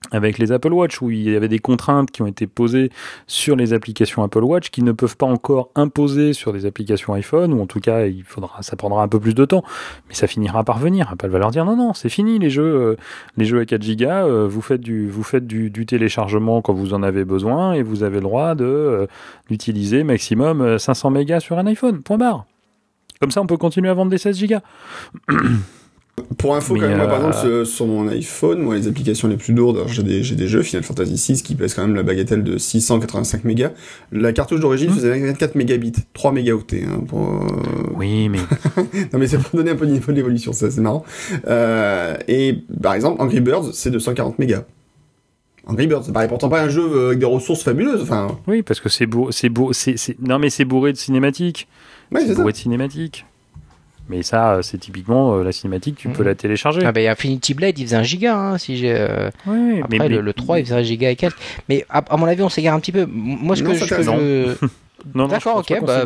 avec les Apple Watch, où il y avait des contraintes qui ont été posées sur les applications Apple Watch qui ne peuvent pas encore imposer sur des applications iPhone, ou en tout cas, il faudra, ça prendra un peu plus de temps, mais ça finira par venir. Apple va leur dire non, non, c'est fini les jeux, euh, les jeux à 4 gigas, euh, vous faites du, vous faites du, téléchargement quand vous en avez besoin et vous avez le droit de euh, d'utiliser maximum euh, 500 mégas sur un iPhone. Point barre. Comme ça, on peut continuer à vendre des 16 gigas.
Pour info, quand même, moi, par
euh,
exemple, sur, mon iPhone, moi, les applications les plus lourdes, j'ai des, jeux, Final Fantasy VI, qui pèsent quand même la bagatelle de 685 mégas. La cartouche d'origine
Hmm.
faisait 24 mégabits, 3 mégaoctets, hein, pour, euh,
Oui, mais
Non mais c'est pour donner un peu de niveau d'évolution, ça c'est marrant. Euh, et par exemple, Angry Birds, c'est 240 mégas. Angry Birds, ça paraît pourtant pas un jeu euh, avec des ressources fabuleuses. Enfin,
oui, parce que c'est beau, c'est beau, c'est, c'est- non mais c'est bourré de cinématiques.
ouais, c'est ça.
bourré de cinématiques. Mais ça, euh, c'est typiquement euh, la cinématique, tu peux
Mhm.
la télécharger.
Ah bah, Infinity Blade, il faisait un giga, hein, si j'ai. euh, Après,
mais,
le,
mais-
le 3, il faisait un giga et quelques. Mais à, à mon avis, on s'égare un petit peu. Moi, ce
Non,
que, ce que je.
non, non,
D'accord,
je pense pas
ok. Bah,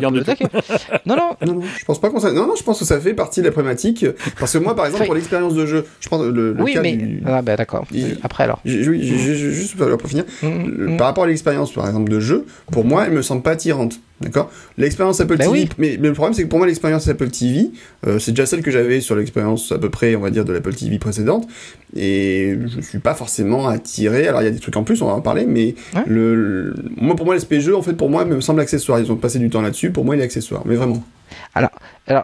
non, non.
Non, non, je pense pas qu'on Non, non, je pense que ça fait partie de la problématique. Parce que moi, par exemple, pour l'expérience de jeu, je prends le, le
oui,
cas
mais.
du...
Ah, bah, d'accord.
Il-
Après, alors.
Juste pour finir,
Mm,
le-
mm.
par rapport à l'expérience, par exemple, de jeu, pour moi, elle me semble pas attirante. D'accord? L'expérience Apple
Bah
TV,
oui.
mais, mais le problème, c'est que pour moi, l'expérience Apple TV, euh, c'est déjà celle que j'avais sur l'expérience à peu près, on va dire, de l'Apple TV précédente. Et je suis pas forcément attiré. Alors, il y a des trucs en plus, on va en parler, mais
Ouais.
le, le- moi, pour moi, l'SP jeu, en fait, pour moi, me semble accessoire. Ils ont passé du temps là-dessus. Pour moi, il est accessoire. Mais vraiment.
Alors, euh,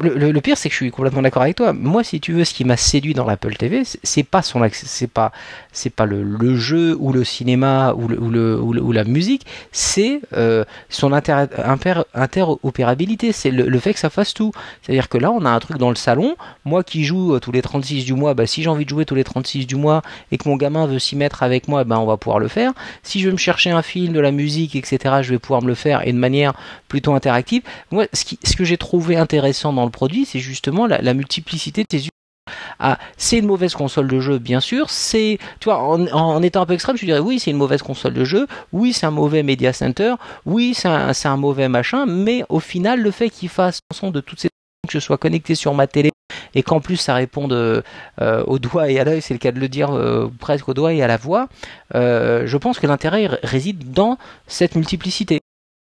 le, pire, c'est que je suis complètement d'accord avec toi. Moi, si tu veux, ce qui m'a séduit dans l'Apple TV, c'est- pas son c'est pas, c'est pas le, jeu ou le cinéma ou, ou, ou la musique, c'est euh, son inter, imper- interopérabilité. C'est le, fait que ça fasse tout. C'est-à-dire que là, on a un truc dans le salon. Moi qui joue euh, tous les 36 du mois, bah, si j'ai envie de jouer tous les 36 du mois et que mon gamin veut s'y mettre avec moi, ben on va pouvoir le faire. Si je veux me chercher un film, de la musique, etc., je vais pouvoir me le faire et de manière plutôt interactive. Moi, ce que j'ai trouvé intéressant dans le produit, c'est justement la, multiplicité de tes. Ah, c'est une mauvaise console de jeu, bien sûr. C'est, tu vois, en, étant un peu extrême, je dirais oui, c'est une mauvaise console de jeu. Oui, c'est un mauvais media center. Oui, c'est un, mauvais machin. Mais au final, le fait qu'il fasse son de toutes ces que je sois connecté sur ma télé et qu'en plus ça réponde euh, au doigt et à l'œil, c'est le cas de le dire, euh, presque au doigt et à la voix. euh, je pense que l'intérêt réside dans cette multiplicité.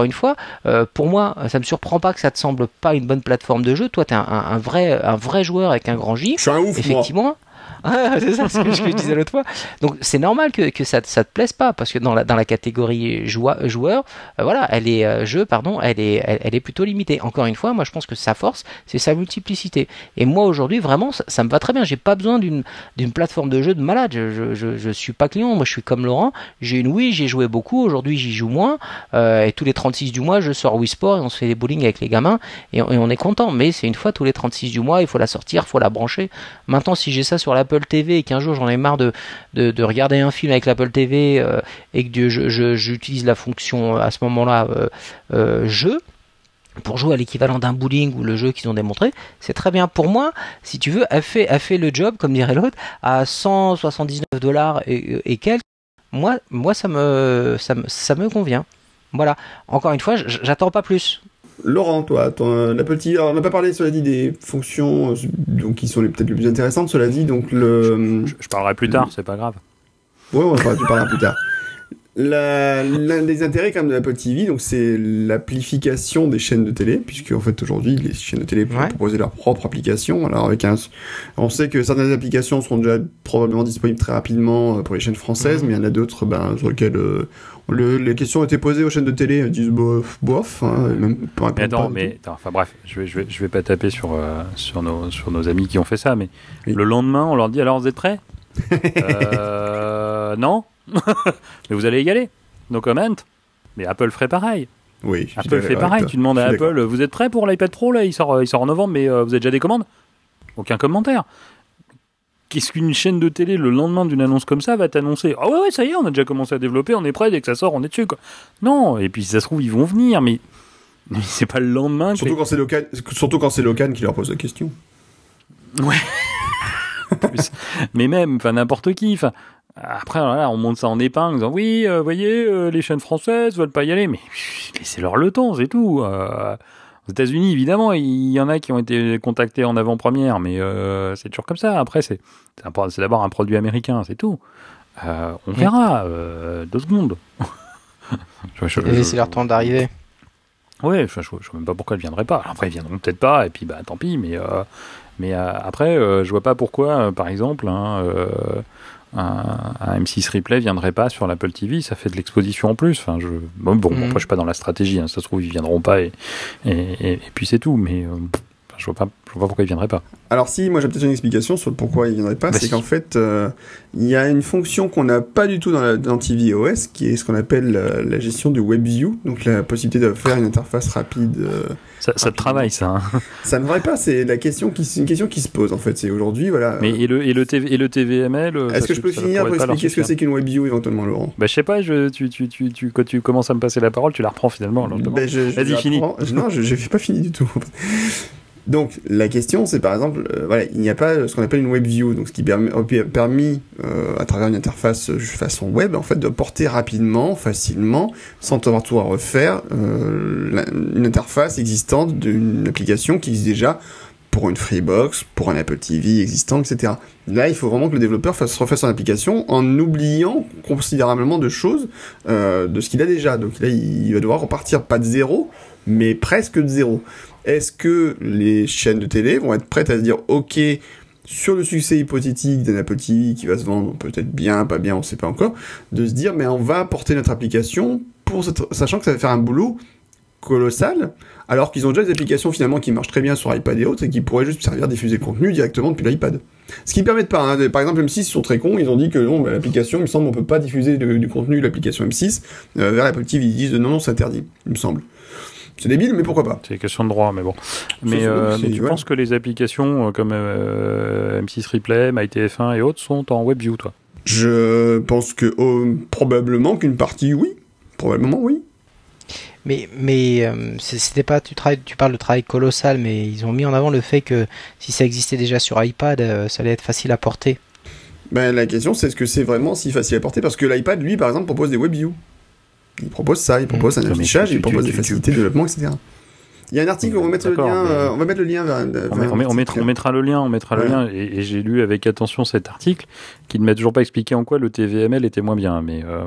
Encore une fois, euh, pour moi, ça me surprend pas que ça te semble pas une bonne plateforme de jeu. Toi, tu es un, un- un vrai, un vrai joueur avec un grand J.
Je suis un ouf, moi.
Ah, c'est ça ce que je disais l'autre fois. Donc c'est normal que, que ça, ça te plaise pas parce que dans la, dans la catégorie joueur, euh, voilà, elle est euh, jeu, pardon, elle est, elle, est plutôt limitée. Encore une fois, moi je pense que sa force, c'est sa multiplicité. Et moi aujourd'hui, vraiment, ça, me va très bien. J'ai pas besoin d'une plateforme de jeu de malade. Je, je, je, je suis pas client. Moi je suis comme Laurent. J'ai une Wii, j'ai joué beaucoup. Aujourd'hui j'y joue moins. Euh, et tous les 36 du mois, je sors Wii Sport et on se fait des bowling avec les gamins et on, et on est content. Mais c'est une fois tous les 36 du mois, il faut la sortir, il faut la brancher. Maintenant, si j'ai ça sur l'Apple TV et qu'un jour j'en ai marre de, de, de regarder un film avec l'Apple TV euh, et que je- je- j'utilise la fonction euh, à ce moment-là euh, jeu pour jouer à l'équivalent d'un bowling ou le jeu qu'ils ont démontré, c'est très bien. Pour moi, si tu veux, a fait, a fait le job, comme dirait l'autre, à 179 dollars et, et quelques. Moi, moi ça, me, ça, me, ça me convient. Voilà. Encore une fois, j'attends pas plus.
Laurent, toi, ton, l'Apple TV, alors on n'a pas parlé, cela dit, des fonctions euh, donc, qui sont peut-être les plus intéressantes, cela dit, donc le...
Je, je parlerai plus tard, c'est pas grave.
Ouais, on va tu parleras plus tard. La- L'un des intérêts quand même de l'Apple TV, donc c'est l'amplification des chaînes de télé, puisque en fait aujourd'hui les chaînes de télé peuvent
Ouais.
proposer leur propre application. Alors avec un, on sait que certaines applications seront déjà probablement disponibles très rapidement euh, pour les chaînes françaises,
Mhm.
mais il y en a d'autres ben, sur lesquelles euh, le- les questions ont été posées aux chaînes de télé, elles disent bof, bof, hein, même pas
Mais attends,
pas
mais attends, enfin bref, je vais, je vais, je vais pas taper sur, euh, sur, nos, sur nos amis qui ont fait ça, mais
Oui.
le lendemain, on leur dit alors vous êtes prêts? Euh, Non, mais vous allez égaler. No comment. Mais Apple ferait pareil.
oui,
Apple fait pareil. Tu demandes à Apple, vous êtes prêts pour l'iPad Pro? Là Il sort, il sort en novembre, mais euh, vous avez déjà des commandes? Aucun commentaire. Qu'est-ce qu'une chaîne de télé le lendemain d'une annonce comme ça va t'annoncer Ah ouais, ouais, ça y est, on a déjà commencé à développer, on est prêt, dès que ça sort, on est dessus quoi. Non, et puis si ça se trouve, ils vont venir, mais, mais c'est pas le lendemain
Surtout quand c'est Locan, surtout quand c'est Locan qui leur pose la question.
plus. mais même, enfin n'importe qui. Enfin, après, voilà, on monte ça en épingle, en disant oui, euh, voyez, euh, les chaînes françaises veulent pas y aller, mais laissez-leur le temps, c'est tout. Euh, aux États-Unis, évidemment, il y en a qui ont été contactés en avant-première, mais euh, c'est toujours comme ça. Après, c'est c'est c'est d'abord un produit américain, c'est tout. Euh, on verra. euh, deux secondes. Je- je-
Et
je-
laisser leur temps d'arriver.
Ouais, je, je vois même pas pourquoi ils viendraient pas. Après, ils viendront peut-être pas, et puis bah tant pis. Mais euh, mais après, je vois pas pourquoi, par exemple, hein, un, un M6 Replay viendrait pas sur l'Apple TV. Ça fait de l'exposition en plus. Enfin, je bon, bon
Mhm.
après, je suis pas dans la stratégie. hein, ça se trouve, ils viendront pas, et et, et, et puis c'est tout. Mais euh, je vois pas, je vois pas pourquoi ils viendraient pas.
Alors si, moi j'ai peut-être une explication sur le pourquoi il viendrait pas,
Bah,
c'est
si.
qu'en fait, euh, il y a une fonction qu'on n'a pas du tout dans, la, dans tvOS, qui est ce qu'on appelle euh, la gestion du WebView, donc la possibilité de faire une interface rapide. euh.
Ça, ça te travaille, ça. hein.
Ça ne devrait pas, c'est la question qui, une question qui se pose en fait. C'est aujourd'hui, voilà.
Mais et le et le, TV, et le TVML.
Est-ce que je peux finir pour expliquer ce que c'est qu'une WebView éventuellement, Laurent?
Bah, je sais pas. Je, tu, tu, tu, tu, quand tu commences à me passer la parole, tu la reprends finalement. je Vas-y,
reprends. Non, je n'ai pas fini du tout. Donc la question c'est par exemple, euh, voilà, il n'y a pas ce qu'on appelle une web view, donc ce qui permet, euh, à travers une interface euh, façon web en fait de porter rapidement, facilement, sans avoir tout à refaire, euh, une interface existante d'une application qui existe déjà pour une Freebox, pour un Apple TV existant, etc. Là, il faut vraiment que le développeur fasse refaire son application en oubliant considérablement de choses euh, de ce qu'il a déjà. Donc là, il va devoir repartir pas de zéro, mais presque de zéro. Est-ce que les chaînes de télé vont être prêtes à se dire, ok, sur le succès hypothétique d'un Apple TV qui va se vendre peut-être bien, pas bien, on sait pas encore, de se dire, mais on va porter notre application pour sachant que ça va faire un boulot colossal, alors qu'ils ont déjà des applications finalement qui marchent très bien sur iPad et autres et qui pourraient juste servir à diffuser le contenu directement depuis l'iPad. Ce qui ne permet pas, hein. par exemple M6 ils sont très cons, ils ont dit que non, bah, l'application, il me semble, on peut pas diffuser du contenu de l'application M6 euh, vers l'Apple TV, ils disent non, non, c'est interdit, il me semble. C'est débile, mais pourquoi pas
C'est une question de droit, mais bon. Mais, euh, mais tu
ouais.
penses que les applications euh, comme euh, M6 Replay, MyTF1 et autres sont en WebView, toi?
Je pense que oh, probablement qu'une partie, oui. Probablement, oui.
Mais, mais euh, c'était pas, tu, travailles, tu parles de travail colossal, mais ils ont mis en avant le fait que si ça existait déjà sur iPad, euh, ça allait être facile à porter.
Ben, la question, c'est est-ce que c'est vraiment si facile à porter? Parce que l'iPad, lui, par exemple, propose des WebView. Il propose ça, il propose un
Ouais, mais
affichage,
tu-
il propose
tu-
des facilités de développement, etc. Il y a un article, on va mettre le lien, euh, on va mettre le lien vers,
on,
vers
met-
un
on met- on mettra,
article.
on mettra le lien, on mettra le lien. Et, et j'ai lu avec attention cet article qui ne m'a toujours pas expliqué en quoi le TVML était moins bien. Mais euh,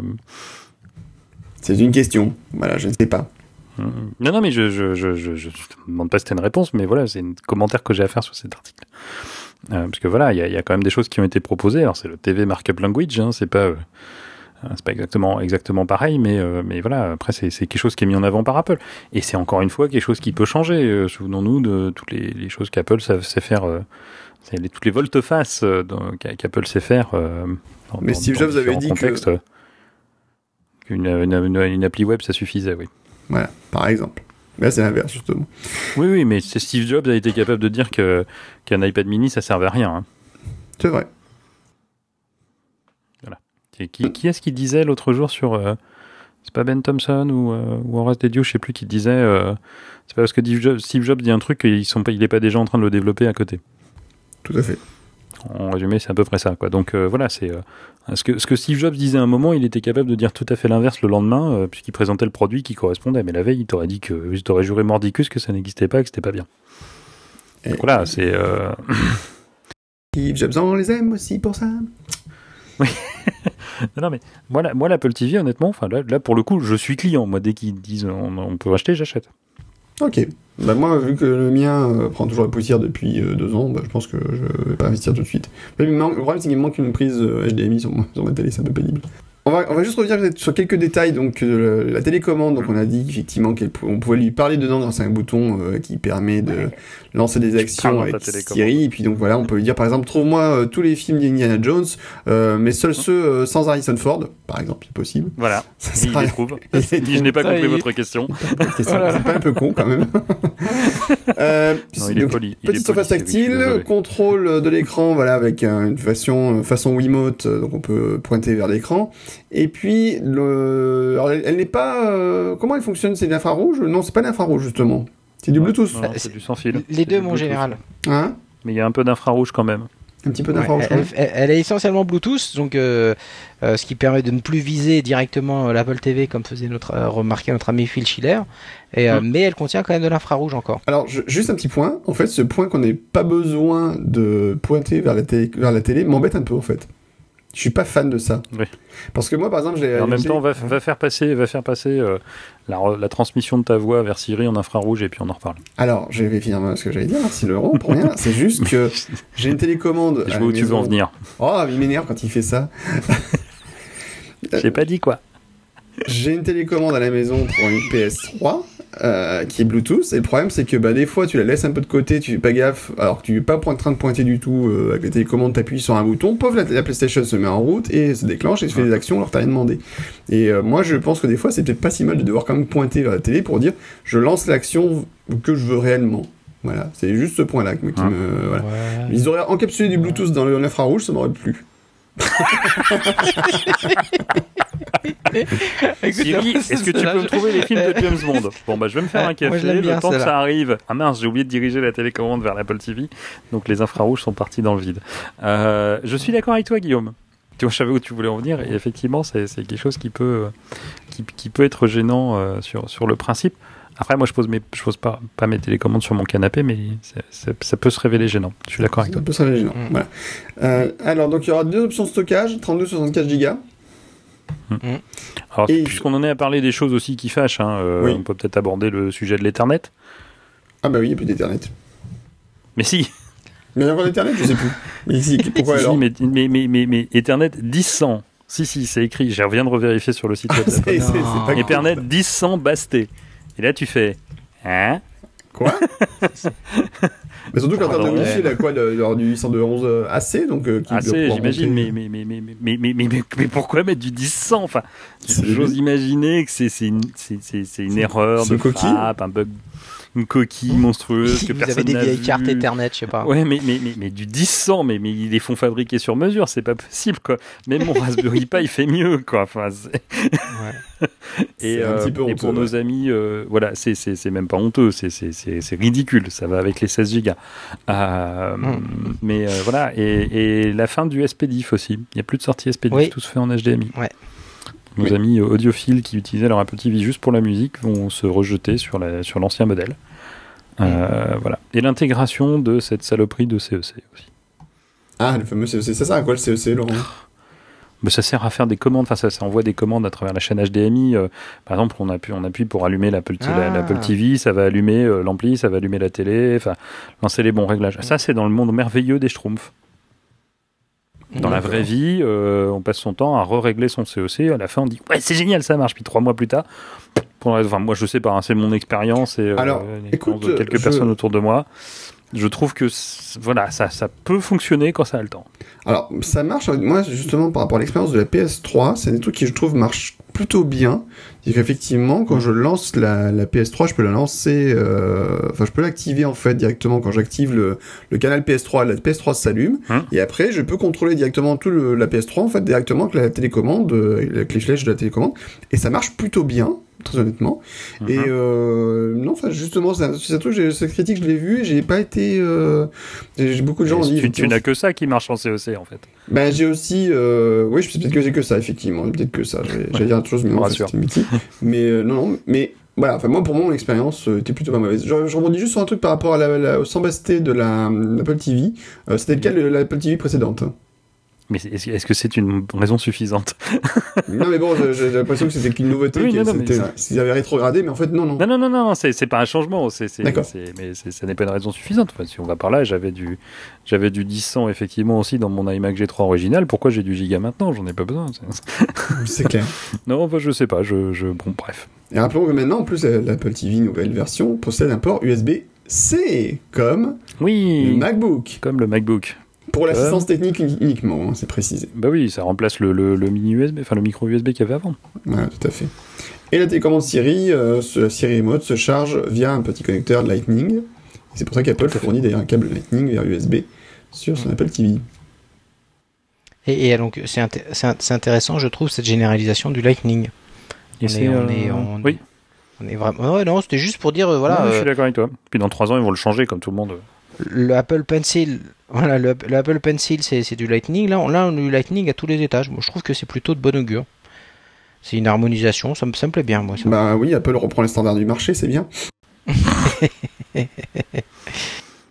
C'est une question. Voilà, je ne sais pas.
hum, non, non, mais je je je je, je te demande pas si c'était une réponse, mais voilà, c'est un commentaire que j'ai à faire sur cet article. Euh, parce que voilà, il y, a- il y a quand même des choses qui ont été proposées. Alors c'est le TV Markup Language, hein, c'est pas c'est pas exactement exactement pareil, mais euh, mais voilà, après c'est c'est quelque chose qui est mis en avant par Apple. Et c'est encore une fois quelque chose qui peut changer. Euh, Souvenons-nous de toutes les, les choses qu'Apple sait, faire. euh, les, toutes les volte-face euh, qu'Apple sait faire. dans-
Mais
dans-
Steve Jobs avait dit que-
une, une, une appli web ça suffisait, oui.
Voilà, par exemple. Mais là, c'est l'inverse, justement.
Oui, oui, mais Steve Jobs a été capable de dire que qu'un iPad Mini ça servait à rien. hein.
C'est vrai.
Qui, qui, qui est-ce qui disait l'autre jour sur. euh, c'est pas Ben Thompson ou, euh, ou Horace Dediu, je sais plus, qui disait. euh, c'est pas parce que Steve Jobs, Steve Jobs dit un truc qu'il sont pas, il est pas déjà en train de le développer à côté.
Tout à fait.
En résumé, c'est à peu près ça. Quoi. Donc euh, voilà, c'est ce, que, ce que Steve Jobs disait à un moment, il était capable de dire tout à fait l'inverse le lendemain, puisqu'il présentait le produit qui correspondait. Mais la veille, il t'aurait dit que, il t'aurait juré mordicus que ça n'existait pas, que c'était pas bien.
Et-
Donc voilà, c'est.
Steve Jobs, on les aime aussi pour ça.
Non, mais moi, la- moi l'Apple TV, honnêtement, enfin là, pour le coup, je suis client. Moi, dès qu'ils disent on, peut acheter, j'achète.
Ok. Bah moi, vu que le mien euh, prend toujours la poussière depuis euh, deux ans, bah, je pense que je vais pas investir tout de suite. Mais le problème, c'est qu'il manque une prise euh, HDMI sur, mon- sur ma télé, c'est un peu pénible. On va, on va juste revenir sur quelques détails. Donc, euh, la télécommande, donc on a dit effectivement qu'on pouvait lui parler dedans grâce à un bouton euh, qui permet de lancer des actions avec. Siri. Et puis donc voilà, on peut lui dire par exemple, trouve-moi euh, tous les films d'Indiana Jones, euh, mais seuls ceux euh, sans Harrison Ford, par exemple, c'est possible.
Voilà,
Ça
il
sera-
les trouve.
Il
je n'ai pas
Ça,
compris
il-
votre question.
C'est pas un peu con quand même. euh,
Non, il est poli.
Petite surface tactile, contrôle de l'écran, voilà, avec euh, une façon, façon Wiimote, donc on peut pointer vers l'écran. Et puis, le... Alors, elle, elle n'est pas... euh, Comment elle fonctionne C'est l'infrarouge? Non, c'est pas l'infrarouge, justement. C'est du Bluetooth.
non, non, c'est du sans fil.
Les
C'est
deux, mon
Bluetooth.
général.
Hein?
Mais il y a un peu d'infrarouge quand même.
Un petit peu
Ouais,
d'infrarouge.
elle, elle- elle est essentiellement Bluetooth, donc euh, euh, ce qui permet de ne plus viser directement l'Apple TV comme faisait notre euh, remarquer notre ami Phil Schiller. Et, euh,
Mm.
Mais elle contient quand même de l'infrarouge encore.
Alors, je- juste un petit point. En fait, ce point qu'on n'ait pas besoin de pointer vers la télé, vers la télé m'embête un peu, en fait. Je suis pas fan de ça.
Oui.
Parce que moi, par exemple, j'ai...
En même temps, va, va faire passer, va faire passer euh, la, transmission de ta voix vers Siri en infrarouge et puis on en reparle.
Alors, je vais finir ce que j'allais dire, merci Laurent, pour rien. C'est juste que j'ai une télécommande.
Je vois où tu veux en venir.
Oh, il m'énerve quand il fait ça.
J'ai pas dit quoi.
J'ai une télécommande à la maison pour une PS3 euh, qui est Bluetooth. Et le problème, c'est que bah, des fois, tu la laisses un peu de côté, tu fais pas gaffe, alors que tu es pas en train de pointer du tout euh, avec la télécommande, t'appuies sur un bouton, pauvre, la, la PlayStation se met en route et se déclenche et se fait des actions alors que t'as rien demandé. Et euh, moi, je pense que des fois, c'est peut-être pas si mal de devoir quand même pointer vers la télé pour dire je lance l'action que je veux réellement. Voilà, c'est juste ce point-là qui me. qui
Hein.
me- voilà. Ils auraient encapsulé du Bluetooth dans le- l'infrarouge, ça m'aurait plu.
Siri, est-ce que tu peux me trouver les films de James Bond? Bon, bah, je vais me faire un
moi,
café.
l'aime bien,
le temps que ça arrive. Ah mince, j'ai oublié de diriger la télécommande vers l'Apple TV. Donc, les infrarouges sont partis dans le vide. Euh, je suis d'accord avec toi, Guillaume. Tu vois, je savais où tu voulais en venir. Et effectivement, c'est quelque chose qui peut, euh, qui, qui peut être gênant euh, sur, sur le principe. Après, moi, je pose, mes, je pose pas, pas mes télécommandes sur mon canapé, mais ça, ça- ça peut se révéler gênant. Je suis d'accord avec
Ça
toi.
peut se révéler gênant.
Mm.
Voilà. Euh, alors, donc, il y aura deux options de stockage 32-64 Go.
Alors,
Et-
puisqu'on en est à parler des choses aussi qui fâchent, hein, euh,
Oui.
on peut peut-être aborder le sujet de l'Ethernet.
Ah, bah oui, il n'y a plus d'Ethernet.
Mais si,
Mais il y a encore d'Ethernet, je sais plus. Mais ici, pourquoi
Si,
alors
si, mais, mais, mais, mais, mais Ethernet 1000. Si, si, c'est écrit. Je reviens de revérifier sur le site web. D'Apple.
c'est pas
Ethernet 1000 basté. Et là, tu fais. Hein?
Quoi? Mais surtout qu'en termes de wifi, il a quoi Du 811 euh, AC donc, euh, AC,
ah, j'imagine, mais, mais, mais, mais, mais, mais, mais, pourquoi mettre du 10-100 enfin, J'ose imaginer que c'est une, une erreur de frappe, un bug une coquille monstrueuse que
Vous avez des vieilles
vu.
cartes Ethernet, je sais pas.
Ouais, mais, mais, mais, mais du 10 mais, mais ils les font fabriquer sur mesure, c'est pas possible, quoi. Même mon Raspberry Pi, il fait mieux, quoi. Enfin, c'est-
C'est
Et,
un
euh,
petit peu
et
honteux,
pour nos amis, euh, voilà, c'est- c'est c'est même pas honteux, c'est- c'est c'est- c'est ridicule, ça va avec les 16 gigas. Euh,
Mm.
Mais euh, voilà, et, et la fin du SPDIF aussi. Il n'y a plus de sortie SPDIF,
Oui.
tout se fait en HDMI.
Ouais.
Nos
Oui.
amis euh, audiophiles qui utilisaient leur Apple TV juste pour la musique vont se rejeter sur la- sur l'ancien modèle. Euh, Voilà. Et l'intégration de cette saloperie de CEC aussi.
Ah, le fameux CEC, c'est ça, quoi, le CEC, Laurent?
Mais ça sert à faire des commandes, enfin ça, ça envoie des commandes à travers la chaîne HDMI. euh, par exemple, on appuie, on appuie pour allumer l'Apple la-
Ah.
l'Apple TV, ça va allumer euh, l'ampli, ça va allumer la télé, enfin lancer les bons réglages. Ça, c'est dans le monde merveilleux des Schtroumpfs. Dans la vraie vie, euh, on passe son temps à re-régler son CEC. À la fin, on dit ouais, c'est génial, ça marche. Puis trois mois plus tard, la- enfin moi je sais pas, hein, c'est mon expérience et euh,
Alors, écoute,
de quelques
je-
personnes autour de moi. Je trouve que voilà, ça, ça peut fonctionner quand ça a le temps.
Alors, ça marche, moi, justement, par rapport à l'expérience de la PS3, c'est des trucs qui, je trouve, marchent plutôt bien. C'est qu'effectivement, quand je lance la, la PS3, je peux la lancer, euh, enfin, je peux l'activer, en fait, directement. Quand j'active le, le canal PS3, la PS3 s'allume.
Hum.
Et après, je peux contrôler directement tout le, la PS3, en fait, directement avec la télécommande, euh, avec les flèches de la télécommande. Et ça marche plutôt bien, très honnêtement. Et
Mhm.
euh, non, enfin justement, c'est un- truc, cette critique, je l'ai vu et j'ai pas été. Euh, j'ai beaucoup de gens dit.
tu, tu n'as que ça qui marche en CEC en fait.
Ben j'ai aussi, euh, oui, je sais peut-être que j'ai que ça effectivement, peut-être que ça. J'allais dire autre chose, mais non, c'était mais non, non, mais voilà. Enfin moi, pour moi, mon expérience euh, était plutôt pas mauvaise. Je, je rebondis juste sur un truc par rapport à la, la, au de la l'Apple TV. Euh, C'était le cas de l'Apple TV précédente.
Mais est-ce que c'est une raison suffisante
non, mais bon, j'ai l'impression que c'était qu'une nouveauté,
Oui,
s'ils avaient rétrogradé, mais en fait non, non.
Non, non, non, non, c'est pas un changement. C'est- mais ça n'est pas une raison suffisante. Enfin, si on va par là, j'avais du, du 10 effectivement aussi dans mon iMac G3 original. Pourquoi j'ai du Giga maintenant? J'en ai pas besoin. C'est-
clair.
Non, enfin, je sais pas. Je, je, bon, bref.
Et rappelons que maintenant, en plus, la- l'Apple TV nouvelle version possède un port USB-C, comme le. MacBook.
Comme le MacBook.
Pour l'assistance technique uni- uniquement, hein, c'est précisé.
Bah oui, ça remplace le, le, le mini USB, enfin le micro USB qu'il y avait avant.
Voilà, tout à fait. Et la télécommande Siri, euh, ce- Siri Remote se charge via un petit connecteur Lightning. C'est pour ça qu'Apple fournit d'ailleurs un câble Lightning vers USB sur son Apple TV.
Et, et donc c'est inté- c'est int- c'est intéressant, je trouve, cette généralisation du Lightning.
Et
On est- on
euh,
est- on-
Oui,
On est vraiment. Ouais, non, c'était juste pour dire, euh, voilà,
Non, je
euh,
suis d'accord avec toi. Puis dans 3 ans, ils vont le changer comme tout le monde.
le Apple Pencil, voilà, le, le Apple Pencil, c'est du Lightning. Là, on, là, on a du Lightning à tous les étages. Moi, je trouve que c'est plutôt de bon augure. C'est une harmonisation, ça me, ça me plaît bien, moi. Ça.
Bah oui, Apple reprend les standards du marché, c'est bien.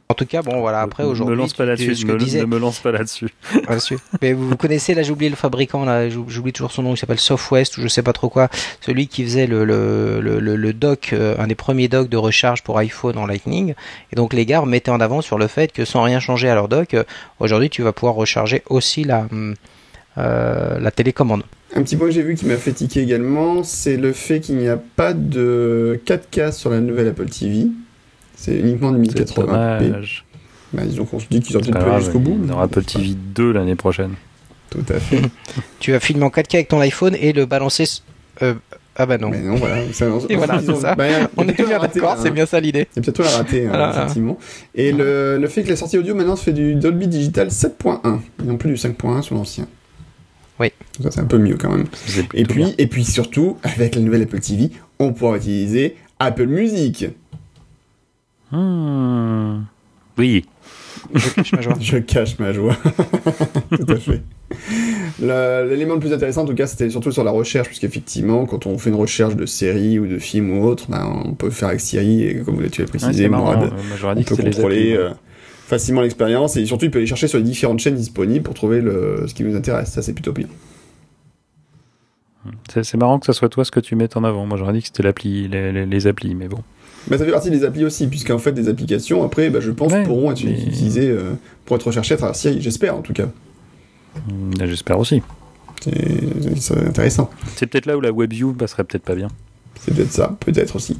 En tout cas, bon, voilà. Après, aujourd'hui,
ne lance pas là-dessus. Ne, me lance pas là-dessus.
Là-dessus. Mais vous, vous connaissez, là j'ai oublié le fabricant, là j'ou- j'oublie toujours son nom, il s'appelle Softwest ou je sais pas trop quoi. Celui qui faisait le, le, le, le- le dock, euh, un des premiers docks de recharge pour iPhone en Lightning. Et donc les gars mettaient en avant sur le fait que sans rien changer à leur dock, euh, aujourd'hui tu vas pouvoir recharger aussi la, hum, euh, la télécommande.
Un petit point que j'ai vu qui m'a fait tiquer également, c'est le fait qu'il n'y a pas de 4K sur la nouvelle Apple TV. C'est uniquement du
C'est
1080p.
dommage.
Bah, disons qu'on se dit qu'ils ont
C'est
peut-être
pas
jusqu'au bout.
Il y aura Apple TV 2 l'année prochaine.
Tout à fait.
Tu vas filmer en 4K avec ton iPhone et le balancer... euh, ah bah non.
Mais non, voilà. Ça, on-
Et voilà, c'est ça.
bah,
On est
plutôt
bien d'accord,
hein.
c'est bien ça l'idée.
Il y a peut-être un raté, hein,
Voilà.
effectivement. Et le, le fait que la sortie audio maintenant se fait du Dolby Digital 7.1, et non plus du 5.1 sur l'ancien.
Oui.
Ça, c'est un peu mieux quand même.
C'est
Et puis,
bien.
et puis surtout, avec la nouvelle Apple TV, on pourra utiliser Apple Music.
Hmm. Oui.
Je cache ma joie.
Je cache ma joie. Tout à fait. L'élément le plus intéressant, en tout cas, c'était surtout sur la recherche, puisqu'effectivement, quand on fait une recherche de série ou de film ou autre, ben, on peut faire avec Siri, et comme tu l'as
Ouais,
précisé,
marrant.
Mourad,
Euh, j'aurais
on
dit
peut
les
contrôler euh, facilement l'expérience, et surtout, il peut aller chercher sur les différentes chaînes disponibles pour trouver le, ce qui nous intéresse. Ça, c'est plutôt bien.
C'est c'est marrant que ça soit toi ce que tu mettes en avant. Moi, j'aurais dit que c'était l'appli, les, les- les applis, mais bon.
Mais ça fait partie des applis aussi, puisqu'en fait, des applications, après, ben, je pense,
Ouais,
pourront être
mais-
utilisées euh, pour être recherchées à travers Siri, j'espère, en tout cas.
Hmm, J'espère aussi.
C'est intéressant.
C'est peut-être là où la WebView passerait peut-être pas bien.
C'est peut-être ça, peut-être aussi.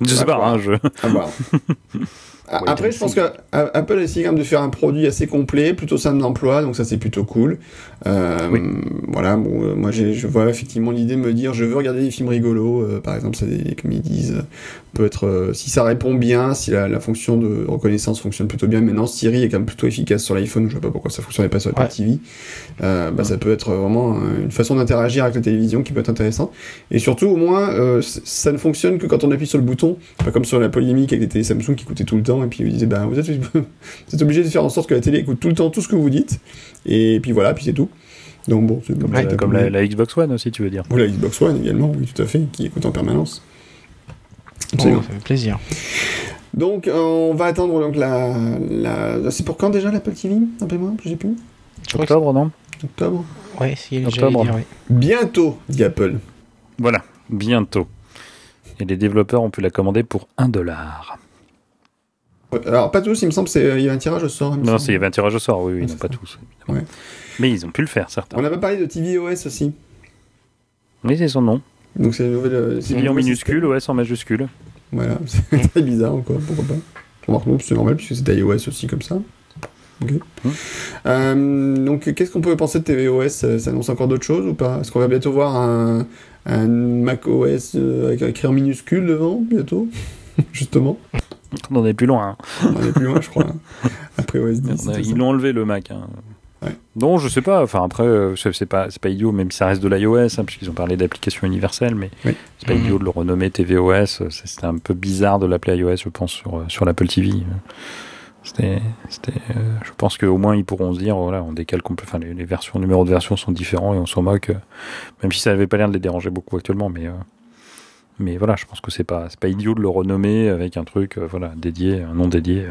Je sais pas, hein, je...
À voir. Après, je pense
dit.
que A- Apple a essayé quand même de faire un produit assez complet, plutôt simple d'emploi, donc ça c'est plutôt cool. Euh,
Oui.
Voilà, bon, euh, moi je vois effectivement l'idée de me dire, je veux regarder des films rigolos, euh, par exemple, ça, des- disent, euh, peut être, si ça répond bien, si la, la fonction de reconnaissance fonctionne plutôt bien. Maintenant, Siri est quand même plutôt efficace sur l'iPhone, je vois pas pourquoi ça fonctionnait pas sur Apple
Ouais.
TV. Euh, bah, ça peut être vraiment une façon d'interagir avec la télévision qui peut être intéressante. Et surtout, au moins, euh, ça ne fonctionne que quand on appuie sur le bouton, pas comme sur la polémique avec les télé Samsung qui écoutaient tout le temps, et puis ils disaient, bah, vous êtes, vous êtes obligé de faire en sorte que la télé écoute tout le temps tout ce que vous dites, et puis voilà, puis c'est tout. Donc bon, c'est
comme, la, comme la, Xbox One aussi, tu veux dire.
Ou la Xbox One également, oui, tout à fait, qui écoute en permanence.
Bon,
Absolument.
ça fait plaisir.
Donc, euh, on va attendre donc la. la... C'est pour quand déjà l'Apple TV Rappelez-moi, j'ai plus.
Je crois que
Octobre, non?
Octobre
Ouais, si,
Octobre.
dire, oui.
Bientôt, dit Apple.
Voilà, bientôt. Et les développeurs ont pu la commander pour 1 dollar.
Alors, pas tous, il me semble, c'est- il y a un tirage au sort. il
Non, il y avait un tirage au sort, oui, oui,
Ouais,
non, pas tous, évidemment.
Ouais.
Mais ils ont pu le faire, certains.
On n'a pas parlé de TVOS aussi.
Oui, c'est son nom.
Donc, c'est une nouvelle. euh,
TV
un
en minuscule. OS en majuscule.
Voilà, c'est très bizarre encore, pourquoi pas. C'est normal puisque c'est iOS aussi comme ça. Ok.
Hmm.
Euh, donc, qu'est-ce qu'on peut penser de tvOS Ça ça annonce encore d'autres choses ou pas? Est-ce qu'on va bientôt voir un, un macOS euh, avec écrit en minuscule devant, bientôt? Justement.
On en est plus loin. hein.
On en est plus loin, je crois. hein. Après OS 10.
On a- Ils l'ont enlevé le Mac. Hein.
Ouais.
Non, je sais pas. Enfin, après, euh, c'est pas, c'est pas idiot, même si ça reste de l'iOS, hein, puisqu'ils ont parlé d'application universelle, mais
Oui.
c'est pas
Mhm.
idiot de le renommer tvOS. C'était un peu bizarre de l'appeler iOS, je pense, sur, euh, sur l'Apple TV. C'était, c'était, euh, je pense qu'au moins ils pourront se dire, voilà, on décale complètement. Enfin, les, les versions, numéros de version sont différents et on s'en moque, euh, même si ça n'avait pas l'air de les déranger beaucoup actuellement, mais. euh, mais voilà, je pense que c'est pas, c'est pas idiot de le renommer avec un truc, euh, voilà, dédié, un nom dédié.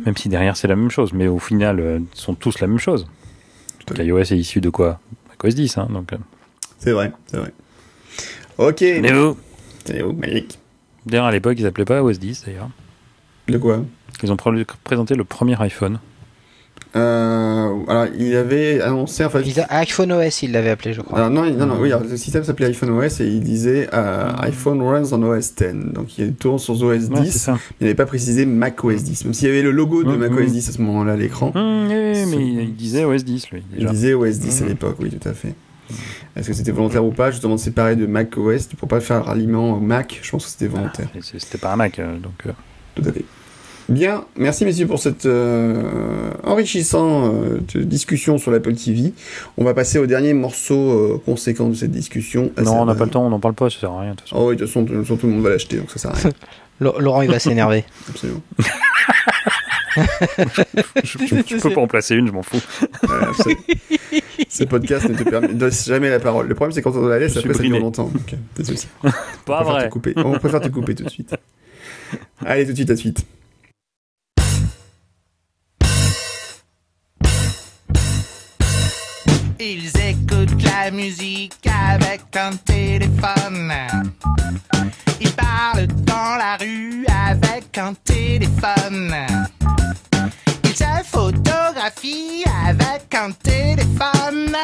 Euh. Même si derrière c'est la même chose, mais au final, euh, ils sont tous la même chose. L'iOS est issu de quoi? macOS 10, hein, donc. euh.
C'est vrai, c'est vrai. Ok.
Mais oh,
C'est oh, magnifique.
D'ailleurs, à l'époque, ils appelaient pas OS 10, d'ailleurs.
De quoi?
Ils ont pr- présenté le premier iPhone.
Euh, Alors, il avait annoncé, en fait.
IPhone OS, ils l'avaient appelé, je crois.
Alors non, il- non, non, oui, alors, le système s'appelait iPhone OS et il disait euh, iPhone runs on OS 10. Donc il tourne sur OS 10.
Ouais, c'est ça.
il n'avait pas précisé Mac OS 10. Même s'il y avait le logo de
Mhm.
Mac OS 10 à ce moment-là à l'écran,
oui,
C'est-
mais il, il disait OS 10, lui,
il disait OS 10 à l'époque, oui, tout à fait. Est-ce que c'était volontaire ou pas Justement de séparer de Mac OS pour pas faire le ralliement au Mac, je pense que c'était volontaire.
Et c'est- C'était pas un Mac, euh, donc.
Tout à fait. Bien, merci messieurs pour cette euh, enrichissante euh, de discussion sur l'Apple TV. On va passer au dernier morceau euh, conséquent de cette discussion.
Non, on n'a pas le temps, on n'en parle pas, ça sert à rien, de toute façon.
Oh oui, de toute façon, de tout le monde va l'acheter, donc ça sert à rien.
Laurent, il va s'énerver.
Absolument.
je, je- je peux pas en placer une, je m'en fous.
Voilà, ce, ce podcast ne te permet, jamais la parole. Le problème, c'est quand on la laisse, après, ça dure longtemps. Donc, pas de On préfère
vrai.
te couper. On préfère te couper tout de suite. Allez, tout de suite, à suite.
Ils écoutent la musique avec un téléphone. Ils parlent dans la rue avec un téléphone. Ils se photographient avec un téléphone.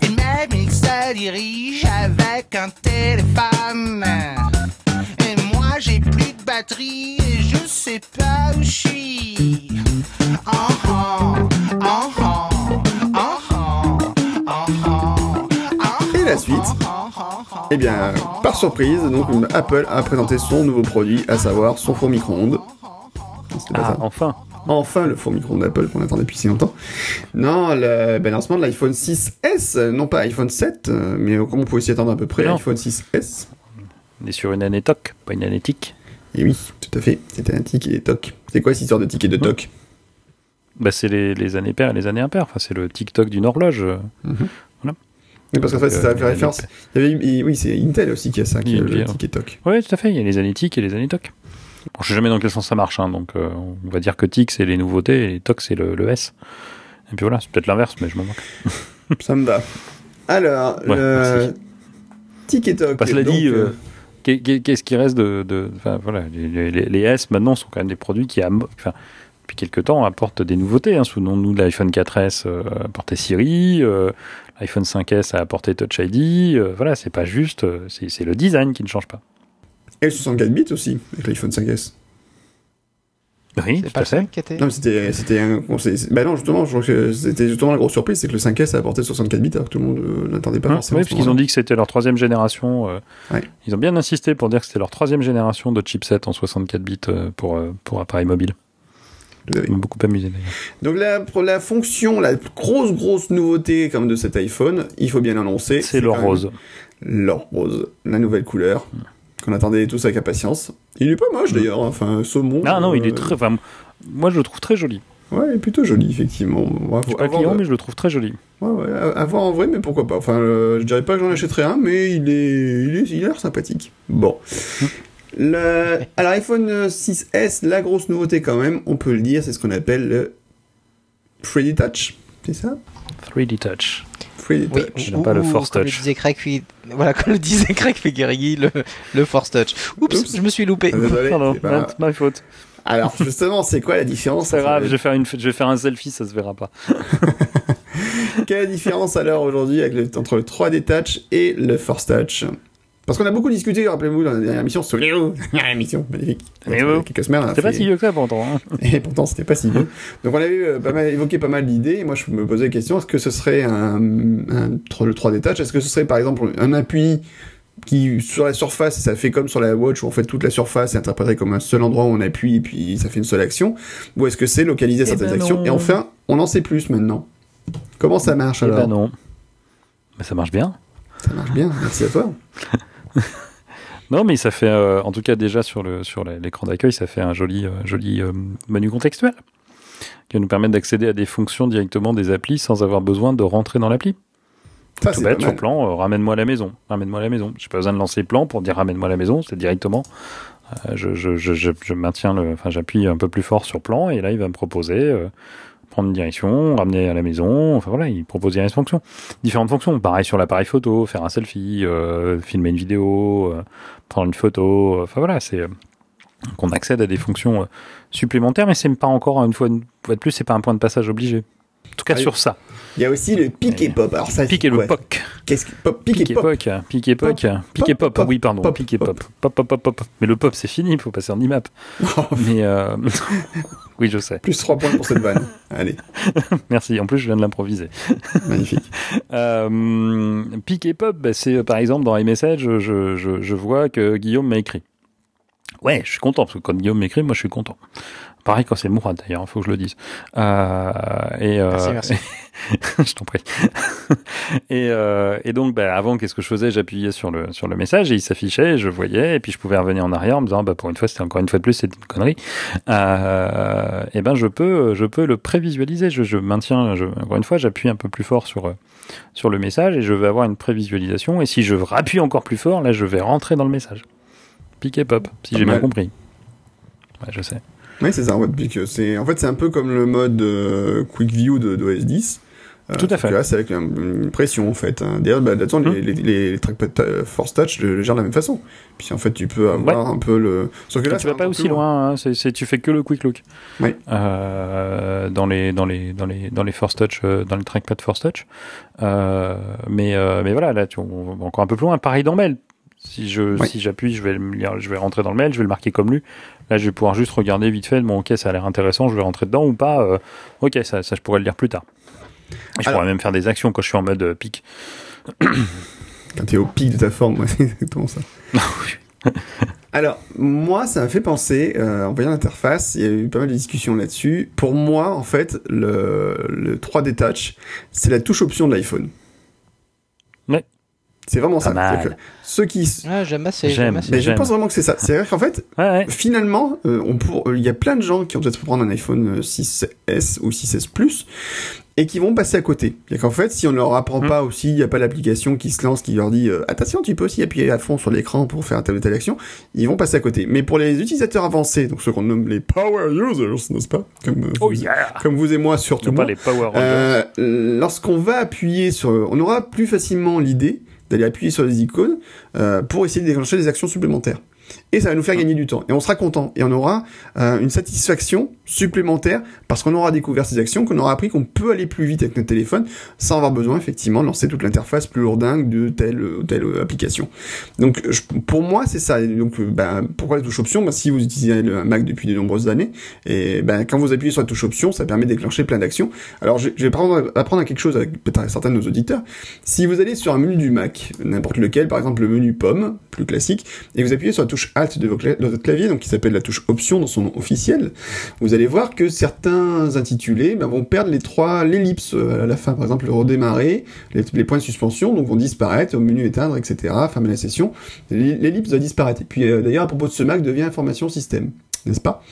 Et même ils se dirigent avec un téléphone. Et moi j'ai plus de batterie et je sais pas où je suis. Oh, oh, oh, oh,
la suite Eh bien, par surprise, donc Apple a présenté son nouveau produit, à savoir son four micro-ondes.
Ah, enfin.
Enfin, le four micro d'Apple qu'on attendait depuis si longtemps. Non, le ben, lancement de l'iPhone 6S, euh, non pas iPhone 7, euh, mais comme on pouvait s'y attendre à peu près,
Non.
iPhone 6S.
On est sur une année toc, pas une année tic.
Et oui, tout à fait, c'était un tic et des toc. C'est quoi cette histoire de tic et de toc?
Bah, c'est les, les années paires et les années impaires. Enfin, c'est le TikTok d'une horloge. euh.
Oui, parce qu'en fait, c'était
euh,
la référence. Il y avait, et oui, c'est Intel aussi qui a ça, qui a le
hein.
tic et toc.
Oui, tout à fait. Il y a les années tic et les années toc. Bon, je sais jamais dans quel sens ça marche, hein, donc euh, on va dire que tic c'est les nouveautés et toc c'est le, le S. Et puis voilà, c'est peut-être l'inverse, mais je m'en moque.
Ça me va. Alors,
Ouais,
le tic et toc.
Bah, cela
donc,
dit,
euh,
qu'est- qu'est- qu'est-ce qui reste de, voilà, les, les- les S maintenant sont quand même des produits qui, enfin, depuis quelques temps, apportent des nouveautés. Hein. Souvenons-nous de l'iPhone 4S euh, apportait Siri, euh, l'iPhone 5S a apporté Touch ID. euh, voilà, c'est pas juste, euh, c'est c'est le design qui ne change pas.
Et le 64 bits aussi, avec l'iPhone 5S.
Oui,
C'est
tout
pas
à
le
fait.
5 qui était.
Non, mais c'était, c'était un, on s'est- bah non, justement, je crois que c'était justement la grosse surprise, c'est que le 5S a apporté 64 bits alors que tout le monde euh, n'attendait pas
Hein,
forcément.
oui,
ce
parce qu'ils ont dit que c'était leur troisième génération. euh,
Ouais.
Ils ont bien insisté pour dire que c'était leur troisième génération de chipset en 64 bits euh, pour, euh, pour appareil mobile. Ça m'a beaucoup amusé d'ailleurs.
Donc la, pour la fonction, la grosse grosse nouveauté comme de cet iPhone, il faut bien l'annoncer.
C'est l'or rose.
L'or rose, la nouvelle couleur qu'on attendait tous avec impatience. Il est pas moche d'ailleurs, hein, enfin saumon.
Ah non, il
euh,
est très. Enfin, moi, je le trouve très joli.
Ouais, il est plutôt joli effectivement. Ouais,
Je suis pas client, mais je le trouve très joli.
Ouais, ouais, à à voir en vrai, mais pourquoi pas. Enfin, euh, je dirais pas que j'en achèterais un, mais il est, il est, il a l'air sympathique. Bon. Le... Alors, iPhone 6S, la grosse nouveauté quand même, on peut le dire, c'est ce qu'on appelle le 3D Touch. C'est ça?
3D Touch.
3D
Oui,
Touch.
Pas le Force
comme
Touch.
Le disait Craig, Fi- voilà, comme le disait Craig Figueregui, le, le Force Touch. Oups,
Oups.
je me suis loupé.
Ah, Désolé,
Pardon,
c'est pas-
c'est ma faute.
Alors, justement, c'est quoi la différence
C'est pas grave, je vais, faire une, je vais faire un selfie, ça se verra pas.
Quelle est la différence alors aujourd'hui le- entre le 3D Touch et le Force Touch? Parce qu'on a beaucoup discuté, rappelez-vous, dans la dernière émission, souvenez-vous, la dernière émission, magnifique. Quelques semaines,
C'est pas
fait-
si vieux que ça pourtant. hein.
Et pourtant, c'était pas si vieux. Donc, on avait eu, euh, pas mal, évoqué pas mal d'idées. Et moi, je me posais la question est-ce que ce serait un, un le 3D Touch Est-ce que ce serait par exemple un appui qui sur la surface, ça fait comme sur la Watch où en fait toute la surface est interprétée comme un seul endroit où on appuie et puis ça fait une seule action? Ou est-ce que c'est localiser
Eh
certaines
ben
actions?
Non.
Et enfin, on en sait plus maintenant. Comment ça marche
Eh
alors?
ben non. Mais ça marche bien.
Ça marche bien, merci à toi.
Non, mais ça fait, euh, en tout cas déjà sur le sur l'écran d'accueil, ça fait un joli euh, joli euh, menu contextuel qui va nous permettre d'accéder à des fonctions directement des applis sans avoir besoin de rentrer dans l'appli.
Ça,
Tout bête sur plan, ramène-moi à la maison, ramène-moi à la maison. J'ai pas besoin de lancer plan pour dire ramène-moi à la maison, c'est directement. je, je, je, je, maintiens le, enfin j'appuie un peu plus fort sur plan et là il va me proposer prendre une direction, ramener à la maison. Enfin voilà, il propose diverses fonctions, différentes fonctions. Pareil sur l'appareil photo, faire un selfie, euh, filmer une vidéo, euh, prendre une photo. Enfin voilà, c'est euh, qu'on accède à des fonctions euh, supplémentaires, mais c'est pas encore une fois, une fois de plus, c'est pas un point de passage obligé. En tout cas
Ah oui.
sur ça.
Il y a aussi le pic et pop. Alors ça, c'est
et le POC.
Qu'est-ce que pop Pic
Pique
et
et
pop.
poc, pique et et pop, oui pardon,
pop,
pique et
pop.
pop, pop, pop, pop. Mais le pop c'est fini, il faut passer en IMAP. Mais euh... oui je sais,
Plus 3 points pour cette vanne. Allez,
merci. En plus je viens de l'improviser.
magnifique.
Euh, pique et pop, bah, c'est euh, par exemple dans iMessage, je, je, je vois que Guillaume m'a écrit. Ouais, je suis content parce que quand Guillaume m'écrit, moi je suis content. Pareil quand c'est Mourad d'ailleurs, il faut que je le dise. Euh, et euh,
Merci, merci.
je t'en prie. et, euh, et donc, bah, avant, qu'est-ce que je faisais? J'appuyais sur le, sur le message et il s'affichait, je voyais, et puis je pouvais revenir en arrière en me disant, bah, pour une fois, c'était encore une fois de plus, c'est une connerie. Euh, et ben, je peux, je peux le prévisualiser. Je, je maintiens, je, encore une fois, j'appuie un peu plus fort sur, sur le message et je vais avoir une prévisualisation. Et si je rappuie encore plus fort, là, je vais rentrer dans le message. Pique et pop, si j'ai bien compris. Ouais, je sais.
Oui, c'est ça, en fait, puisque c'est, en fait, c'est un peu comme le mode euh, Quick View de, d'OS 10. Euh,
Tout à fait.
Là, c'est avec un- une pression, en fait. hein. D'ailleurs, bah, là-dedans,
Hum.
les, les, les, les trackpad euh, Force Touch le, le gèrent de la même façon. Puis, en fait, tu peux avoir un peu le... Sauf que là,
tu vas pas aussi loin, hein, c'est, c'est- tu fais que le quick look.
Oui.
Euh, dans les dans les dans les dans les force touch, euh, dans le trackpad force touch. Euh, mais euh, mais voilà, là tu on va encore un peu plus loin. Pareil dans mail. Si je
Oui.
si j'appuie, je vais lire- je vais rentrer dans le mail, je vais le marquer comme lu. Là, je vais pouvoir juste regarder vite fait. Bon, ok, ça a l'air intéressant, je vais rentrer dedans ou pas. euh, ok, ça ça je pourrais le lire plus tard. Et je
Alors-
pourrais même faire des actions quand je suis en mode euh, pic.
Quand t'es au pic de ta forme, ouais, c'est exactement ça. Alors, moi, ça m'a fait penser, euh, en voyant l'interface, il y a eu pas mal de discussions là-dessus. Pour moi, en fait, le, le 3D Touch, c'est la touche option de l'iPhone.
Ouais.
C'est vraiment ça. que Ceux qui...
Ah, j'aime assez.
J'aime.
Assez.
Mais je pense vraiment que c'est ça. C'est-à-dire qu'en fait,
Ouais, ouais.
finalement, euh, on pour... euh, il y a plein de gens qui ont peut-être prendre un iPhone euh, 6S ou 6S Plus et qui vont passer à côté. Et qu'en fait, si on leur apprend
Mhm.
pas aussi, il n'y a pas l'application qui se lance, qui leur dit euh, attention, tu peux aussi appuyer à fond sur l'écran pour faire telle ou telle action, ils vont passer à côté. Mais pour les utilisateurs avancés, donc ceux qu'on nomme les power users, n'est-ce pas? Comme, euh,
Oh
vous,
yeah
comme vous et moi surtout.
Pas les Power.
Euh, lorsqu'on va appuyer sur, on aura plus facilement l'idée d'aller appuyer sur les icônes euh, pour essayer de déclencher des actions supplémentaires. Et ça va nous faire gagner du temps. Et on sera content. Et on aura euh, une satisfaction supplémentaire parce qu'on aura découvert ces actions, qu'on aura appris qu'on peut aller plus vite avec notre téléphone sans avoir besoin effectivement de lancer toute l'interface plus lourdingue de telle ou telle euh, application. Donc je- pour moi c'est ça. Donc euh, ben, pourquoi la touche option? Ben, Si vous utilisez le Mac depuis de nombreuses années, et ben, quand vous appuyez sur la touche option, ça permet de déclencher plein d'actions. Alors je, je vais prendre, apprendre à quelque chose avec peut-être certains de nos auditeurs. Si vous allez sur un menu du Mac, n'importe lequel, par exemple le menu pomme, plus classique, et vous appuyez sur la touche De, votre clavier, donc qui s'appelle la touche Option dans son nom officiel, vous allez voir que certains intitulés ben, vont perdre les trois l'ellipse euh, à la fin, par exemple le redémarrer, les, les points de suspension, donc vont disparaître, au menu éteindre, etc. Fermer la session, l'ellipse va disparaître. Et puis euh, d'ailleurs à propos de ce Mac devient information système. N'est-ce pas?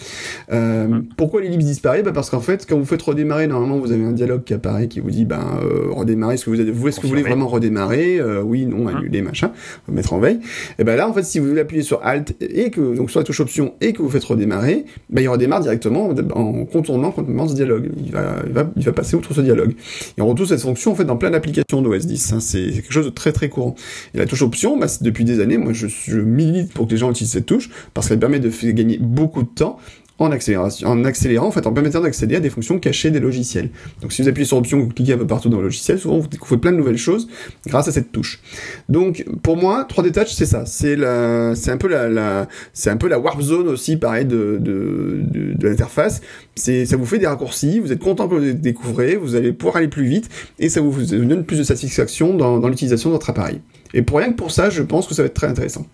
Euh, Pourquoi l'ellipse disparaît? Bah Parce qu'en fait, quand vous faites redémarrer, normalement, vous avez un dialogue qui apparaît qui vous dit, ben, euh, redémarrer, est-ce que vous, vous, est-ce que vous voulez vraiment redémarrer Euh, Oui, non, annuler, machin, mettre en veille. Et ben là, en fait, si vous appuyez sur Alt et que donc sur la touche Option et que vous faites redémarrer, ben il redémarre directement en contournant complètement ce dialogue. Il va, il va, il va passer outre ce dialogue. Et on retrouve cette fonction en fait dans plein d'applications d'OS 10. hein. C'est quelque chose de très très courant. Et la touche Option, bah, depuis des années, moi, je, je milite pour que les gens utilisent cette touche parce qu'elle permet de gagner beaucoup de temps en accélération, en accélérant, en fait, en permettant d'accéder à des fonctions cachées des logiciels. Donc, si vous appuyez sur option, vous cliquez un peu partout dans le logiciel, souvent vous découvrez plein de nouvelles choses grâce à cette touche. Donc, pour moi, 3D Touch, c'est ça. C'est la, c'est un peu la, c'est un peu la warp zone aussi, pareil, de, de, l'interface. C'est, ça vous fait des raccourcis, vous êtes content que vous les découvrez, vous allez pouvoir aller plus vite, et ça vous, vous donne plus de satisfaction dans, dans l'utilisation de votre appareil. Et pour rien que pour ça, je pense que ça va être très intéressant.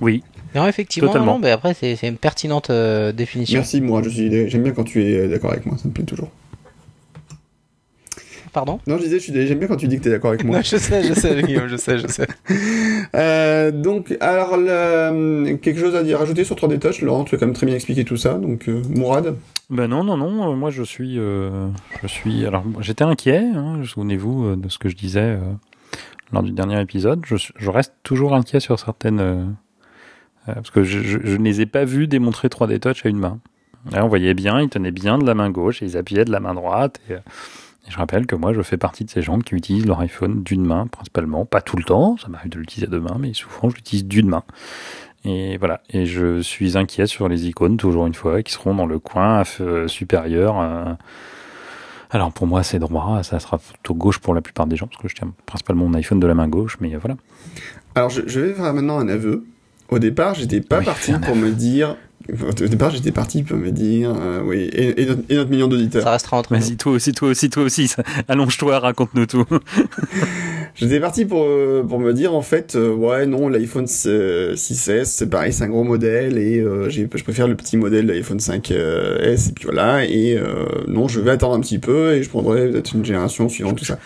Oui.
Non, effectivement,
Totalement.
non, mais après, c'est c'est une pertinente euh, définition.
Merci, moi, je suis, j'aime bien quand tu es d'accord avec moi, ça me plaît toujours.
Pardon?
Non, je disais, j'aime bien quand tu dis que t'es d'accord avec moi.
Non, je sais, je sais, Guillaume, je sais, je sais.
Euh, donc, alors, le- quelque chose à dire, rajouter sur 3D Touch, Laurent, tu as quand même très bien expliqué tout ça, donc euh, Mourad?
Ben non, non, non. euh, Moi, je suis, euh, je suis. Alors, j'étais inquiet. Hein, Souvenez-vous euh, de ce que je disais euh, lors du dernier épisode. Je, reste toujours inquiet sur certaines, euh, euh, parce que je, ne les ai pas vus démontrer 3D Touch à une main. Là, on voyait bien, ils tenaient bien de la main gauche et ils appuyaient de la main droite. Et, euh, et je rappelle que moi, je fais partie de ces gens qui utilisent leur iPhone d'une main, principalement. Pas tout le temps, ça m'arrive de l'utiliser à deux mains, mais souvent, je l'utilise d'une main. Et voilà. Et je suis inquiet sur les icônes, toujours une fois, qui seront dans le coin euh, supérieur. euh. Alors pour moi, c'est droit, ça sera plutôt gauche pour la plupart des gens, parce que je tiens principalement mon iPhone de la main gauche, mais euh, voilà.
Alors, je vais faire maintenant un aveu. Au départ, j'étais pas
Oui,
parti pour me dire... Au départ, j'étais parti pour me dire... euh, oui, et, et notre, et notre million d'auditeurs.
Ça restera entre nous.
Vas-y, toi aussi, toi aussi, toi aussi. Allonge-toi, raconte-nous tout.
J'étais parti pour, euh, pour me dire en fait, euh, ouais non, l'iPhone 6S c'est pareil, c'est un gros modèle et euh, j'ai- je préfère le petit modèle de l'iPhone 5S et puis voilà et euh, non, je vais attendre un petit peu et je prendrai peut-être une génération suivante tout ça.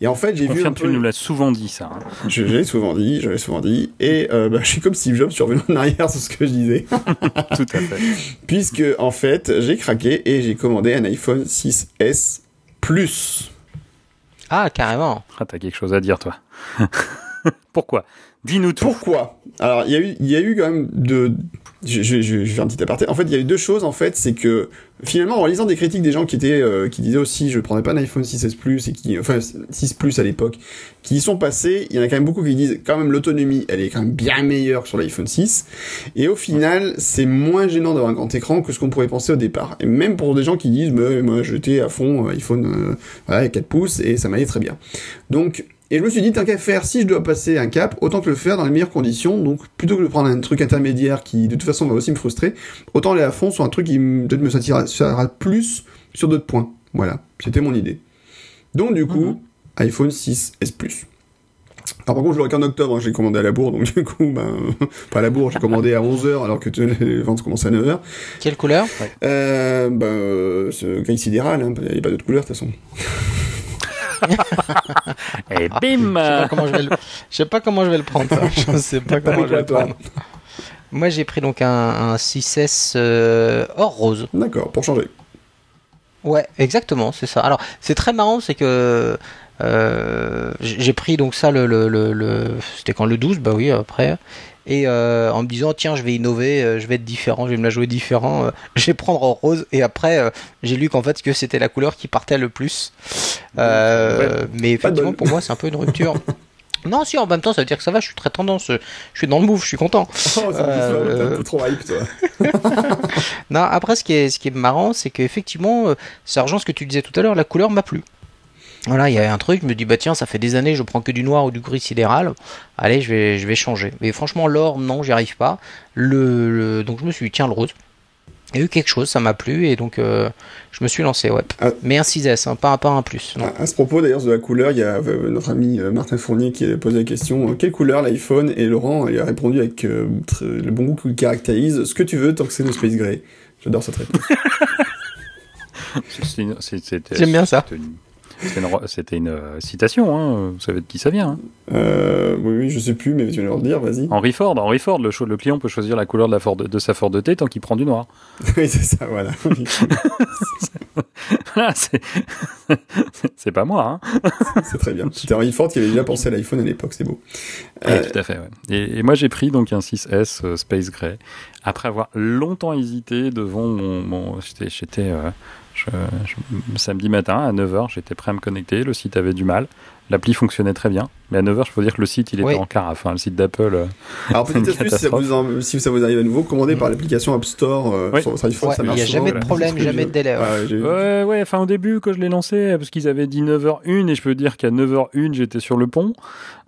Et en fait, j'ai vu un
Confirme, tu
peu,
nous l'as souvent dit, ça. hein.
je, l'ai souvent dit, je l'ai souvent dit et euh, bah, je suis comme Steve Jobs, je suis revenu en arrière sur ce que je disais
tout à fait.
puisque en fait j'ai craqué et j'ai commandé un iPhone 6S Plus.
Ah, carrément.
Ah, t'as quelque chose à dire, toi. Pourquoi? Dis-nous tout.
Pourquoi? Alors, il y a eu, il y a eu quand même de. Je, je, je, fais un petit aparté. En fait, il y a eu deux choses. En fait, c'est que finalement, en lisant des critiques des gens qui étaient, euh, qui disaient aussi, je prendrais pas un iPhone 6S Plus et qui, enfin 6 Plus à l'époque, qui y sont passés. Il y en a quand même beaucoup qui disent, quand même, l'autonomie, elle est quand même bien meilleure que sur l'iPhone 6. Et au final, c'est moins gênant d'avoir un grand écran que ce qu'on pourrait penser au départ. Et même pour des gens qui disent, mais moi, j'étais à fond euh, iPhone, euh, voilà, 4 pouces et ça m'allait très bien. Donc, et je me suis dit, tant qu'à faire, si je dois passer un cap, autant que le faire dans les meilleures conditions. Donc, plutôt que de prendre un truc intermédiaire qui, de toute façon, va aussi me frustrer, autant aller à fond sur un truc qui me- peut-être me satisfera plus sur d'autres points. Voilà. C'était mon idée. Donc, du coup, iPhone 6S Plus. Alors, par contre, je l'aurai qu'en octobre, hein, j'ai commandé à la bourre, donc du coup, ben, pas à la bourre, j'ai commandé à 11h alors que les ventes commencent à 9h.
Quelle couleur?
Euh, ben, euh, ce gris sidéral, hein, il n'y a pas d'autre couleur de toute façon.
Et
Je sais
bim
pas comment je vais le, je sais pas comment je vais le prendre. ça. Je sais pas comment je vais le prendre. Moi, j'ai pris donc un, un 6S euh, or rose.
D'accord, pour changer.
Ouais, exactement, c'est ça. Alors, c'est très marrant, c'est que euh, j'ai j'ai pris donc ça le, le, le, le- c'était quand le 12, bah oui, après. Et euh, en me disant tiens, je vais innover, euh, je vais être différent, je vais me la jouer différent, euh, je vais prendre en rose. Et après, j'ai lu qu'en fait que c'était la couleur qui partait le plus. Mais effectivement, pour moi, c'est un peu une rupture. Non, si, en même temps, ça veut dire que ça va, je suis très tendance, je suis dans le move, je suis content.
Oh,
Euh,
t'es trop hype, toi.
Non, après, ce qui est, ce qui est marrant, c'est qu'effectivement, ça rejoint ce que tu disais tout à l'heure, la couleur m'a plu. Voilà, il y a un truc, je me dis, bah tiens, ça fait des années, je prends que du noir ou du gris sidéral. Allez, je vais, je vais changer. Mais franchement, l'or, non, j'y arrive pas. Le, le- donc je me suis dit, tiens, le rose. Il y a eu quelque chose, ça m'a plu, et donc euh, je me suis lancé, ouais.
Ah.
Mais un 6S, hein, pas, un- pas un plus. Non.
À, à ce propos, d'ailleurs, de la couleur, il y a euh, notre ami euh, Martin Fournier qui a posé la question euh, quelle couleur l'iPhone Et Laurent il a répondu avec euh, très- le bon goût qu'il caractérise ce que tu veux tant que c'est le Space Gray. J'adore cette réponse.
J'aime bien ça.
Une, c'était une euh, citation, hein, vous savez de qui ça vient. hein.
euh, oui, oui, je sais plus, mais tu vas nous le dire, vas-y.
Henry Ford, Henry Ford le, client peut choisir la couleur de, la Ford, de sa Ford T tant qu'il prend du noir.
oui, c'est ça, voilà.
C'est pas moi, hein.
c'est très bien. C'était Henry Ford qui avait déjà pensé à l'iPhone à l'époque, c'est beau.
Ouais,
Euh,
tout à fait. ouais. Et, et moi, j'ai pris donc un 6S euh, Space Gray après avoir longtemps hésité devant mon. mon j'étais, je- je- samedi matin à 9h, j'étais prêt à me connecter. Le site avait du mal. L'appli fonctionnait très bien. Mais à 9h, je peux dire que le site, il était
Oui.
en carafe. hein. Le site d'Apple. euh,
Alors, petite astuce, si ça, vous en- si ça vous arrive à nouveau, commandez par l'application App Store euh,
Oui.
sur votre iPhone,
Ouais,
ça
il n'y a jamais de problème, jamais de délai. ouais.
Ouais.
Ouais, ouais, enfin au début, quand je l'ai lancé, parce qu'ils avaient dit 9h01, et je peux dire qu'à 9h01, j'étais sur le pont,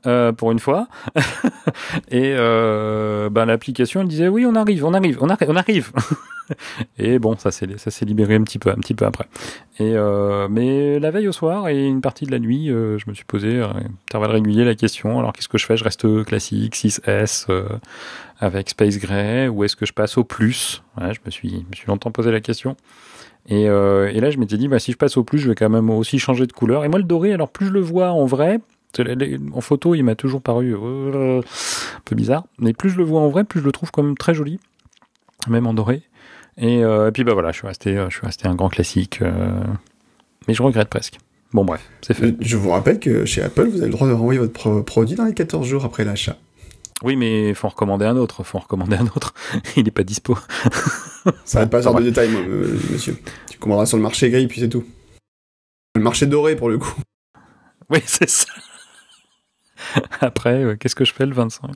euh, pour une fois. et euh, ben, l'application, elle disait, oui, on arrive, on arrive, on arrive, on arrive. et bon, ça s'est, ça s'est libéré un petit peu, un petit peu après. Et euh, mais la veille au soir et une partie de la nuit, je me suis posé, à intervalle régulier, la question, alors qu'est-ce que je fais? Je reste classique, 6S, euh, avec Space Gray, ou est-ce que je passe au plus? Je me suis, me suis longtemps posé la question. Et, et là, je m'étais dit, bah, si je passe au plus, je vais quand même aussi changer de couleur. Et moi, le doré, alors plus je le vois en vrai, en photo, il m'a toujours paru euh, un peu bizarre, mais plus je le vois en vrai, plus je le trouve quand même très joli, même en doré. Et, euh, et puis, bah voilà, je suis resté, euh, je suis resté un grand classique, euh, mais je regrette presque. Bon, bref, c'est fait.
Je vous rappelle que chez Apple, vous avez le droit de renvoyer votre pro- produit dans les 14 jours après l'achat.
Oui, mais faut en recommander un autre, faut en recommander un autre. il n'est pas dispo.
Ça va pas
ça
faire de euh, monsieur. Tu commanderas sur le marché gris, puis c'est tout. Le marché doré, pour le coup.
Oui, c'est ça. Après, euh, qu'est-ce que je fais le 25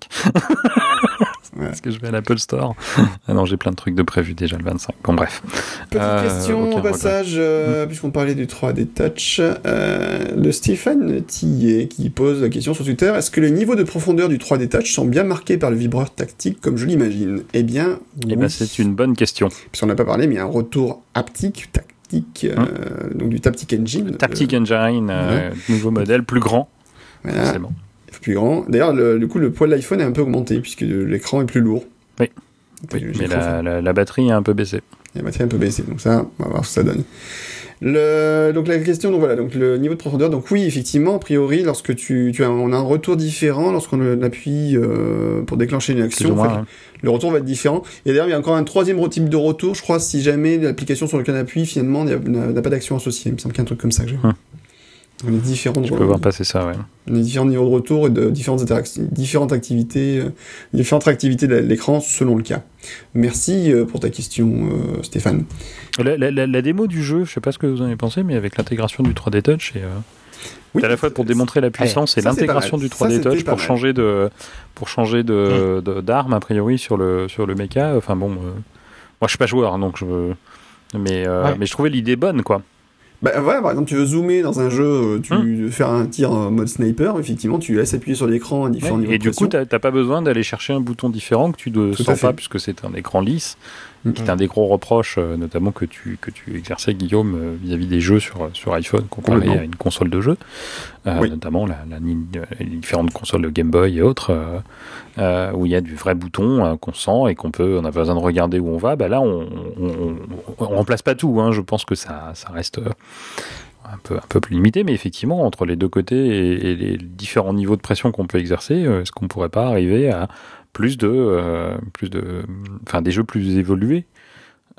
Ouais.
Est-ce que je vais à l'Apple Store Ah non, j'ai plein de trucs de prévu déjà le 25. Bon, bref.
Petite
Euh,
question au passage, euh, puisqu'on parlait du 3D Touch, de Stéphane Tillet qui pose la question sur Twitter est-ce que les niveaux de profondeur du 3D Touch sont bien marqués par le vibreur tactique comme je l'imagine? Eh bien,
Eh
oui.
ben, c'est une bonne question.
Puisqu'on n'a pas parlé, mais il y a un retour haptique, tactique, euh, donc du Taptic Engine.
Taptic Engine, euh, nouveau modèle, plus grand,
voilà, plus grand. D'ailleurs, le- du coup, le poids de l'iPhone est un peu augmenté, puisque l'écran est plus lourd.
Oui. Oui, mais la, la, la batterie a un peu baissé.
La batterie est un peu baissée, donc ça, on va voir ce que ça donne. Le, donc la question, donc voilà, donc le niveau de profondeur, donc oui, effectivement, a priori, lorsque tu, tu as, on a un retour différent lorsqu'on appuie euh, pour déclencher une action,
moins, hein.
le retour va être différent. Et d'ailleurs, il y a encore un troisième type de retour, je crois, si jamais l'application sur laquelle on appuie, finalement, n'a pas d'action associée. Il me semble qu'il y a un truc comme ça que j'ai.
Hum.
On a différents,
Je peux voir passer ça, ouais.
on a différents niveaux de retour et de différentes, différentes activités, euh, différentes activités de l'écran selon le cas. Merci euh, pour ta question, euh, Stéphane.
La, la- la- la démo du jeu, je sais pas ce que vous en avez pensé, mais avec l'intégration du 3D Touch, et, euh,
Oui,
à la fois pour démontrer la puissance et l'intégration du
Ça,
3D
c'était
Touch pour changer de pour changer de d'arme a priori sur le sur le mecha. Enfin bon, euh, moi je suis pas joueur, hein, donc je mais euh,
Ouais.
mais je trouvais l'idée bonne quoi.
Bah voilà, par exemple, tu veux zoomer dans un jeu, euh, tu
Hum.
veux faire un tir en mode sniper, effectivement, tu laisses appuyer sur l'écran à différents
Ouais,
niveaux
et
de
du coup,
pression.
t'as t'as pas besoin d'aller chercher un bouton différent que tu ne sens pas puisque c'est un écran lisse
Mm.
qui est un des gros reproches, euh, notamment que tu, que tu exerçais, Guillaume, euh, vis-à-vis des jeux sur, sur iPhone comparé à une console de jeu, Euh,
Oui.
notamment la, la les différentes consoles de Game Boy et autres, euh, euh, où il y a du vrai bouton euh, qu'on sent et qu'on peut, on pas besoin de regarder où on va. Bah là, on, on remplace pas tout. Hein. Je pense que ça, ça reste un peu, un peu plus limité, mais effectivement, entre les deux côtés et, et les différents niveaux de pression qu'on peut exercer, est-ce qu'on pourrait pas arriver à plus de, euh, plus de, enfin, des jeux plus évolués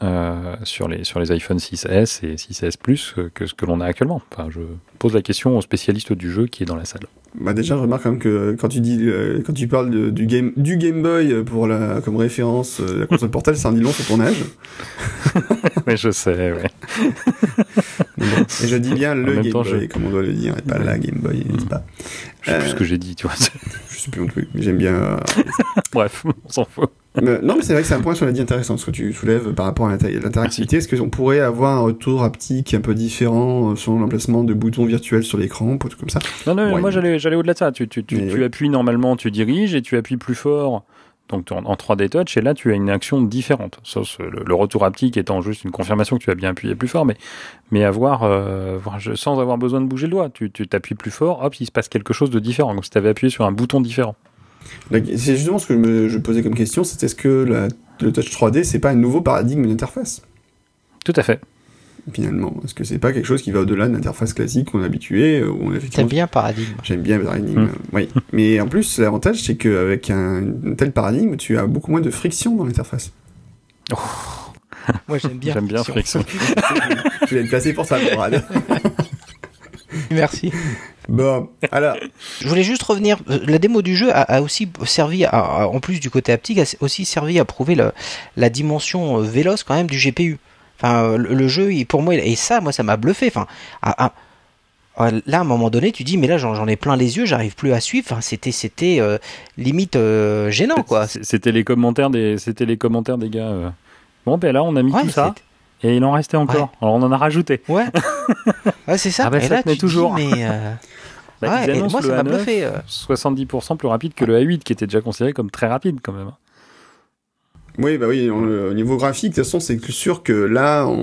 euh, sur les sur les iPhone 6s et 6s Plus que, ce que l'on a actuellement. Enfin, je pose la question au spécialiste du jeu qui est dans la salle.
Bah déjà, je remarque quand même que quand tu dis, euh, quand tu parles de- du game, du Game Boy pour la, comme référence, euh, la console portable, c'est un dit long sur ton âge.
Mais je sais, ouais.
Et je dis bien le Game
temps,
Boy,
je-
comme on doit le dire, et pas la Game Boy, n'est-ce pas
Je sais plus
Euh,
ce que j'ai dit, tu vois.
Je sais plus mon truc, mais j'aime bien. euh,
Bref, on s'en fout.
Mais- non, mais c'est vrai que c'est un point sur la dit intéressant, ce que tu soulèves par rapport à l'inter- l'interactivité. Est-ce qu'on pourrait avoir un retour haptique un peu différent euh, selon l'emplacement de boutons virtuels sur l'écran, comme ça
Non, non,
Ouais.
moi j'allais, j'allais au-delà de ça. Tu, tu, tu,
Mais
tu
oui.
appuies normalement, tu diriges et tu appuies plus fort. Donc en, en 3D Touch, et là tu as une action différente. Ça, c'est le, le retour haptique étant juste une confirmation que tu as bien appuyé plus fort, mais, mais avoir, euh, sans avoir besoin de bouger le doigt. Tu, tu t'appuies plus fort, hop, il se passe quelque chose de différent. Comme si tu avais appuyé sur un bouton différent.
C'est justement ce que je, me, je posais comme question, c'est est-ce que la- le Touch 3D, c'est pas un nouveau paradigme d'interface?
Tout à fait.
Finalement Est-ce que c'est pas quelque chose qui va au-delà de l'interface classique qu'on est habitué, euh, où on effectivement
T'aimes bien paradigme.
J'aime bien le paradigme,
Mm.
oui. Mais en plus, l'avantage, c'est qu'avec un, un tel paradigme, tu as beaucoup moins de friction dans l'interface.
Moi j'aime bien.
J'aime bien
Friction.
Vais être placé pour ça, Conrad.
Merci.
bon, alors,
Je voulais juste revenir. euh, La démo du jeu a, a aussi servi, à- en plus du côté haptique, a aussi servi à prouver le- la dimension euh, véloce quand même du GPU. Enfin, le, le jeu, il- pour moi, il- et ça, moi, ça m'a bluffé. Enfin, à- à- à- là, à un moment donné, tu dis, mais là, j'en ai plein les yeux, j'arrive plus à suivre. Enfin, c'était, c'était euh, limite euh, gênant, quoi.
C'était les commentaires des, c'était les commentaires des gars. euh. Bon, ben là, on a mis
Ouais,
tout ça. Et il en restait encore. Alors on en a rajouté.
Ouais. ouais, c'est ça.
Ah bah,
et
ça
là,
tenait
tu te dis,
toujours.
mais
Bah,
ouais,
ils
et
annoncent
moi,
le
ça m'a
A9,
bluffé. euh.
70% plus rapide que le A8, qui était déjà considéré comme très rapide quand même.
Oui, bah oui, on- au niveau graphique, de toute façon, c'est sûr que là, on,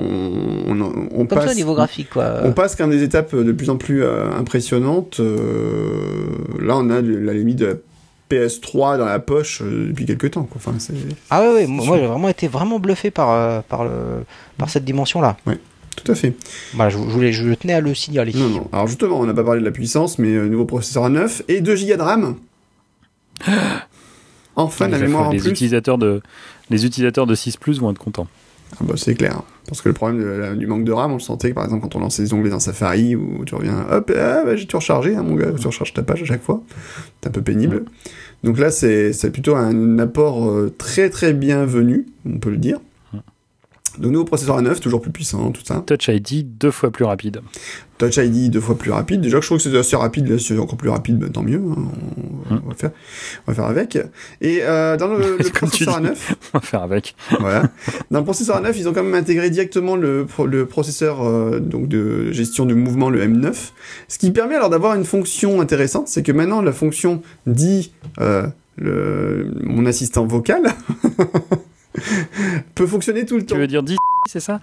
on, on
Comme
passe.
ça, au niveau graphique, quoi.
On passe qu'un des étapes de plus en plus euh, impressionnantes. euh, là, on a la limite de la PS3 dans la poche euh, depuis quelques temps. Quoi. Enfin, c'est
Ah ouais, ouais, moi, j'ai vraiment été vraiment bluffé par, euh, par, le, par cette dimension-là.
tout à fait.
Voilà, je, voulais, je tenais à le signaler.
Non, non. Alors justement, on n'a pas parlé de la puissance, mais euh, nouveau processeur à 9 et 2 Go de RAM. Enfin, la mémoire en
les
plus.
utilisateurs de les utilisateurs de 6 Plus vont être contents.
Ah bah, c'est clair. Parce que le problème de la- du manque de RAM, on le sentait, par exemple, quand on lançait les onglets dans Safari, où tu reviens, hop, ah, bah, j'ai tout rechargé, hein, mon gars, tu recharges ta page à chaque fois. C'est un peu pénible. Donc là, c'est plutôt un apport euh, très très bienvenu, on peut le dire. Donc nouveau processeur à 9, toujours plus puissant, tout ça.
Touch ID deux fois plus rapide.
Touch ID deux fois plus rapide. Déjà je trouve que c'est assez rapide, là c'est encore plus rapide, ben, tant mieux. hein. On,
Mm.
on va faire, on va faire avec. Et euh, dans le,
tu
processeur à
dis.
9,
On va faire avec.
voilà. Dans le processeur A9, ils ont quand même intégré directement le, pro- le processeur euh, donc de gestion de mouvement, le M9. Ce qui permet alors d'avoir une fonction intéressante, c'est que maintenant la fonction dit euh, le, mon assistant vocal peut fonctionner tout le
Tu
temps.
veux dire 10 c'est ça?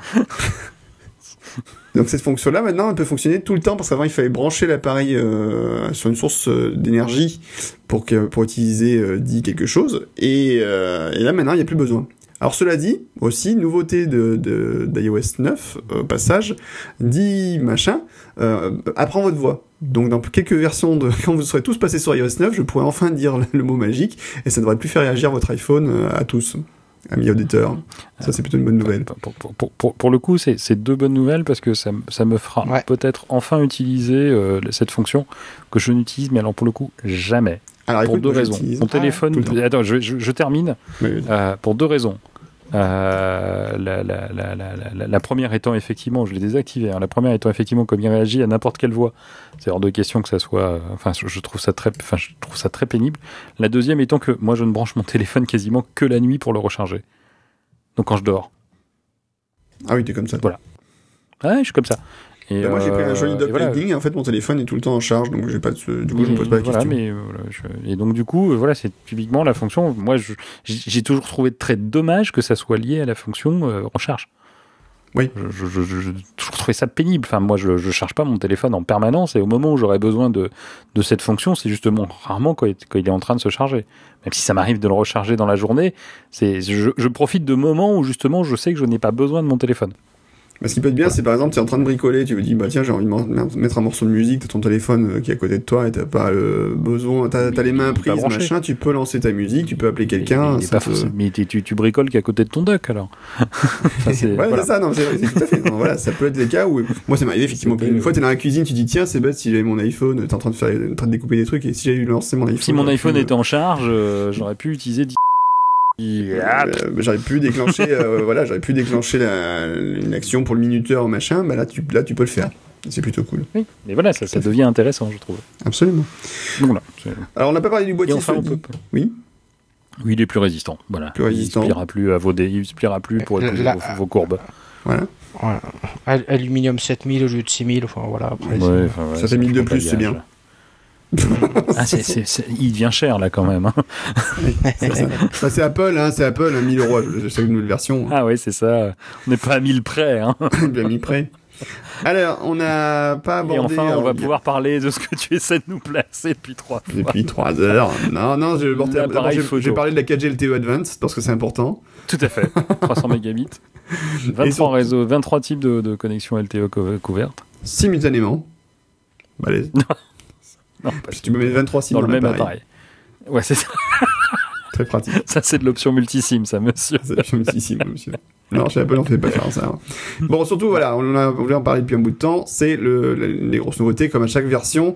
Donc cette fonction-là, maintenant, elle peut fonctionner tout le temps parce qu'avant il fallait brancher l'appareil euh, sur une source euh, d'énergie pour pour utiliser euh, dit quelque chose. Et, euh, là maintenant il n'y a plus besoin. Alors cela dit, aussi nouveauté de de- d'iOS 9 euh, au passage, dit machin apprend votre voix. Donc dans quelques versions de quand vous serez tous passés sur iOS 9, je pourrais enfin dire le, mot magique et ça ne devrait plus faire réagir votre iPhone à tous, amis auditeurs. Ça c'est plutôt une bonne nouvelle.
pour, pour, pour, pour, pour le coup, c'est c'est deux bonnes nouvelles parce que ça, ça me fera
Ouais.
peut-être enfin utiliser euh, cette fonction que je n'utilise, mais alors pour le coup, jamais.
Alors
pour
écoute,
deux raisons. Mon téléphone. Attends, je, je, je termine. Euh, pour deux raisons. Euh, la, la, la, la, la, la première étant effectivement, je l'ai désactivé. hein, la première étant effectivement comme il réagit à n'importe quelle voix. C'est hors de question que ça soit. euh, enfin, je, trouve ça très, enfin, je trouve ça très pénible. La deuxième étant que moi, je ne branche mon téléphone quasiment que la nuit pour le recharger. Donc quand je dors.
Ah oui, t'es comme ça.
Ouais, je suis comme ça. Et,
Bah, moi, j'ai pris un
euh,
joli dock
voilà.
Lightning, et en fait, mon téléphone est tout le temps en charge, donc j'ai pas de, du coup, je me pose pas la
voilà,
question.
mais, euh, voilà, je- Et donc du coup, euh, voilà, c'est typiquement la fonction. Moi, j'ai toujours trouvé très dommage que ça soit lié à la fonction euh, recharge.
Oui.
Je, je, je- trouvé ça pénible. Enfin, moi, je, je charge pas mon téléphone en permanence et au moment où j'aurais besoin de, de cette fonction, c'est justement rarement quand il, quand il est en train de se charger. Même si ça m'arrive de le recharger dans la journée, c'est je, je profite de moments où justement je sais que je n'ai pas besoin de mon téléphone.
Mais ce qui peut être bien, c'est par exemple, tu es en train de bricoler, tu me dis, bah tiens, j'ai envie de mettre un morceau de musique, t'as ton téléphone euh, qui est à côté de toi et t'as pas le besoin, t'as t'as les mains
est
prises, machin, tu peux lancer ta musique, tu peux appeler quelqu'un.
Est pas
te-
mais tu, tu, bricoles qu'à côté de ton dock alors.
Ouais,
voilà.
c'est ça, non, c'est tout à fait. Non, voilà, ça peut être des cas où, moi, ça m'est arrivé effectivement qu'une fois, t'es dans la cuisine, tu dis, tiens, c'est bête si j'avais mon iPhone, t'es en train de faire, en train de découper des trucs, et si j'avais eu lancé mon iPhone.
Si mon iPhone
pu,
était en charge, euh, j'aurais pu utiliser 10
euh, j'aurais pu déclencher, euh, voilà, j'aurais pu déclencher la, une action pour le minuteur, machin, bah là, tu, là, tu peux le faire. C'est plutôt cool.
oui. Mais voilà, ça, ça devient intéressant, je trouve.
Absolument.
Donc voilà. c'est-
Alors, on n'a pas parlé du boîtier
enfin, on peut...
Oui.
Oui, il est plus résistant. Voilà.
Plus résistant.
Il ne se pliera plus à vos dés, il se pliera plus pour
La-
épouser
la-
vos, vos courbes.
Voilà.
Voilà. Al- Aluminium 7000 au lieu de 6000, enfin voilà. Après,
Ouais, enfin, ouais,
Ça fait
c'est
1000 de plus, c'est bien.
Ah, il devient cher là quand même. hein.
Ça. Bah, c'est Apple, hein, c'est Apple, hein, 1000 euros, je sais une nouvelle version,
Ah oui, c'est ça. On n'est pas à 1000 près. Hein.
bien mis près. Alors, on n'a pas
Et
abordé...
enfin, on
alors,
va pouvoir parler de ce que tu essaies de nous placer depuis trois fois.
Depuis 3 heures. Non, non, vais parler de la 4G LTE Advanced parce que c'est important.
Tout à fait. 300 mégabits. 23
surtout-
réseaux, 23 types de, de connexions LTE co- couvertes.
Simultanément. Allez,
Non,
tu me mets 23 SIM
dans
dans,
le même appareil. Ouais, c'est ça.
Très pratique.
Ça, c'est de l'option multisim, ça, monsieur.
C'est l'option multisim, monsieur. Non, chez Apple, on fait pas faire ça. hein. Bon, surtout, voilà, on en a, on voulait en parler depuis un bout de temps. C'est le, le- les grosses nouveautés, comme à chaque version.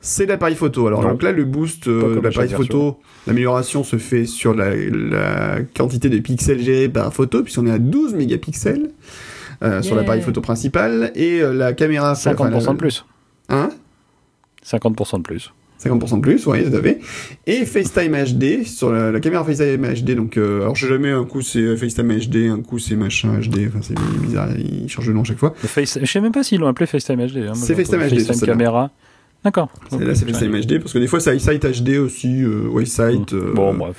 C'est l'appareil photo. Alors,
Non.
donc là, le boost euh, de
à
l'appareil photo, l'amélioration se fait sur la, la quantité de pixels gérés par photo, puisqu'on est à 12 mégapixels euh, sur l'appareil photo principal, et euh, la caméra...
50%
enfin, la-
de plus.
Hein?
50% de plus.
50% de plus, oui, tout à fait. Et FaceTime HD, sur la, la caméra FaceTime HD, donc, euh, alors je sais jamais, un coup c'est FaceTime HD, un coup c'est machin HD, enfin c'est bizarre, ils changent de nom à chaque fois.
Le Face... Je sais même pas s'ils l'ont appelé FaceTime HD. hein.
C'est FaceTime HD, celle-là.
caméra. D'accord.
Là c'est FaceTime HD, parce que des fois c'est iSight HD aussi, euh, euh,
Bon, bref.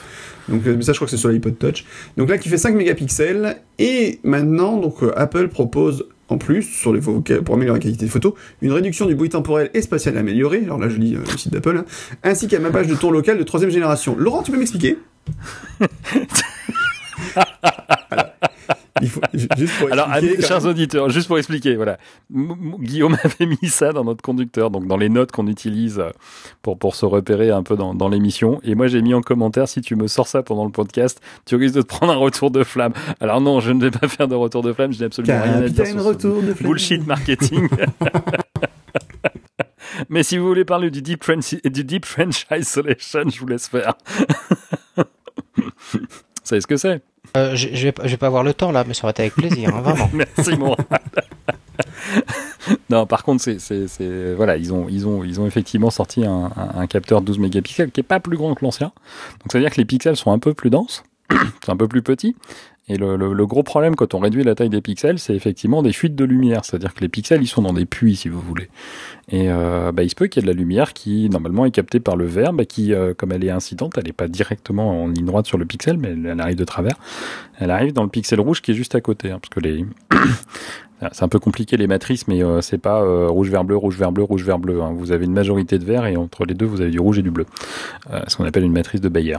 donc euh, ça je crois que c'est sur l'iPod Touch. Donc là qui fait 5 mégapixels, et maintenant, donc euh, Apple propose en plus, sur les pour améliorer la qualité des photos, une réduction du bruit temporel et spatial amélioré, alors là je lis euh, le site d'Apple, hein, ainsi qu'un mappage de ton local de troisième génération. Laurent, tu peux m'expliquer? il faut, ju- juste pour
Alors,
quand
chers auditeurs, juste pour expliquer, voilà. Guillaume avait mis ça dans notre conducteur, donc dans les notes qu'on utilise euh, pour, pour se repérer un peu dans, dans l'émission. Et moi, j'ai mis en commentaire, si tu me sors ça pendant le podcast, tu risques de te prendre un retour de flamme. Alors non, je ne vais pas faire de retour de flamme, je n'ai absolument rien à dire sur
retour de flamme.
bullshit marketing. Mais si vous voulez parler du Deep du deep French Isolation, je vous laisse faire. vous savez ce que c'est?
Euh, je, je vais, pas- je vais pas avoir le temps là, mais ça aurait été avec plaisir, hein, vraiment.
Merci mon. non, par contre, c'est- voilà, ils ont, ils ont, ils ont effectivement sorti un, un- un capteur 12 mégapixels qui est pas plus grand que l'ancien. Donc, ça veut dire que les pixels sont un peu plus denses, c'est un peu plus petit. Et le, gros problème quand on réduit la taille des pixels, c'est effectivement des fuites de lumière. C'est-à-dire que les pixels, ils sont dans des puits, si vous voulez. Et euh, bah, il se peut qu'il y ait de la lumière qui, normalement, est captée par le verre, bah, qui, euh, comme elle est incidente, elle n'est pas directement en ligne droite sur le pixel, mais elle, arrive de travers. Elle arrive dans le pixel rouge qui est juste à côté, hein, parce que c'est un peu compliqué les matrices, mais euh, c'est pas rouge vers bleu, rouge vers bleu, rouge vers bleu. hein. Vous avez une majorité de vert et entre les deux vous avez du rouge et du bleu, ce qu'on appelle une matrice de Bayer.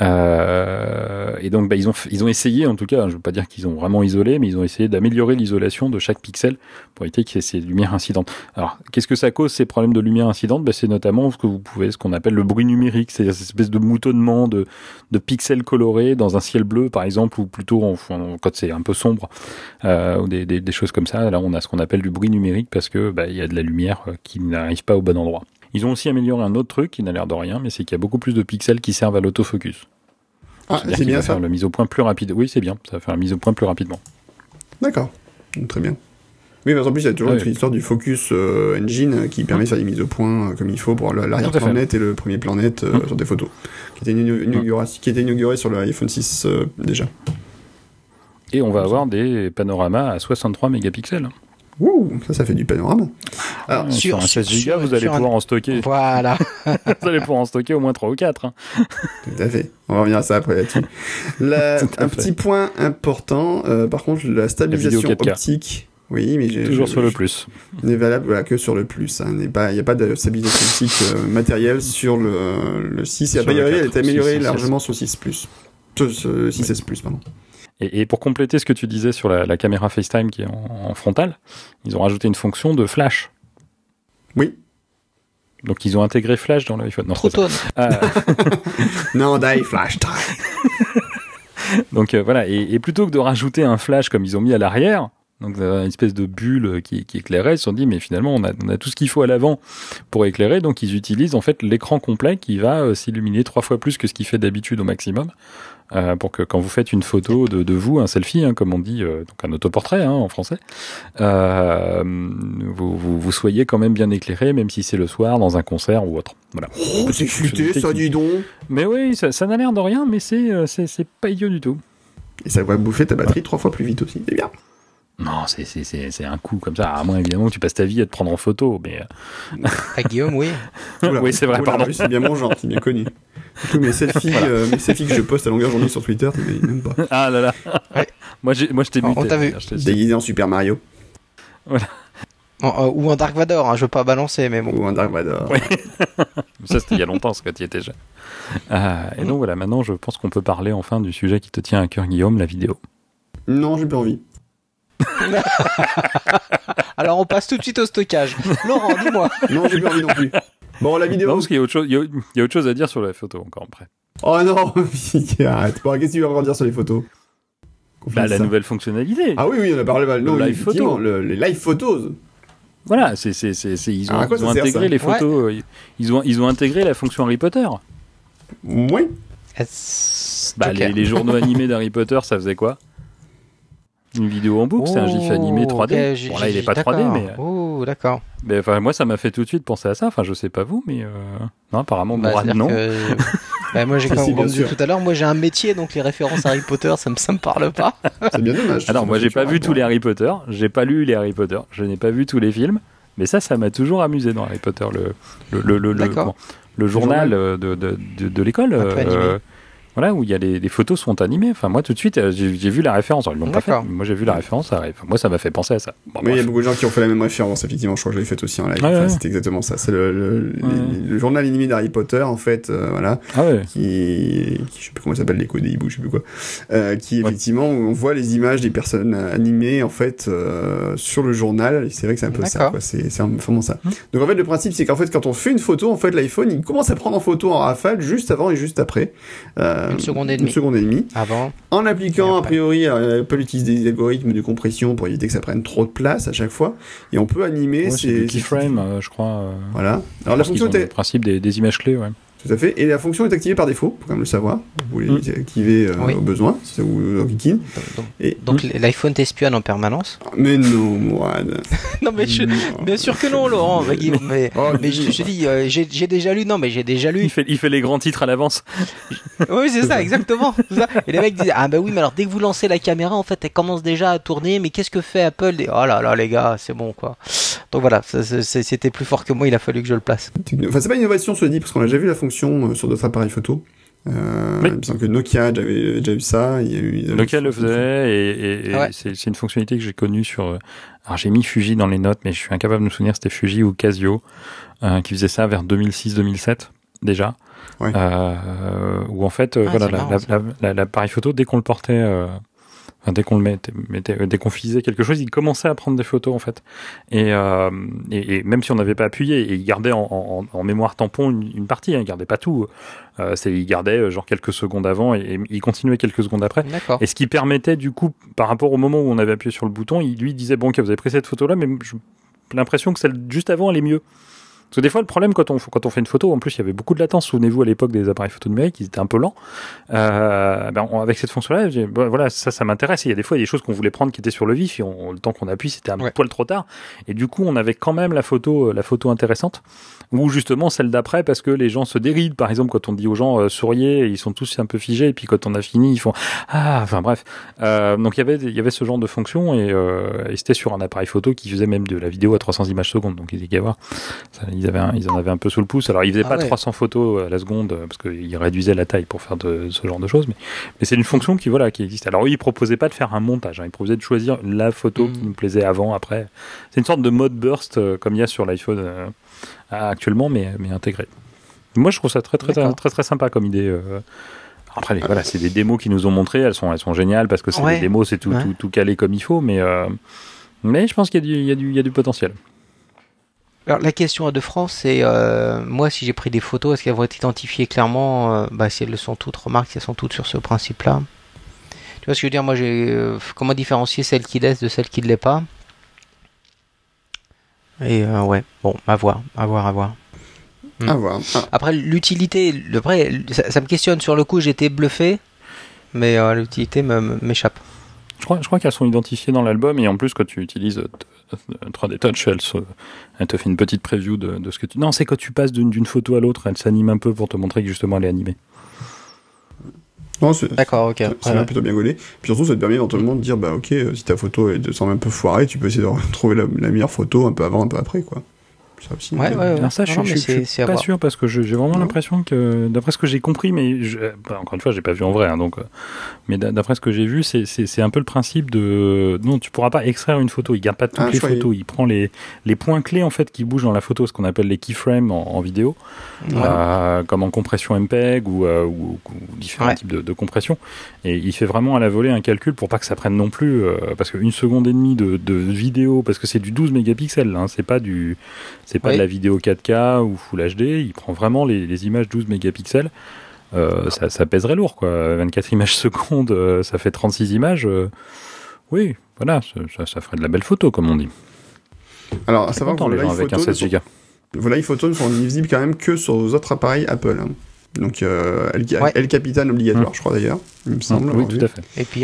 Euh, et donc bah, ils ont ils ont essayé, en tout cas, je veux pas dire qu'ils ont vraiment isolé, mais ils ont essayé d'améliorer l'isolation de chaque pixel pour éviter qu'il y ait ces lumières incidentes. Alors qu'est-ce que ça cause ces problèmes de lumière incidente? Bah, C'est notamment ce que vous pouvez, ce qu'on appelle le bruit numérique, c'est-à-dire cette espèce de moutonnement de, de pixels colorés dans un ciel bleu par exemple, ou plutôt quand c'est un peu sombre euh, ou des, des, des choses comme ça. Là, on a ce qu'on appelle du bruit numérique parce que bah, il y a de la lumière euh, qui n'arrive pas au bon endroit. Ils ont aussi amélioré un autre truc qui n'a l'air de rien, mais c'est qu'il y a beaucoup plus de pixels qui servent à l'autofocus.
Ah, c'est bien
va
ça.
faire la mise au point plus rapide. Oui, c'est bien. Ça va faire la mise au point plus rapidement.
D'accord. Très bien. Oui, mais en plus, il y a toujours
Ah
une
oui.
histoire du focus euh, engine euh, qui permet de faire des mises au point euh, comme il faut pour l'arrière-plan net et le premier plan net euh,
Mm.
sur des photos, qui était, inauguré, inauguré- qui était inauguré sur l'iPhone 6 euh, déjà.
Et on va avoir des panoramas à 63 mégapixels.
Ouh, ça, ça fait du panorama. Alors,
Ouais,
sur-
sur un 16
sur-
Go, vous allez
un-
pouvoir en stocker.
Voilà.
vous allez pouvoir en stocker au moins 3 ou 4. hein.
Tout à fait. On va revenir à ça après là-dessus. La- un
fait.
petit point important, euh, par contre, la stabilisation
4K.
optique. Oui, mais j'ai
Toujours sur le plus.
n'est valable voilà, que sur le plus. hein. N'est pas, il n'y a pas de stabilisation optique euh, matérielle sur le, le 6. Et
Sur
après,
le
avait- elle
4,
est améliorée
6,
largement sur le 6 plus. Sur le 6S plus, pardon.
Et, et pour compléter ce que tu disais sur la, la caméra FaceTime qui est en, en frontale, ils ont rajouté une fonction de flash.
Oui.
Donc ils ont intégré flash dans l'iPhone. Non,
Trop tôt.
ça. Euh,
Non, die flash time.
donc euh, voilà, et, et plutôt que de rajouter un flash comme ils ont mis à l'arrière, donc euh, une espèce de bulle qui, qui éclairait, ils se sont dit mais finalement on a, on a tout ce qu'il faut à l'avant pour éclairer, donc ils utilisent en fait l'écran complet qui va euh, s'illuminer trois fois plus que ce qu'il fait d'habitude au maximum, euh, pour que quand vous faites une photo de, de vous, un selfie, hein, comme on dit, euh, donc un autoportrait hein, en français, euh, vous, vous, vous soyez quand même bien éclairé, même si c'est le soir dans un concert ou autre. Voilà.
Oh, c'est futé, ça, dis donc.
Mais oui, ça, ça n'a l'air de rien, mais c'est pas idiot du tout.
Et ça va bouffer ta batterie trois fois plus vite aussi. C'est bien.
Non, c'est c'est c'est c'est un coup comme ça. À moins évidemment que tu passes ta vie à te prendre en photo, mais euh,
À Guillaume, oui.
Oula.
Oui, c'est vrai,
Oula,
pardon.
oui, C'est bien mon genre, c'est bien connu. Tous mes selfies, euh, mes selfies que je poste à longueur de journée sur Twitter, t'imagines même pas.
ah là là.
Ouais.
moi j'ai moi je t'ai
On-
muté.
on t'a vu.
Déguisé en Super Mario
En- euh, ou en Dark Vador, hein, je veux pas balancer, mais bon.
ou en Dark Vador.
Ouais. Ça c'était il y a longtemps, ce que tu y étais déjà. Euh, et donc voilà, maintenant je pense qu'on peut parler enfin du sujet qui te tient à cœur, Guillaume, la vidéo.
Non, j'ai pas envie.
Alors on passe tout de suite au stockage. Laurent, dis-moi.
Non, j'ai pas envie non plus. Bon, la
Non,
vidéo.
parce qu'il y a autre chose, il y a, il y a autre chose à dire sur la photo encore après.
Oh non, arrête. Bon, qu'est-ce que tu vas encore dire sur les photos
Bah, la
ça.
nouvelle fonctionnalité.
Ah oui, oui, on a parlé. Non,
Le live
effectivement,
photo.
le- les live photos.
Voilà, c'est c'est c'est c'est- ils ont,
quoi
ils intégré les photos, euh, ils ont ils ont intégré la fonction Harry Potter.
Oui.
Bah, les, les journaux animés d'Harry Potter, ça faisait quoi? Une vidéo en boucle, c'est un gif animé 3D.
Oh, ok, j'ai-
bon là, il est
j'ai-
pas 3D,
d'accord.
mais,
Oh, d'accord.
mais enfin, moi, ça m'a fait tout de suite penser à ça. Enfin, je sais pas vous, mais euh, non, apparemment,
Bah,
Mourad, non.
que- Bah, moi j'ai comme on dit tout à l'heure, moi j'ai un métier donc les références Harry Potter ça me ça me parle pas.
C'est bien dommage.
Alors, moi, j'ai pas vu tous les Harry Potter, j'ai pas lu les Harry Potter, je n'ai pas vu tous les films, mais ça, ça m'a toujours amusé dans Harry Potter, le le le le, le journal euh, de de de, de l'école. Voilà, où il y a les, les photos sont animées. Enfin, moi, tout de suite, euh, j'ai j'ai vu la référence. Alors, ils l'ont pas fait.
D'accord.
mais Moi, j'ai vu la référence. Moi, ça m'a fait penser à ça. Bon,
Mais il y a beaucoup de gens qui ont fait la même référence, effectivement. Je crois que je l'ai fait aussi en live.
Ouais,
Enfin,
ouais.
C'est exactement ça. C'est le, le,
Ouais.
les- le journal animé d'Harry Potter, en fait, euh, voilà,
Ah ouais.
qui, qui, je sais plus comment ça s'appelle, l'écho des hiboux, je sais plus quoi, euh, qui effectivement, on voit les images des personnes animées, en fait, euh, sur le journal. Et c'est vrai que c'est un peu ça, quoi. C'est, c'est vraiment ça.
Hum.
Donc en fait, le principe, c'est qu'en fait, quand on fait une photo, en fait, l'iPhone, il commence à prendre en photo en rafale juste avant et juste après. Euh,
Une seconde et
Une
demie.
seconde et demie.
Avant.
En appliquant, a priori, euh, Apple utilise des algorithmes de compression pour éviter que ça prenne trop de place à chaque fois. Et on peut animer
Ouais, c'est
ces...
du
ces-
keyframe, euh, je crois. euh,
Voilà. Alors la fonction
le principe des, des images clés, ouais.
Tout à fait. Et la fonction est activée par défaut, faut quand même le savoir. Vous voulez
Mm.
l'activer euh,
Oui.
au besoin, si ça vous en kikine.
Donc,
Et...
donc l'iPhone t'espionne en permanence?
Mais non, Mourad.
non mais je... Bien sûr que non Laurent. Mais
Oh,
mais je te dis euh, j'ai j'ai déjà lu non mais j'ai déjà lu
Il fait, il fait les grands titres à l'avance.
Oui, c'est ça, exactement. c'est ça. Et les mecs disent Ah, bah oui, mais alors dès que vous lancez la caméra, en fait, elle commence déjà à tourner. Mais qu'est-ce que fait Apple? Et, Oh là là, les gars, c'est bon, quoi. Donc voilà, ça, c'est- c'est- c'était plus fort que moi, il a fallu que je le place.
Enfin, c'est pas une innovation, cela dit, parce qu'on a déjà vu la fonction euh, sur d'autres appareils photo. Euh,
Oui.
Il me semble que Nokia a déjà, eu ça. Il y a eu,
Nokia le faisait et, et- et
Ouais.
c'est une fonctionnalité que j'ai connue sur. euh, Alors j'ai mis Fuji dans les notes, mais je suis incapable de me souvenir si c'était Fuji ou Casio euh, qui faisait ça vers 2006-2007 déjà.
Ouais.
Euh, où en fait,
Ah,
voilà,
c'est
la-
marrant,
la-
ça.
la- la- l'appareil photo dès qu'on le portait. Enfin, dès qu'on le mettait, mettait- euh, dès qu'on faisait quelque chose, il commençait à prendre des photos en fait. Et, euh, et, et même si on n'avait pas appuyé, et il gardait en, en- en mémoire tampon une, une partie, hein, il gardait pas tout. Euh, c'est, il gardait euh, genre quelques secondes avant et, et il continuait quelques secondes après.
D'accord.
Et ce qui permettait du coup, par rapport au moment où on avait appuyé sur le bouton, il lui disait bon, ok, vous avez pris cette photo-là, mais j'ai l'impression que celle juste avant elle est mieux. Parce que des fois, le problème quand on, quand on fait une photo, en plus, il y avait beaucoup de latence. Souvenez-vous à l'époque des appareils photo numériques, ils étaient un peu lents. Euh, ben, on- avec cette fonction-là, ben, voilà, ça, ça m'intéresse. Il y a des fois, il y a des choses qu'on voulait prendre qui étaient sur le vif. Et on- le temps qu'on appuie, c'était un
Ouais.
poil trop tard. Et du coup, on avait quand même la photo, euh, la photo intéressante. Ou justement celle d'après, parce que les gens se dérident. Par exemple, quand on dit aux gens euh, souriez, ils sont tous un peu figés. Et puis quand on a fini, ils font ah. Enfin bref. Euh, donc il y avait, il y avait ce genre de fonction et, euh, et c'était sur un appareil photo qui faisait même de la vidéo à 300 images secondes. Donc il y a voir. Ça, ils, avaient un- ils en avaient un peu sous le pouce. Alors, ils faisaient
Ah
pas
ouais.
300 photos à la seconde euh, parce qu'ils réduisaient la taille pour faire de ce genre de choses. Mais, mais c'est une fonction qui, voilà, qui existe. Alors, eux, ils proposaient pas de faire un montage. hein. Ils proposaient de choisir la photo qui
Mhm.
nous plaisait avant, après. C'est une sorte de mode burst euh, comme il y a sur l'iPhone euh, actuellement, mais, mais intégré. Moi, je trouve ça très, très, très, très, très sympa comme idée. euh. Après, les- voilà, c'est des démos qu'ils nous ont montrées. Elles sont, elles sont géniales parce que c'est
Ouais.
des démos, c'est tout,
Ouais.
tout, tout calé comme il faut. Mais, euh, mais je pense qu'il y, a du- il y, a du- il y a du potentiel.
Alors la question à de France, c'est euh, moi si j'ai pris des photos, est-ce qu'elles vont être identifiées clairement euh, Bah si elles le sont toutes, remarque, si elles sont toutes sur ce principe-là. Tu vois ce que je veux dire? Moi, j'ai euh, comment différencier celle qui laisse de celle qui ne l'est pas? Et euh, ouais, bon, à voir, à voir, à voir.
À voir. Ah,
Après l'utilité, ça, ça me questionne sur le coup, j'étais bluffé, mais euh, l'utilité m'échappe.
Je crois, je crois qu'elles sont identifiées dans l'album et en plus quand tu utilises euh, t- euh, 3D Touch, elle, se- elle te fait une petite preview de, de ce que tu... Non, c'est quand tu passes d'une d'une photo à l'autre, elle s'anime un peu pour te montrer que justement elle est animée.
Non, c'est
D'accord, ok. Ouais, ouais.
plutôt bien gaulé. Puis surtout, ça te permet éventuellement de dire, bah ok, euh, si ta photo est- semble un peu foirée, tu peux essayer de retrouver la, la meilleure photo un peu avant, un peu après, quoi. Ça aussi.
Ouais, ouais, ouais.
Alors ça, je,
Non,
suis- je, pas sûr parce que j'ai vraiment
Non.
l'impression que, d'après ce que j'ai compris, mais je- bah, encore une fois, j'ai pas vu en vrai, hein, donc, euh, mais d'a- d'après ce que j'ai vu, c'est- c'est c'est un peu le principe de non, tu pourras pas extraire une photo. Il garde pas toutes
Ah,
les photos. Il prend les les points clés en fait qui bougent dans la photo, ce qu'on appelle les keyframes en, en vidéo.
Ouais.
euh, comme en compression MPEG ou, euh, ou, ou différents
Ouais.
types de, de compression. Et il fait vraiment à la volée un calcul pour pas que ça prenne non plus, euh, parce qu'une seconde et demie de, de vidéo, parce que c'est du 12 mégapixels, hein, c'est pas du, c'est pas
Oui.
de la vidéo 4K ou Full HD. Il prend vraiment les, les images 12 mégapixels. Euh, ça, ça pèserait lourd, quoi. 24 images secondes, euh, ça fait 36 images. euh, oui, voilà, ça, ferait de la belle photo, comme on dit.
Alors, à savoir que
les gens
live
avec un
photos ne
16
sont-
Go.
vos live photos ne sont visibles quand même que sur vos autres appareils Apple. hein. Donc, euh, El,
Ouais.
El Capitan obligatoire,
Mm.
je crois d'ailleurs, il me semble.
oui, tout
vu.
à fait.
Et puis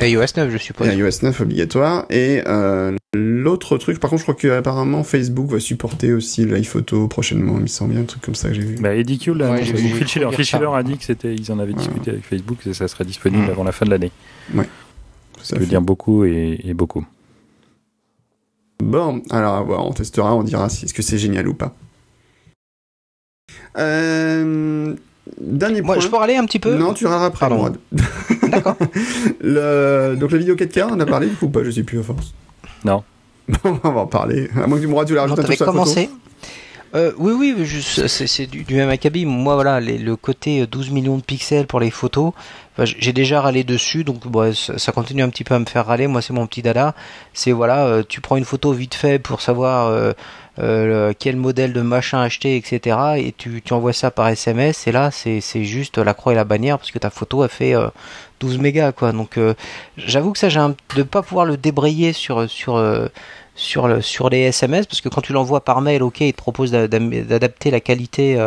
iOS 9, je suppose.
Et iOS 9 obligatoire. Et euh, l'autre truc, par contre, je crois qu'apparemment Facebook va supporter aussi le live photo prochainement. Il me semble bien un truc comme ça que j'ai vu.
Bah, Eddie Q, là,
Ouais,
Phil Schiller, Phil. Schiller a dit que c'était, ils en avaient discuté avec Facebook et ça serait disponible
Mm.
avant la fin de l'année.
Tout
Ça veut
fait.
dire beaucoup et, et beaucoup.
Bon, alors à voir, on testera, on dira si est-ce que c'est génial ou pas. Euh, dernier
Moi,
point.
je peux aller un petit peu
Non, tu verras après.
Pardon. D'accord.
Le... Donc la vidéo 4K, on en a parlé du coup ou pas Je sais plus à force.
Non.
Bon, on va en parler. À moins que Mourad, tu la rajoutes photo.
commencé Euh, oui, oui, c'est du, du même acabit. Moi, voilà, les- le côté euh, 12 millions de pixels pour les photos, enfin, j'ai déjà râlé dessus, donc bon, ça, ça continue un petit peu à me faire râler. Moi, c'est mon petit dada. C'est voilà, euh, tu prends une photo vite fait pour savoir euh, euh, quel modèle de machin acheter, etc. Et tu, envoies ça par SMS. Et là, c'est juste la croix et la bannière parce que ta photo a fait euh, 12 mégas, quoi. Donc, euh, j'avoue que ça, j'ai de pas pouvoir le débrayer sur sur euh, sur, sur les SMS, parce que quand tu l'envoies par mail, ok, il te propose d'adapter la qualité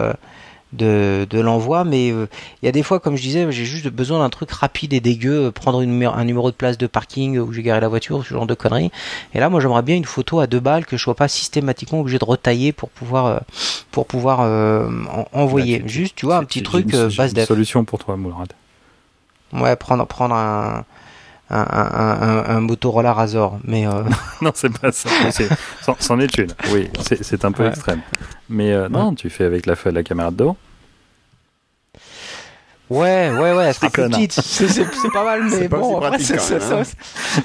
de, de l'envoi, mais euh, il y a des fois, comme je disais, j'ai juste besoin d'un truc rapide et dégueu, euh, prendre une un numéro de place de parking où j'ai garé la voiture, ce genre de conneries. Et là, moi, j'aimerais bien une photo à deux balles que je sois pas systématiquement obligé de retailler pour pouvoir euh, pour pouvoir euh, en- envoyer.
Bah,
juste, tu vois, un petit truc euh, base
une solution pour toi, Mourad.
Ouais, prendre prendre un un, un, un, Motorola Razor, mais euh,
non, c'est pas ça. C'en est une. Oui, c'est un peu
Ouais.
extrême. Mais euh, non, tu fais avec la, la caméra de devant.
Ouais, ouais, ouais, elle sera
C'est
plus petite. C'est pas mal, mais
pas
bon, après, c'est
hein.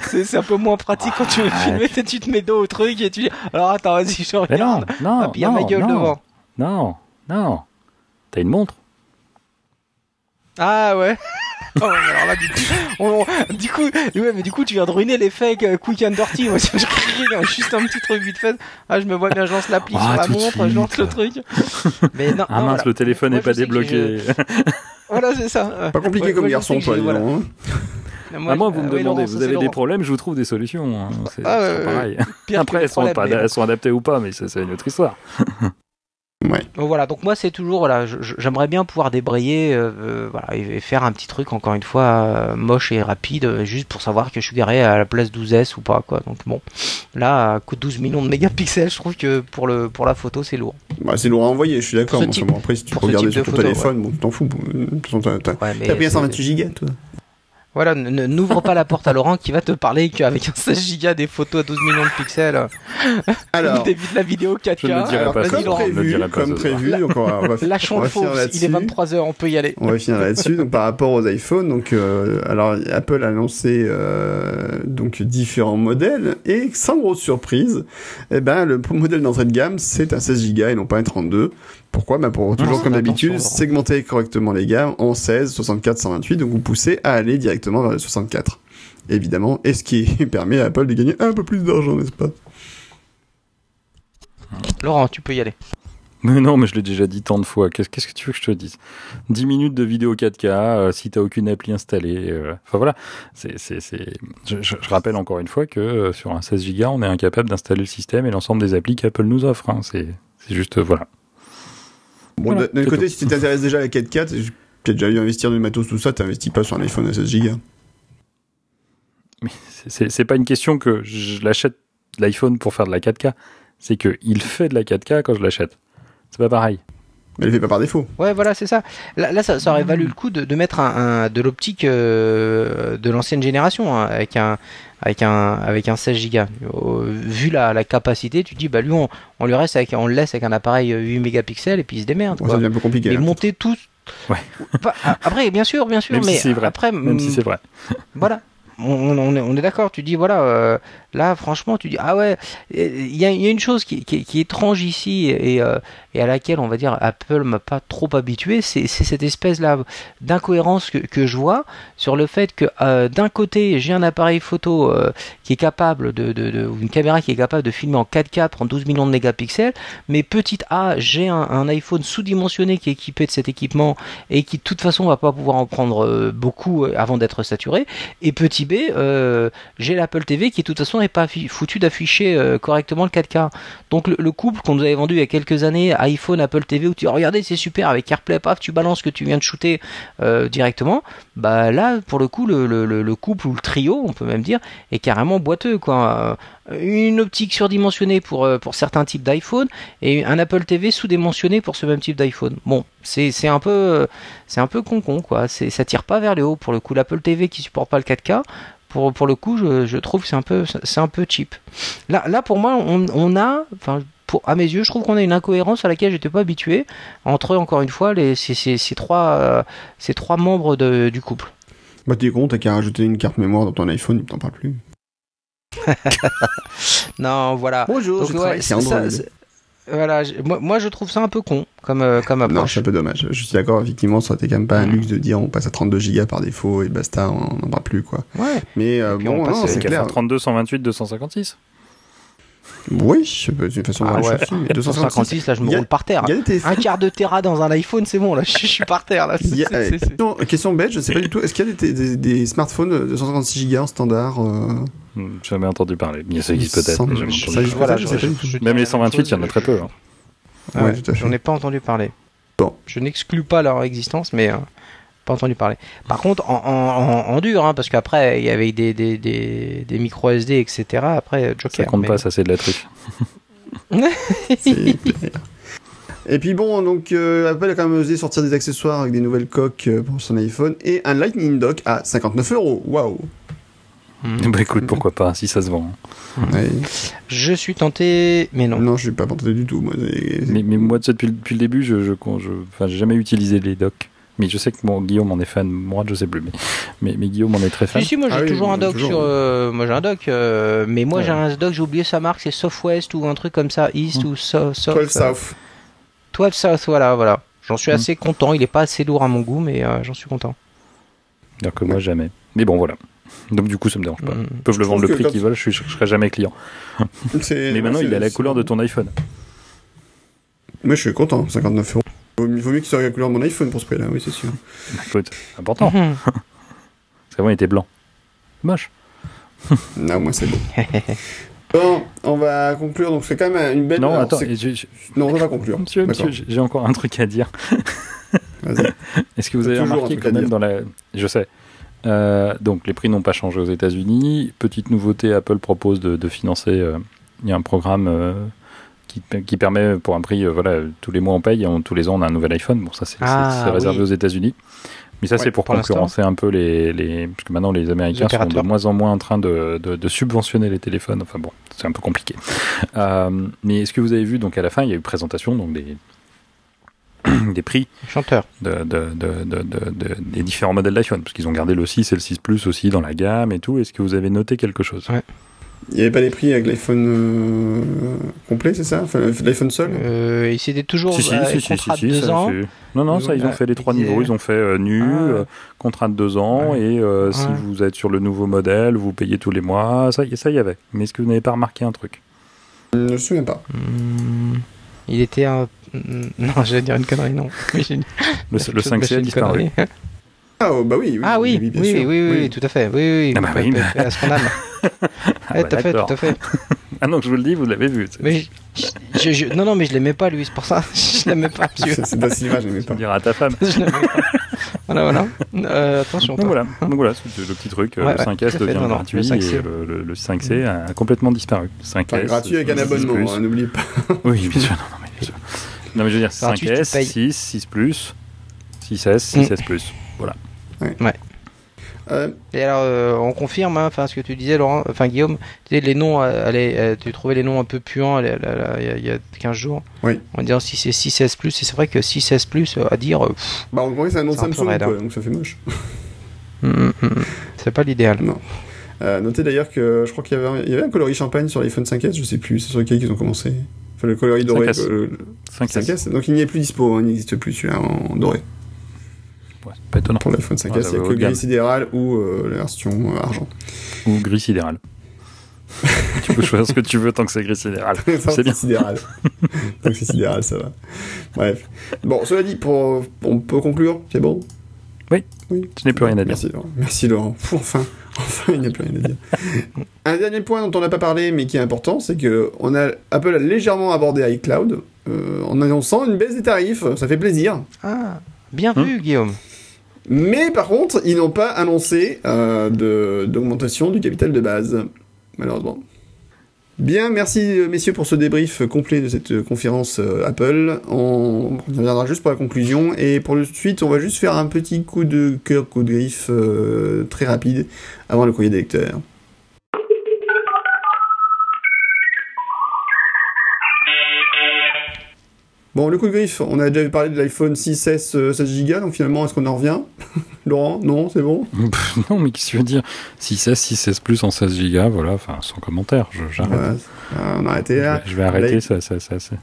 c'est- un peu moins pratique quand tu veux filmer, tu te mets dos au truc et tu dis, alors attends, vas-y, je
Mais non,
regarde.
non,
Ah, puis il y a
non,
ma gueule
non,
devant.
non, non. T'as une montre
Ah ouais. Oh, alors là, du coup, on- on- du coup, ouais, mais du coup, tu viens de ruiner l'effet que Quick and Dirty. Moi, je regarde juste un petit truc vite fait. Ah, je me vois bien, je lance l'appli
Ah,
sur la montre, je lance le truc. Mais non,
Ah
non,
mince,
voilà.
le téléphone n'est pas débloqué.
Voilà, c'est ça.
Pas compliqué
Ouais,
comme
moi,
garçon, toi,
voilà.
hein.
à moi, vous me
euh, oui,
demandez,
Laurent,
vous avez des problèmes, je vous trouve des solutions. hein. C'est
Ah,
c'est pareil. Après,
les
elles sont, pas, elles adaptées ou pas, mais c'est une autre histoire.
Ouais.
Donc voilà, donc moi c'est toujours voilà, j'aimerais bien pouvoir débrayer, euh, euh, voilà, et, et faire un petit truc encore une fois euh, moche et rapide, juste pour savoir que je suis garé à la place 12S ou pas quoi. Donc bon, là à coup de 12 millions de mégapixels, je trouve que pour le pour la photo c'est lourd.
Bah, c'est lourd à envoyer, je suis d'accord. Bon, après, si tu
type
sur ton
photo,
téléphone, bon, tu t'en fous. bon, t'as-
Ouais,
pris un
c'est-
128 gigas, toi.
Voilà, n'ouvre pas la porte à Laurent qui va te parler qu'avec un 16 Go des photos à 12 millions de pixels,
Alors,
il la vidéo 4K.
Je ne dirai
alors
pas
vas-y,
ça.
comme prévu,
pas
comme prévu, donc on va, on va,
Lâchons
on
le faux, il est
là-dessus.
23h, on peut y aller.
On va finir là-dessus. Donc par rapport aux iPhones, donc euh, alors Apple a annoncé euh, donc différents modèles et sans grosse surprise, eh ben le modèle d'entrée de gamme c'est un 16 Go et non pas un 32. Pourquoi? Ben pour toujours
c'est
comme d'habitude segmenter correctement les gammes en 16, 64, 128. Donc vous poussez à aller directement vers le 64. Évidemment, et ce qui permet à Apple de gagner un peu plus d'argent, n'est-ce pas?
Laurent, tu peux y aller.
Mais non, mais je l'ai déjà dit tant de fois. Qu'est-ce que tu veux que je te dise? 10 minutes de vidéo 4K, euh, si t'as aucune appli installée. euh, Enfin voilà. C'est, c'est, c'est... Je, je- je rappelle encore une fois que euh, sur un 16 Go, on est incapable d'installer le système et l'ensemble des applis qu'Apple nous offre. hein. C'est, c'est juste, euh, voilà.
Bon,
Voilà,
d'un côté,
tout.
si tu t'intéresses déjà à la 4K, tu as déjà eu investir du matos, tout ça, t'investis pas sur un iPhone à 16 Go.
Mais c'est, c'est, c'est pas une question que je l'achète l'iPhone pour faire de la 4K. C'est que il fait de la 4K quand je l'achète. C'est pas pareil.
Mais elle le fait pas par défaut.
Ouais, voilà, c'est ça. Là, là, ça, ça aurait valu le coup de, de mettre un, un- de l'optique euh, de l'ancienne génération hein, avec un avec un avec un 16 Go. Euh, vu la, la capacité, tu te dis bah lui on, on lui reste avec on le laisse avec un appareil euh, 8 mégapixels et puis il se démerde.
Bon, ça devient un peu compliqué.
Et
là.
monter tout.
Ouais.
Après, bien sûr, bien sûr,
Même
mais
si c'est vrai.
après,
Même si
mm,
c'est vrai.
voilà. On, est, on est d'accord, tu dis voilà, euh, là franchement tu dis ah ouais, il y a, y a une chose qui, qui- est étrange ici et, euh, et à laquelle on va dire Apple m'a pas trop habitué, c'est cette espèce là d'incohérence que, que je vois sur le fait que euh, d'un côté j'ai un appareil photo qui est capable de, de, une caméra qui est capable de filmer en 4K prendre 12 millions de mégapixels, mais petite A j'ai un, iPhone sous-dimensionné qui est équipé de cet équipement et qui de toute façon va pas pouvoir en prendre beaucoup avant d'être saturé. Et petit Euh, j'ai l'Apple TV qui de toute façon n'est pas foutu d'afficher euh, correctement le 4K. Donc le, le couple qu'on nous avait vendu il y a quelques années, iPhone, Apple TV, où tu Oh, c'est super avec AirPlay, paf, tu balances ce que tu viens de shooter euh, directement. Bah là pour le coup le couple ou le trio, on peut même dire, est carrément boiteux quoi. Une optique surdimensionnée pour, euh, pour certains types d'iPhone et un Apple TV sous-dimensionné pour ce même type d'iPhone. Bon, c'est un peu c'est un peu con con quoi. Ça tire pas vers le haut pour le coup. L'Apple TV qui supporte pas le 4K. Pour, pour le coup, je, je trouve c'est un peu c'est un peu cheap. Là là pour moi, on, on a enfin pour, à mes yeux, je trouve qu'on a une incohérence à laquelle j'étais pas habitué entre encore une fois les ces, ces, ces trois euh, ces trois membres de, du couple.
Bah, t'es con, t'as qu'à rajouter une carte mémoire dans ton iPhone, il t'en parle plus.
Non, voilà.
Bonjour,
Donc,
je
ouais,
c'est
ça-
Android.
c'est- voilà, moi, moi je trouve ça un peu con comme euh, comme
Non,
approche.
c'est un peu dommage. Je suis d'accord, effectivement, ça aurait été quand même pas un luxe de dire on passe à 32 gigas par défaut et basta, on n'en parle plus, quoi.
Ouais.
Mais euh, bon, non, C'est clair.
32, 128, 256.
Oui, c'est une façon de
Ah
les choses mais 256.
256 là je me
Il y a-
roule par terre.
Il y a.
Un quart de Tera dans un iPhone, c'est bon là, je, je suis par terre là.
Il y a- euh, question, question bête, je sais pas du tout. Est-ce qu'il y a des, des, des smartphones de 256 gigas en standard euh,
Hmm, Jamais entendu parler. Mais ça existe peut-être.
Sans-
mais jamais
ça existe
dis
Même les 128, il y en a très peu. hein.
Ah
Ouais.
J'en ai pas entendu parler.
Bon.
Je n'exclus pas leur existence, mais euh, pas entendu parler. Par contre, en, en, en, en dur, hein, parce qu'après il y avait des, des, des, des micro SD, etc. Après Joker.
Ça compte
mais-
pas, ça c'est de la triche.
Et puis bon, donc euh, Apple a quand même osé sortir des accessoires avec des nouvelles coques euh, pour son iPhone et un Lightning Dock à 59 euros. Waouh.
Bah écoute, pourquoi pas, si ça se vend.
Ouais.
Je suis tenté, mais non.
Non, je suis pas tenté du tout. Moi,
Mais, mais moi, depuis, le- depuis le début, je, je, je, enfin, j'ai jamais utilisé les docks. Mais je sais que mon Guillaume en est fan. Moi, je sais plus. Mais, mais, mais Guillaume en est très fan.
Si, si, moi j'ai
Ah oui,
toujours un
toujours.
sur. euh, moi j'ai un dock, euh, mais moi
Ouais.
j'ai un dock, j'ai oublié sa marque, c'est Southwest ou un truc comme ça, East ou so, South.
12
euh,
South.
12 South, voilà, voilà. J'en suis
Mm.
assez content, il est pas assez lourd à mon goût, mais euh, j'en suis content.
Alors que moi, jamais. Mais bon, voilà. Donc du coup, ça me dérange pas.
Mm.
Ils peuvent le
Je
vendre le prix qu'ils veulent, je, suis, je serai jamais client. Mais maintenant, il a la couleur de ton iPhone.
Moi, je suis content, 59 euros. Vaut mieux vaut mieux qu'il soit la couleur de mon iPhone pour ce prix-là, oui, c'est sûr.
Écoute, important.
Mhm.
Parce qu'avant, il était blanc. Moche.
Non, moi, c'est bon. Bon, on va conclure. Donc c'est quand même une belle.
Non,
alors,
attends, je- je-
non, on va conclure.
monsieur, monsieur, j'ai encore un truc à dire. Est-ce que vous avez remarqué quand même dans la... Je sais. Euh, donc les prix n'ont pas changé aux États-Unis. Petite nouveauté, Apple propose de, de financer. euh, Il y a un programme euh, qui, qui permet pour un prix, euh, voilà, tous les mois on paye, on- tous les ans on a un nouvel iPhone. Bon ça c'est
Ah,
réservé
oui.
aux États-Unis. Mais ça
Ouais,
c'est pour,
pour
concurrencer un peu les, les, parce que maintenant les Américains sont de moins en moins en train de, de, de subventionner les téléphones. Enfin bon, c'est un peu compliqué. Euh, mais est-ce que vous avez vu donc à la fin il y a eu présentation donc des des prix
Chanteur.
de, de, de, de, de- de- des différents modèles d'iPhone, parce qu'ils ont gardé le 6 et le 6 Plus aussi dans la gamme et tout. Est-ce que vous avez noté quelque chose?
Ouais.
Il n'y avait pas les prix avec l'iPhone euh, complet, c'est ça? Enfin, l'iPhone seul?
Euh, et c'était toujours
Si, si,
euh,
si, si,
contrat
si,
de deux
ça,
ans.
Non, non,
Ils
ça,
ont-
ils fait les trois
ils
niveaux. Ils ont fait euh, nu,
Ah.
euh, contrat de deux ans,
Ouais.
et euh, si vous êtes sur le nouveau modèle, vous payez tous les mois. Ça, y- ça y avait. Mais est-ce que vous n'avez pas remarqué un truc?
Je me souviens pas.
Hmm, il était un. hmm, Non, j'allais dire une connerie, non.
Le, le
je-
5C
j'ai
a disparu.
Ah, oh, bah oui, oui.
ah oui, oui,
bien
oui,
sûr.
oui, oui, tout à fait. Oui, oui,
Ah bah
oui,
oui, mais-
paix à son âme.
Ah,
Ouais,
bah,
tout à fait, tout à fait.
Ah non, je vous le dis, vous l'avez vu.
Mais je- je- je- non, non, mais je l'aimais pas lui, c'est pour ça. Je l'aimais pas, monsieur.
C'est pas Sylvain, je n'aimais
Tu
pas.
diras à ta femme.
Je l'aimais pas. Voilà, voilà. Euh, attention.
Donc
toi.
voilà, donc voilà le petit truc. euh,
Ouais,
le
ouais,
5S
tout à fait,
devient
non, non,
gratuit
le 5C.
et le, le- le 5C a complètement disparu. 5S,
Enfin, gratuit avec un
6
abonnement, hein, n'oubliez pas.
Oui, bien sûr. Non, non, mais bien sûr. Non, mais je veux dire,
Gratuit, tu
5S,
payes.
6, 6 Plus, 6S, 6S Plus. Voilà.
Euh,
Et alors, euh, on confirme, hein, enfin, ce que tu disais, Laurent, enfin, Guillaume, tu sais, les noms, euh, allez, tu trouvais les noms un peu puants il y a- il y, a 15 jours.
Oui.
En disant si c'est 6S, et c'est vrai que 6S, euh, à dire, pff,
bah, on croit que c'est un nom de
C'est un peu
Samsung,
raide,
quoi,
hein.
donc ça fait moche.
hum, hum, hum, c'est pas l'idéal.
Euh, notez d'ailleurs que je crois qu'il y avait, un, il y avait un coloris champagne sur l'iPhone 5S, je sais plus, c'est sur lequel ils ont commencé. Enfin, le coloris doré.
5S.
euh, le
5S.
5S. Donc il n'y est plus dispo, hein, il n'existe plus celui-là en doré.
Ouais, c'est pas étonnant.
Pour l'iPhone 5S,
Ouais,
il n'y a que gris sidéral ou euh, la version euh, argent.
Ou gris sidéral. tu peux choisir ce que tu veux tant que c'est gris sidéral. C'est bien.
sidéral. Donc c'est sidéral, ça va. Bref. Bon, cela dit, pour, on peut conclure, c'est bon?
Oui.
Oui.
Je n'ai plus rien à dire.
Merci Laurent. Merci Laurent. Enfin, enfin, il n'y a plus rien à dire. Un dernier point dont on n'a pas parlé, mais qui est important, c'est que on a, Apple a légèrement abordé iCloud euh, en annonçant une baisse des tarifs. Ça fait plaisir.
Ah, bien
Hum.
vu, Guillaume.
Mais par contre, ils n'ont pas annoncé euh, d'augmentation du capital de base, malheureusement. Bien, merci euh, messieurs pour ce débrief complet de cette euh, conférence Apple. On reviendra juste pour la conclusion et pour le suite, on va juste faire un petit coup de cœur, coup de griffe très rapide avant le courrier des lecteurs. Bon, le coup de griffe, on a déjà parlé de l'iPhone 6S euh, 16 Go, donc finalement, est-ce qu'on en revient? Laurent, non, c'est bon?
Non, mais qu'est-ce que tu veux dire? 6S, 6S Plus en 16 Go, voilà, enfin, sans commentaire. Je, j'arrête.
Voilà, on a arrêté
Je
là.
vais- je vais arrêter, ça, ça, ça, ça.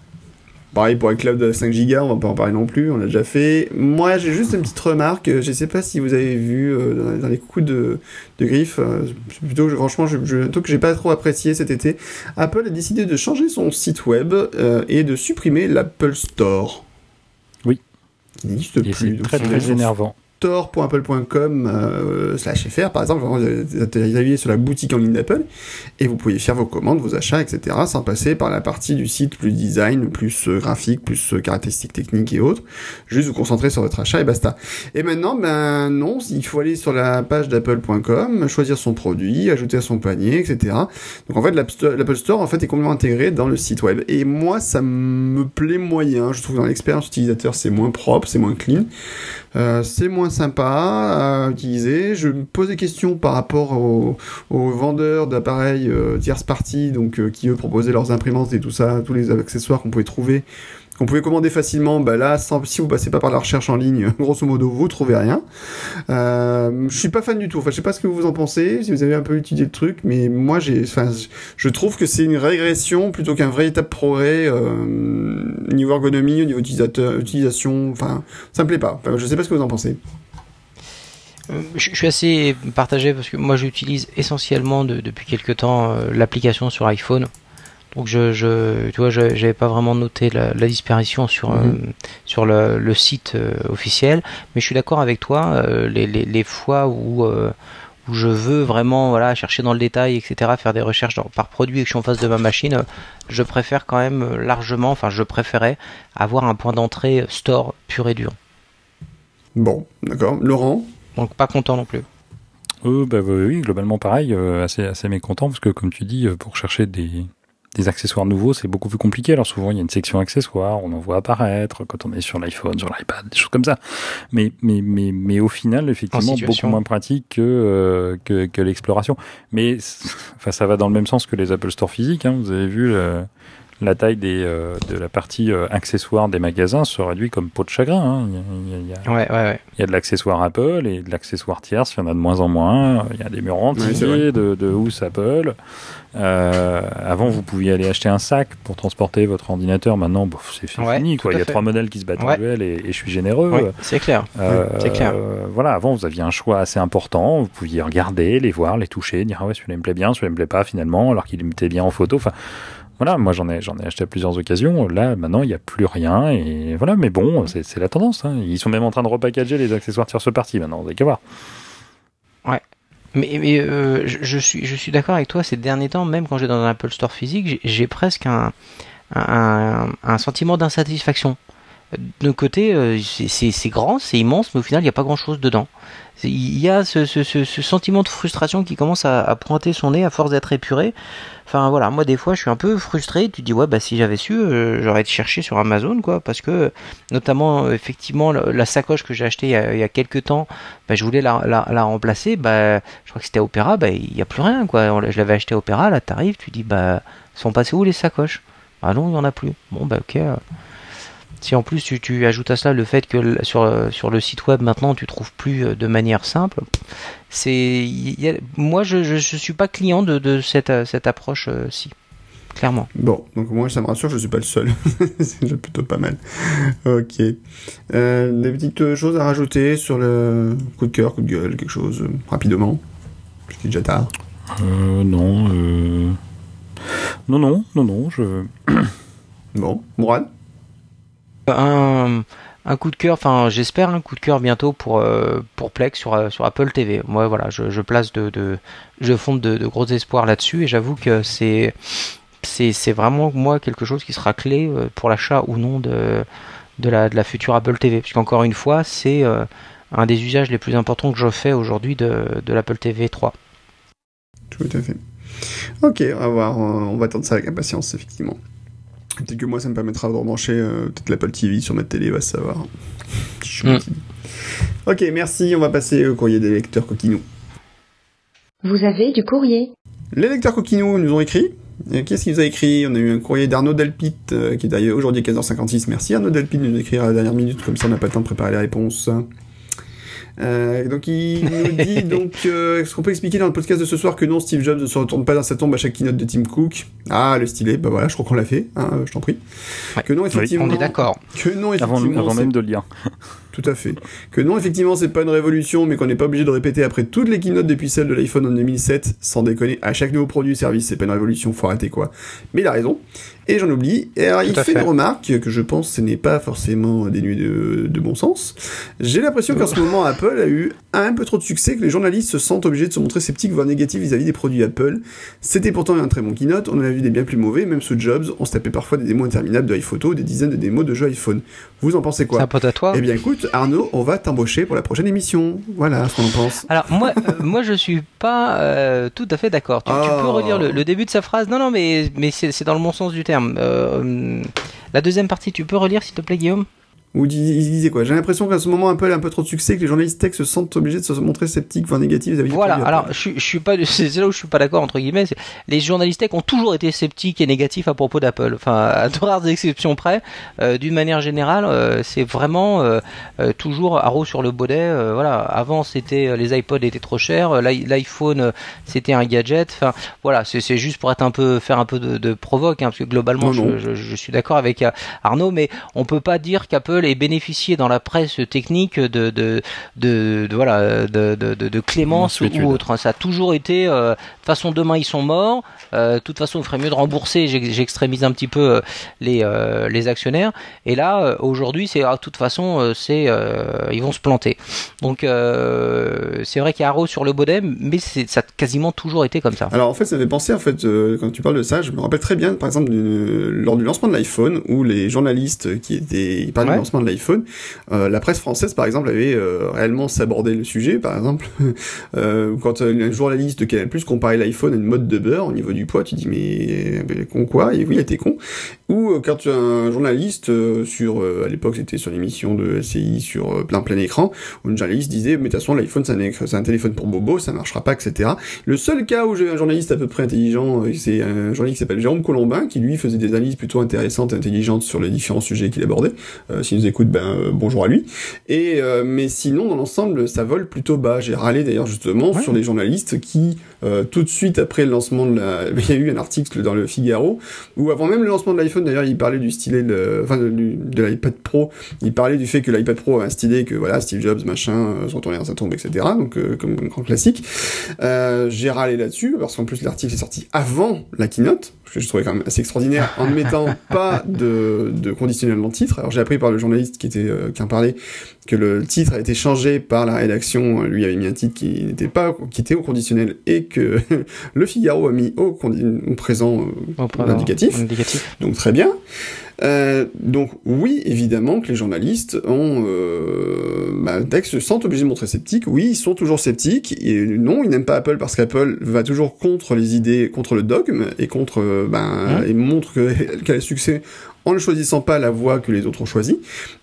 Pareil pour iCloud de 5 Go, on va pas en parler non plus, on l'a déjà fait. Moi, j'ai juste une petite remarque, je sais pas si vous avez vu euh, dans- les coups de, de griffe, euh, plutôt, franchement, je, je, un truc que j'ai pas trop apprécié cet été. Apple a décidé de changer son site web euh, et de supprimer l'Apple Store.
Oui.
Il n'existe plus.
c'est très très énervant.
store.apple.com euh, slash fr par exemple, vous sur la boutique en ligne d'Apple et vous pouvez faire vos commandes, vos achats, etc. sans passer par la partie du site plus design, plus euh, graphique, plus euh, caractéristiques techniques et autres. Juste vous concentrer sur votre achat et basta. Et maintenant, ben non, il faut aller sur la page d'apple.com, choisir son produit, ajouter à son panier, etc. Donc en fait, l'Apple Store en fait est complètement intégré dans le site web. Et moi, ça me plaît moyen. Je trouve dans l'expérience utilisateur, c'est moins propre, c'est moins clean. C'est moins sympa à utiliser. Je me pose des questions par rapport aux, vendeurs d'appareils euh, tierce party, donc euh, qui eux proposaient leurs imprimantes et tout ça, tous les accessoires qu'on pouvait trouver, qu'on pouvait commander facilement. Bah là, si vous passez pas par la recherche en ligne, grosso modo, vous trouvez rien. Euh, je suis pas fan du tout. Enfin, je sais pas ce que vous en pensez, si vous avez un peu étudié le truc, mais moi, j'ai, enfin, je trouve que c'est une régression plutôt qu'un véritable progrès euh, au niveau ergonomie, au niveau utilisation. Enfin, ça me plaît pas. Enfin, je sais pas ce que vous en pensez.
Euh, Je suis assez partagé parce que moi j'utilise essentiellement de- depuis quelques temps euh, l'application sur iPhone. Donc je, je tu vois, je- j'avais pas vraiment noté la, la disparition sur euh,
Mhm.
sur le, le site euh, officiel, mais je suis d'accord avec toi. euh, les, les, les fois où euh, où je veux vraiment voilà chercher dans le détail, etc., faire des recherches dans- par produit et que je suis en face de ma machine, euh, je préfère quand même euh, largement, enfin je préférais avoir un point d'entrée euh, store pur et dur.
Bon, d'accord. Laurent?
Donc pas content non plus.
Euh, bah, oui, oui, globalement pareil, euh, assez, assez mécontent parce que comme tu dis, euh, pour chercher des, des accessoires nouveaux, c'est beaucoup plus compliqué. Alors souvent, il y a une section accessoires, on en voit apparaître quand on est sur l'iPhone, sur l'iPad, des choses comme ça. Mais, mais, mais, mais au final, effectivement, beaucoup moins pratique que, euh, que, que l'exploration. Mais enfin, ça va dans le même sens que les Apple Store physiques. Hein. Vous avez vu le- la taille des, euh, de la partie euh, accessoires des magasins se réduit comme peau de chagrin. Hein. Il y a- il y a- il y a-
Ouais, ouais, ouais.
il y a de l'accessoire Apple et de l'accessoire tierce, il y en a de moins en moins. Il y a des murs entiers de, de housse Apple. Euh, avant, vous pouviez aller acheter un sac pour transporter votre ordinateur. Maintenant, c'est fini. Quoi. Il y a
fait.
trois modèles qui se battent en duel et, et je suis généreux.
Oui, c'est clair.
Euh,
c'est clair.
euh, voilà, avant, vous aviez un choix assez important. Vous pouviez regarder, les voir, les toucher, dire ah ouais, celui-là il me plaît bien, celui-là il me plaît pas finalement, alors qu'il me bien en photo. Enfin, voilà, moi j'en ai, j'en ai acheté à plusieurs occasions. Là, maintenant, il n'y a plus rien. Et voilà, mais bon, c'est la tendance. hein. Ils sont même en train de repackager les accessoires tierce partie maintenant. Vous avez qu'à voir.
Mais, mais euh, je, suis, je suis d'accord avec toi. Ces derniers temps, même quand j'ai dans un Apple Store physique, j'ai- presque un, un, un sentiment d'insatisfaction. De côté, euh, c'est- grand, c'est immense, mais au final, il n'y a pas grand-chose dedans. Il y a ce, ce, sentiment de frustration qui commence à, pointer son nez à force d'être épuré. Enfin voilà, moi des fois je suis un peu frustré. Tu dis ouais bah si j'avais su, euh, j'aurais cherché sur Amazon quoi, parce que notamment euh, effectivement la, sacoche que j'ai achetée il y a, il quelques temps, bah, je voulais la, la, la remplacer. Bah je crois que c'était à Opéra, bah il y a plus rien quoi. Je l'avais acheté à Opéra, là t'arrives, tu dis bah sont passées où les sacoches? Ah non il y en a plus. Bon bah ok. euh. Si en plus tu, tu ajoutes à cela le fait que sur, euh, sur le site web maintenant tu trouves plus euh, de manière simple, c'est moi je, je, je suis pas client de, de cette, euh, cette approche euh, ci clairement.
Bon, donc moi ça me rassure, je suis pas le seul. c'est déjà plutôt pas mal. Ok. Euh, des petites choses à rajouter sur le coup de cœur, coup de gueule, quelque chose euh, rapidement? Parce qu'il est déjà tard.
Euh, non, euh... non, non, non, non. Je...
Bon, Mourad
Un, coup de cœur, enfin j'espère un coup de cœur bientôt pour euh, pour Plex sur euh, sur Apple TV. Moi voilà, je, place de, je fonde de, gros espoirs là-dessus et j'avoue que c'est c'est vraiment moi quelque chose qui sera clé euh, pour l'achat ou non de de la de la future Apple TV. Puisqu'encore une fois, c'est un des usages les plus importants que je fais aujourd'hui de de l'Apple TV 3.
Tout à fait. Ok, on va voir, on va attendre ça avec impatience, effectivement. Peut-être que moi, ça me permettra de rebrancher euh, peut-être l'Apple TV sur ma télé, va savoir. Si je suis
Mm.
petit. Ok, merci, on va passer au courrier des lecteurs coquinous.
Vous avez du courrier.
Les lecteurs coquinous nous ont écrit. Qu'est-ce qu'ils nous a écrit? On a eu un courrier d'Arnaud Delpit, euh, qui est d'ailleurs aujourd'hui à 15h56. Merci Arnaud Delpit de nous écrire à la dernière minute, comme ça on n'a pas le temps de préparer les réponses. Euh, donc il nous dit donc euh, est-ce qu'on peut expliquer dans le podcast de ce soir que non Steve Jobs ne se retourne pas dans sa tombe à chaque keynote de Tim Cook ah le stylet bah voilà je crois qu'on l'a fait hein, je t'en prie
Ouais.
que non effectivement
On est d'accord.
que non
Avant,
effectivement
avant
c'est-
même de le lire.
tout à fait. Que non, effectivement, c'est pas une révolution, mais qu'on n'est pas obligé de répéter après toutes les keynotes depuis celle de l'iPhone en 2007, sans déconner, à chaque nouveau produit ou service, c'est pas une révolution, faut arrêter quoi. Mais il a raison. Et j'en oublie. Et alors, il
Tout
fait,
fait.
une remarque que je pense ce n'est pas forcément dénué de, de bon sens. J'ai l'impression qu'en ce moment, Apple a eu un peu trop de succès, que les journalistes se sentent obligés de se montrer sceptiques, voire négatifs vis-à-vis des produits Apple. C'était pourtant un très bon keynote, on en a vu des bien plus mauvais, même sous Jobs, on se tapait parfois des démos interminables de iPhoto, des dizaines de démos de jeux iPhone. Vous en pensez
C'est
quoi
pote à toi.
eh bien écoute, Arnaud, on va t'embaucher pour la prochaine émission. Voilà ce qu'on en pense.
Alors moi, euh, moi je suis pas euh, tout à fait d'accord. Tu, tu
Oh.
peux relire le, le début de sa phrase. Non, non, mais mais c'est c'est dans le bon sens du terme. Euh, la deuxième partie, tu peux relire s'il te plaît, Guillaume?
Ou il disait quoi? J'ai l'impression qu'à ce moment, Apple a un peu trop de succès, que les journalistes tech se sentent obligés de se montrer sceptiques, voire négatifs vis-à-vis
Voilà. Alors
Apple.
je, suis- je suis pas, c'est là où je suis pas d'accord entre guillemets. Les journalistes tech ont toujours été sceptiques et négatifs à propos d'Apple. Enfin, à de rares exceptions près. euh, D'une manière générale, euh, c'est vraiment euh, euh, toujours haro sur le baudet. voilà. Avant, c'était les iPods étaient trop chers. l'i- L'iPhone, c'était un gadget. Enfin, voilà. C'est juste pour être un peu faire un peu de, de provoque, hein, parce que globalement,
Non, non.
Je, je- je suis d'accord avec Arnaud, mais on peut pas dire qu'Apple ait bénéficié dans la presse technique de de de, de- voilà de, de, clémence ou autre. hein. Ça a toujours été euh, de toute façon demain ils sont morts. Euh, de toute façon, il ferait mieux de rembourser. J'ex- J'extrémise un petit peu euh, les euh, les actionnaires. Et là, aujourd'hui, c'est ah, de toute façon, c'est ils vont se planter. Donc c'est vrai qu'il y a Arrow sur le modem, mais ça a quasiment toujours été comme ça.
Alors en fait, ça fait penser en fait quand tu parles de ça, je me rappelle très bien par exemple du- lors du lancement de l'iPhone où les journalistes qui étaient ils parlaient
Ouais.
De l'iPhone, euh, la presse française par exemple avait euh, réellement sabordé le sujet par exemple euh, quand un journaliste de Canal+ comparait l'iPhone à une mode de beurre au niveau du poids, tu dis mais, mais con quoi? Et oui, il était con. Ou quand un journaliste sur à l'époque c'était sur l'émission de LCI sur plein plein écran où une journaliste disait mais de toute façon l'iPhone c'est un, téléphone pour bobo, ça marchera pas etc. Le seul cas où j'ai un journaliste à peu près intelligent, c'est un journaliste qui s'appelle Jérôme Colombin, qui lui faisait des analyses plutôt intéressantes et intelligentes sur les différents sujets qu'il abordait. Euh, S'il nous écoute, ben euh, bonjour à lui. Et euh, mais sinon, dans l'ensemble, ça vole plutôt bas. J'ai râlé d'ailleurs justement
Ouais.
sur les journalistes qui, euh, tout de suite après le lancement de la, il y a eu un article dans le Figaro où avant même le lancement de l'iPhone, d'ailleurs, il parlait du stylet, de, enfin de, de l'iPad Pro. Il parlait du fait que l'iPad Pro a un stylet que voilà, Steve Jobs, machin, son tourneur, ça tombe, etc. Donc comme un grand classique. J'ai râlé là-dessus parce qu'en plus l'article est sorti avant la keynote, ce que je trouvais quand même assez extraordinaire en ne mettant pas de, de conditionnel dans le titre. Alors j'ai appris par le journaliste qui était euh, qui en parlait que le titre a été changé par la rédaction. Lui avait mis un titre qui n'était pas qui était au conditionnel et que le Figaro a mis au, condi- au présent euh,
présent,
l'indicatif.
indicatif.
Donc très bien. Euh, donc oui, évidemment que les journalistes ont, euh, bah, se sentent obligés de montrer sceptiques, oui, ils sont toujours sceptiques. Et non, ils n'aiment pas Apple parce qu'Apple va toujours contre les idées, contre le dogme et contre, euh, ben, et montre que- qu'elle a succès en ne choisissant pas la voie que les autres ont choisie.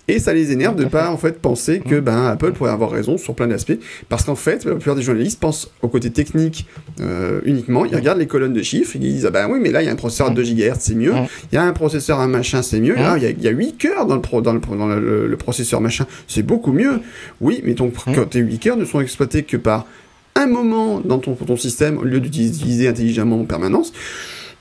Et ça les énerve de pas en fait penser que ben Apple pourrait avoir raison sur plein d'aspects, parce qu'en fait la plupart des journalistes pensent au côté technique euh, uniquement. Ils regardent les colonnes de chiffres, ils disent ah ben oui mais là il y a un processeur à 2 GHz c'est mieux, il y a un processeur à machin c'est mieux,
Mm.
Ah, il y a- il y, a 8 cœurs dans le pro, dans le, dans le, le processeur machin c'est beaucoup mieux. Oui mais ton quand tes 8 cœurs ne sont exploités que par un moment dans ton, ton système au lieu d'utiliser intelligemment en permanence.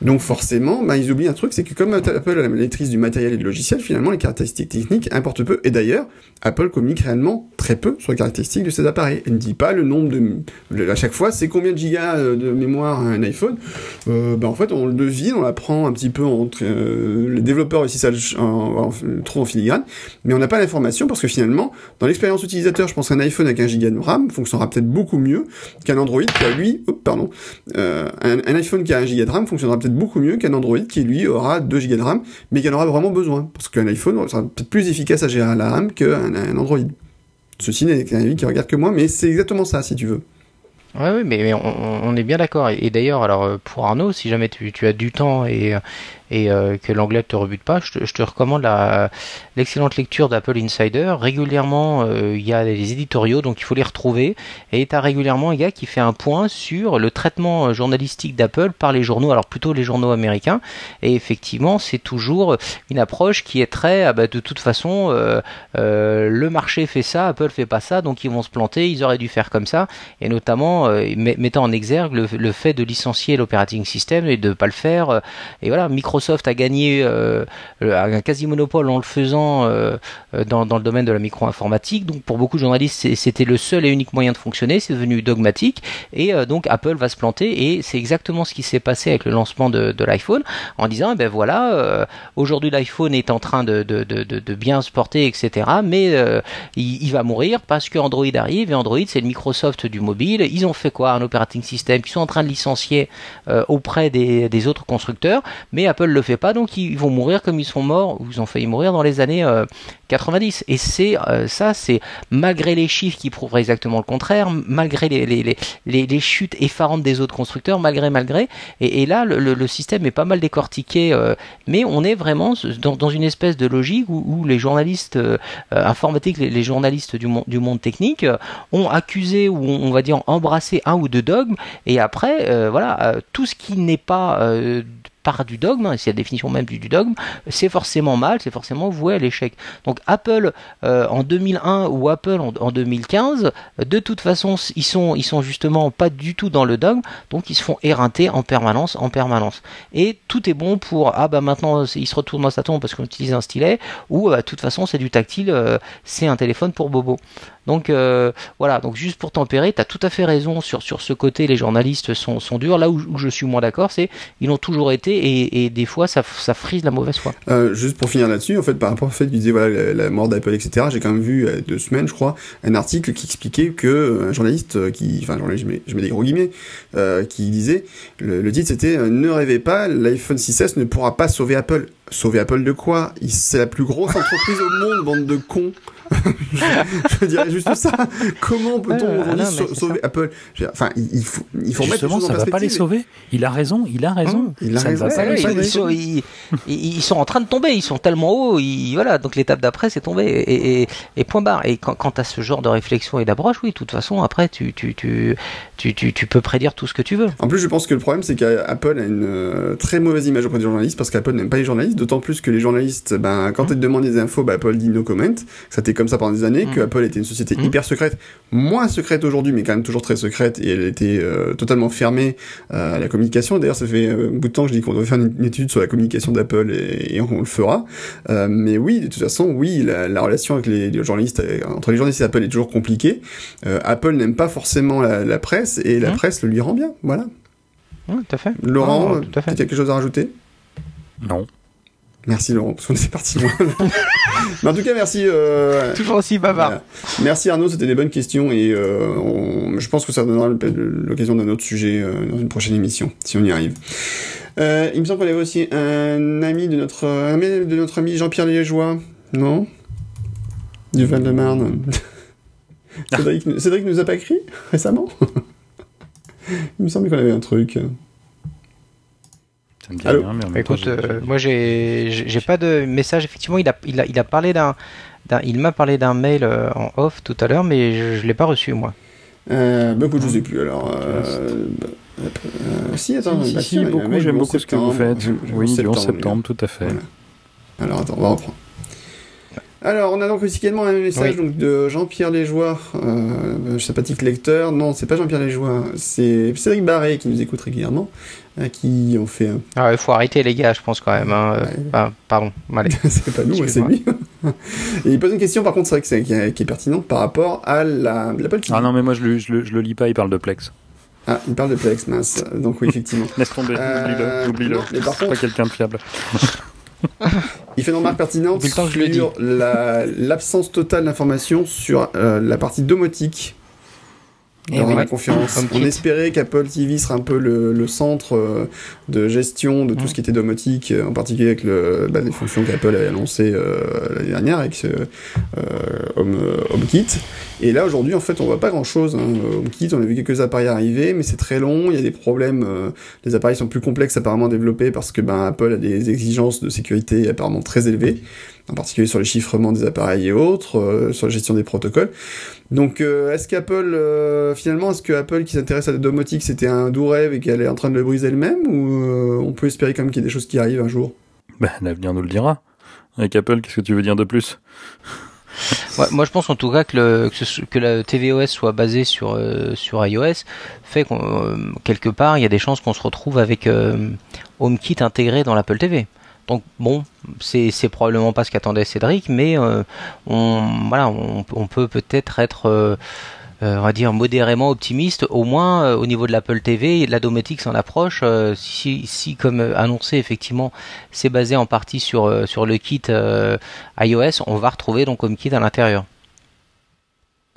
Donc forcément, bah, ils oublient un truc, c'est que comme Apple a la maîtrise du matériel et du logiciel, finalement les caractéristiques techniques importent peu. Et d'ailleurs, Apple communique réellement très peu sur les caractéristiques de ses appareils. Elle ne dit pas le nombre de... À chaque fois, c'est combien de gigas euh, de mémoire un iPhone euh, bah, En fait, on le devine, on l'apprend un petit peu entre... euh, les développeurs aussi ça ch- en, en- trop en filigrane, mais on n'a pas l'information parce que finalement, dans l'expérience utilisateur, je pense qu'un iPhone avec un giga de RAM fonctionnera peut-être beaucoup mieux qu'un Android qui a lui... Oups, pardon. Euh, un, un iPhone qui a un giga de RAM fonctionnera peut-être beaucoup mieux qu'un Android qui lui aura 2 gigas de RAM, mais qui en aura vraiment besoin. Parce qu'un iPhone sera peut-être plus efficace à gérer la RAM qu'un un Android. Ceci n'est qu'un avis qui regarde que moi, mais c'est exactement ça, si tu veux.
Oui, mais, on, est bien d'accord. Et, d'ailleurs, alors euh, pour Arnaud, si jamais tu, tu as du temps et, euh, et euh, que l'anglais te rebute pas, je te, je te recommande l'excellente lecture d'Apple Insider. Régulièrement, euh, il y a des éditoriaux, donc il faut les retrouver. Et tu as régulièrement un gars qui fait un point sur le traitement euh, journalistique d'Apple par les journaux, alors plutôt les journaux américains. Et effectivement, c'est toujours une approche qui est très, ah bah, de toute façon, le marché fait ça, Apple fait pas ça, donc ils vont se planter, ils auraient dû faire comme ça. Et notamment, met- mettant en exergue le, le fait de licencier l'operating system et de pas le faire. Et voilà, Microsoft a gagné euh, un quasi monopole en le faisant euh, euh, dans, le domaine de la micro-informatique. Donc pour beaucoup de journalistes, c'était le seul et unique moyen de fonctionner. C'est devenu dogmatique. Et euh, donc Apple va se planter. Et c'est exactement ce qui s'est passé avec le lancement de, l'iPhone, en disant, eh ben voilà, euh, aujourd'hui l'iPhone est en train de, bien se porter, etc. Mais euh, il, va mourir parce que Android arrive et Android c'est le Microsoft du mobile. Ils ont fait quoi? Un operating system qu'ils sont en train de licencier euh, auprès des, des autres constructeurs, mais Apple le fait pas, donc ils vont mourir comme ils sont morts ou ils ont failli mourir dans les années euh, 90. Et c'est euh, ça, c'est malgré les chiffres qui prouveraient exactement le contraire, malgré les, les, les, les, chutes effarantes des autres constructeurs, malgré malgré. Et, là, le, système est pas mal décortiqué, euh, mais on est vraiment dans, dans une espèce de logique où, les journalistes euh, euh, informatiques, les, journalistes du, monde du monde technique euh, ont accusé ou on, on va dire embrassé un ou deux dogmes, et après, euh, voilà, euh, tout ce qui n'est pas part du dogme, hein, c'est la définition même du, dogme, c'est forcément mal, c'est forcément voué à l'échec. Donc Apple euh, en 2001 ou Apple en, en 2015, euh, de toute façon, ils sont, sont justement pas du tout dans le dogme, donc ils se font éreinter en permanence, en permanence. Et tout est bon pour ah bah maintenant ils se retournent dans sa tombe parce qu'on utilise un stylet, ou euh, de toute façon c'est du tactile, euh, c'est un téléphone pour bobo. Donc euh, voilà, donc juste pour tempérer, tu as tout à fait raison sur, sur ce côté, les journalistes sont, durs. Là où, je suis moins d'accord, c'est ils l'ont toujours été et, des fois ça, ça frise la mauvaise foi.
Euh, juste pour finir là-dessus, en fait, par rapport au fait qu'il disait voilà la, mort d'Apple, etc. J'ai quand même vu euh, deux semaines, je crois, un article qui expliquait que un journaliste qui, enfin, je mets, je mets des gros guillemets, qui disait le, le titre c'était ne rêvez pas, l'iPhone 6s ne pourra pas sauver Apple. Sauver Apple de quoi? C'est la plus grosse entreprise au monde, bande de cons. Je, je dirais juste ça. Comment peut-on
non, c'est
sauver Apple? Enfin, il, faut, il faut remettre les
Justement,
choses en
ça va pas les sauver. Il a raison, il a raison.
il a
ça ne
raison.
va
Ouais,
ils, sont, ils, ils- ils sont en train de tomber, ils sont tellement hauts, ils, voilà, donc l'étape d'après c'est tombé et, et, et point barre. Et quand, quand tu as ce genre de réflexion et d'approche, oui, de toute façon, après tu, tu, tu, tu, tu, tu peux prédire tout ce que tu veux.
En plus, je pense que le problème, c'est qu'Apple a une euh, très mauvaise image auprès des journalistes parce qu'Apple n'aime pas les journalistes, d'autant plus que les journalistes, ben, quand ils te demandent des infos, ben, Apple dit no comment. Ça été comme ça pendant des années,
Mhm.
que Apple était une société
Mhm.
hyper secrète, moins secrète aujourd'hui, mais quand même toujours très secrète, et elle était euh, totalement fermée euh, à la communication. D'ailleurs, ça fait euh, un bout de temps que je dis qu'on devrait faire une, une étude sur la communication d'Apple et, et on le fera. Euh, mais oui, de toute façon, oui, la, la relation avec les, les journalistes, entre les journalistes et Apple est toujours compliquée. Euh, Apple n'aime pas forcément la, la presse et la
Mhm.
presse le lui rend bien. Voilà.
Tout à fait.
Laurent,
Ah, tout à fait.
peut-être quelque chose à rajouter?
Non.
Merci Laurent, parce qu'on était parti loin. Mais en tout cas, merci. Euh,
Toujours aussi bavard.
voilà. Merci Arnaud, c'était des bonnes questions et euh, on- je pense que ça donnera l'occasion d'un autre sujet euh, dans une prochaine émission, si on y arrive. Il me semble qu'on avait aussi un ami de notre, ami de notre ami Jean-Pierre Liégeois, non? Du Val-de-Marne. Cédric, Cédric nous a pas écrit récemment? Il me semble qu'on avait un truc.
Ça me dit
Allô
rien, mais en même temps,
Écoute,
j'ai-
euh, moi j'ai pas de message. Effectivement, il a il a, il a parlé d'un il m'a parlé d'un mail euh, en off tout à l'heure, mais je, je l'ai pas reçu moi.
Euh, bah, écoute, je sais plus alors. Euh, bah, euh, si, attends,
Si,
bah,
si, beaucoup, j'aime
du 11
beaucoup ce que vous faites. Oui,
11
du 11
septembre,
septembre, tout à fait.
Voilà. Alors attends, on va reprendre. Alors, on a donc aussi également un message
Oui.
donc, de Jean-Pierre Léjoie, euh, sympathique lecteur. Non, c'est pas Jean-Pierre Léjoie, c'est Cédric Barré qui nous écoute régulièrement, euh, qui ont fait un...
Ah, il faut arrêter les gars, je pense quand même. hein. Euh,
Ouais.
enfin, pardon,
c'est pas nous, c'est lui. Et il pose une question, par contre, c'est vrai que c'est, qui, est, qui est pertinente par rapport à la, TV.
Ah non, mais moi je le, je, le, je le lis pas, il parle de Plex.
Ah, il parle de Plex, mince. Donc oui, effectivement.
Laisse tomber,
Euh,
oublie-le, oublie-le. C'est pas quelqu'un de fiable.
Il fait une remarque pertinente sur la- l'absence totale d'informations sur euh, la partie domotique Dans
oui.
la conférence. On
kit.
espérait qu'Apple TV serait un peu le, le centre euh, de gestion de tout ce qui était domotique, euh, en particulier avec le, bah, les fonctions qu'Apple avait annoncées euh, l'année dernière avec ce euh, Home, HomeKit. Et là aujourd'hui en fait on voit pas grand chose. Hein. HomeKit, on a vu quelques appareils arriver, mais c'est très long. Il y a des problèmes. euh, les appareils sont plus complexes apparemment à développer parce que ben Apple a des exigences de sécurité apparemment très élevées, en particulier sur les chiffrements des appareils et autres, euh, sur la gestion des protocoles. Donc, euh, est-ce qu'Apple, euh, finalement, est-ce que Apple qui s'intéresse à la domotique, c'était un doux rêve et qu'elle est en train de le briser elle-même, ou euh, on peut espérer quand même qu'il y ait des choses qui arrivent un jour?
Ben, l'avenir nous le dira. Avec Apple, qu'est-ce que tu veux dire de plus?
Ouais, moi, je pense en tout cas que, le, que, ce- que la tvOS soit basée sur, euh, sur iOS fait qu'on euh, quelque part, il y a des chances qu'on se retrouve avec euh, HomeKit intégré dans l'Apple TV. Donc bon, c'est probablement pas ce qu'attendait Cédric, mais euh, on peut peut-être être, euh, euh, on va dire modérément optimiste, au moins au niveau de l'Apple TV, la domotique s'en approche. si, comme annoncé effectivement, c'est basé en partie sur le kit iOS, on va retrouver donc HomeKit à l'intérieur.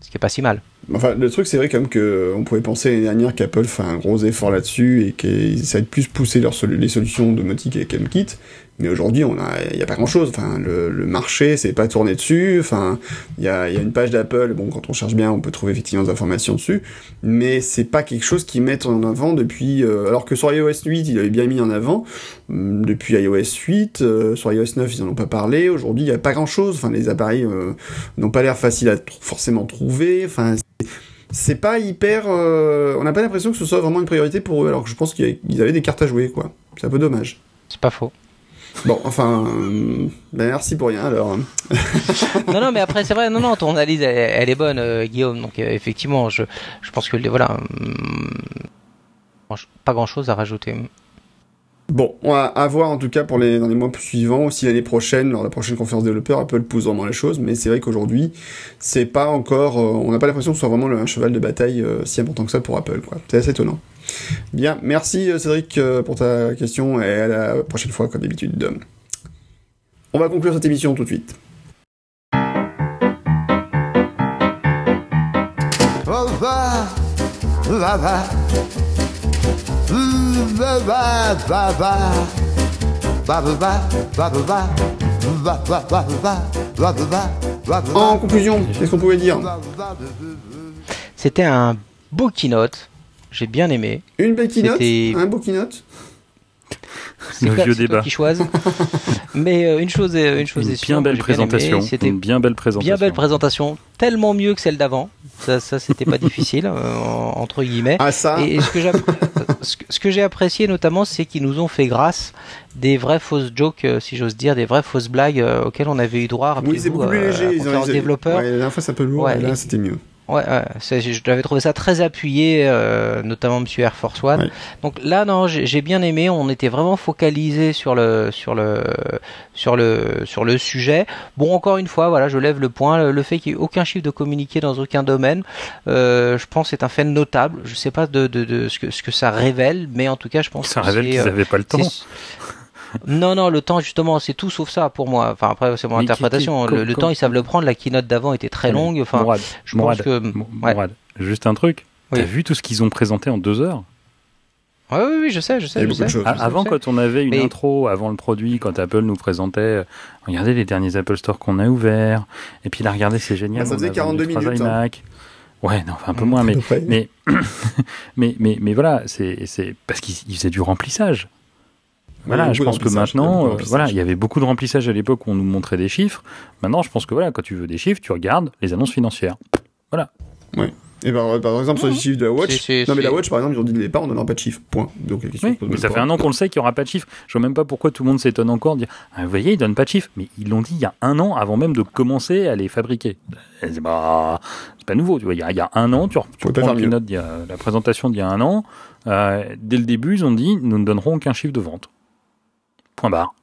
Ce qui est pas si mal.
Enfin, le truc, c'est vrai quand même que on pouvait penser l'année dernière qu'Apple fait un gros effort là-dessus et qu'ils essaient de plus pousser leurs les solutions domotiques avec HomeKit. Mais aujourd'hui, il y a pas grand-chose. Enfin, le, le marché, c'est pas tourné dessus. Enfin, il y a, y a une page d'Apple. Bon, quand on cherche bien, on peut trouver effectivement des informations dessus. Mais c'est pas quelque chose qu'ils mettent en avant depuis. euh, alors que sur iOS 8, il avait bien mis en avant. Hum, Depuis iOS 8, euh, sur iOS 9, ils en ont pas parlé. Aujourd'hui, il y a pas grand-chose. Enfin, les appareils euh, n'ont pas l'air faciles à forcément trouver. Enfin, c'est- pas hyper. on n'a pas l'impression que ce soit vraiment une priorité pour eux. Alors que je pense qu'ils avaient des cartes à jouer, quoi. C'est un peu dommage.
C'est pas faux.
Bon, enfin, euh, ben merci pour rien alors.
non, non, mais après, c'est vrai, non, non, ton analyse, elle, elle est bonne, euh, Guillaume. Donc, euh, effectivement, je, je pense que, les- voilà, hum, pas grand chose à rajouter.
Bon, on va à voir en tout cas pour les dans les mois suivants, aussi l'année prochaine, lors de la prochaine conférence développeur, Apple pousse vraiment la chose, mais c'est vrai qu'aujourd'hui, c'est pas encore, on n'a pas l'impression que ce soit vraiment le- un cheval de bataille si important que ça pour Apple, quoi. C'est assez étonnant. Bien, merci euh, Cédric euh, pour ta question et à la prochaine fois comme d'habitude. On va conclure cette émission tout de suite. En conclusion, qu'est-ce qu'on pouvait dire?
C'était un beau keynote. J'ai bien aimé.
Une belle keynote,
C'était-
un beau keynote.
C'est
Le
toi-
vieux débat.
qui choisis. Mais euh, une chose est, une chose
Une
est sûre,
bien belle présentation.
C'était
Une bien belle présentation.
bien belle présentation, tellement mieux que celle d'avant. Ça, ça c'était pas difficile euh, en- entre guillemets.
Ah ça,
Et, et ce que j'ai ce que- ce que j'ai apprécié notamment, c'est qu'ils nous ont fait grâce des vraies fausses jokes, euh, si j'ose dire, des vraies fausses blagues euh, auxquelles on avait eu droit.
oui, c'est beaucoup plus léger. ils ils-
développeur.
Ouais, la dernière fois c'est un peu lourd,
Ouais,
et là c'était mieux.
Ouais, ouais, l'avais trouvé ça très appuyé, euh, notamment Monsieur Air Force One.
Ouais.
Donc là, non, j'ai bien aimé. On était vraiment focalisé sur le, sur le, sur le, sur le sujet. Bon, encore une fois, voilà, je lève le point. Le, le fait qu'il n'y ait aucun chiffre de communiqué dans aucun domaine, euh, je pense, c'est un fait notable. Je sais pas de, de, de ce que, ce que ça révèle, mais en tout cas, je pense
Ça
que
révèle qu'ils
euh,
n'avaient pas le temps.
Non, non, le temps, justement, c'est tout sauf ça pour moi. Enfin, après, c'est mon
Mais
interprétation.
qui-
le, temps, ils savent le prendre. La keynote d'avant était très
Allez,
longue. Enfin,
Mourad,
je
Mourad,
pense que. Ouais.
Mourad, juste un truc.
Oui.
T'as vu tout ce qu'ils ont présenté en deux heures?
Ouais, oui, oui, je sais, je sais.
a
je sais.
choses.
Avant,
je sais.
quand on avait une
Mais-
intro avant le produit, quand Apple nous présentait, euh, regardez les derniers Apple Store qu'on a ouverts, et puis là, regardez, c'est génial.
Bah, ça faisait
a vendu
42
trois
minutes, hein.
Ouais, non, enfin un peu moins, mais, mais, mais, mais, mais voilà, c'est, c'est parce qu'ils ils faisaient du remplissage. Voilà,
Oui,
je pense que maintenant, euh, voilà, il y avait beaucoup de remplissage à l'époque où on nous montrait des chiffres. Maintenant, je pense que voilà, quand tu veux des chiffres, tu regardes les annonces financières.
Et par, par exemple, sur les chiffres de la Watch,
C'est- c'est-
non mais la Watch par exemple, ils ont dit dès le départ, on donnera pas de chiffres. Point. Donc la question
Oui, mais ça
pas.
fait un an qu'on le sait qu'il n'y aura pas de chiffres. Je vois même pas pourquoi tout le monde s'étonne encore de dire ah, Vous voyez, ils donnent pas de chiffres. Mais ils l'ont dit il y a un an avant même de commencer à les fabriquer. Et C'est pas, c'est pas nouveau. Tu vois, il y a, il y a un an, tu, tu
Faut pas
reprends
faire
le
mieux.
keynote d'il y a- la présentation d'il y a un an. euh, dès le début, ils ont dit Nous ne donnerons aucun chiffre de vente. Point barre.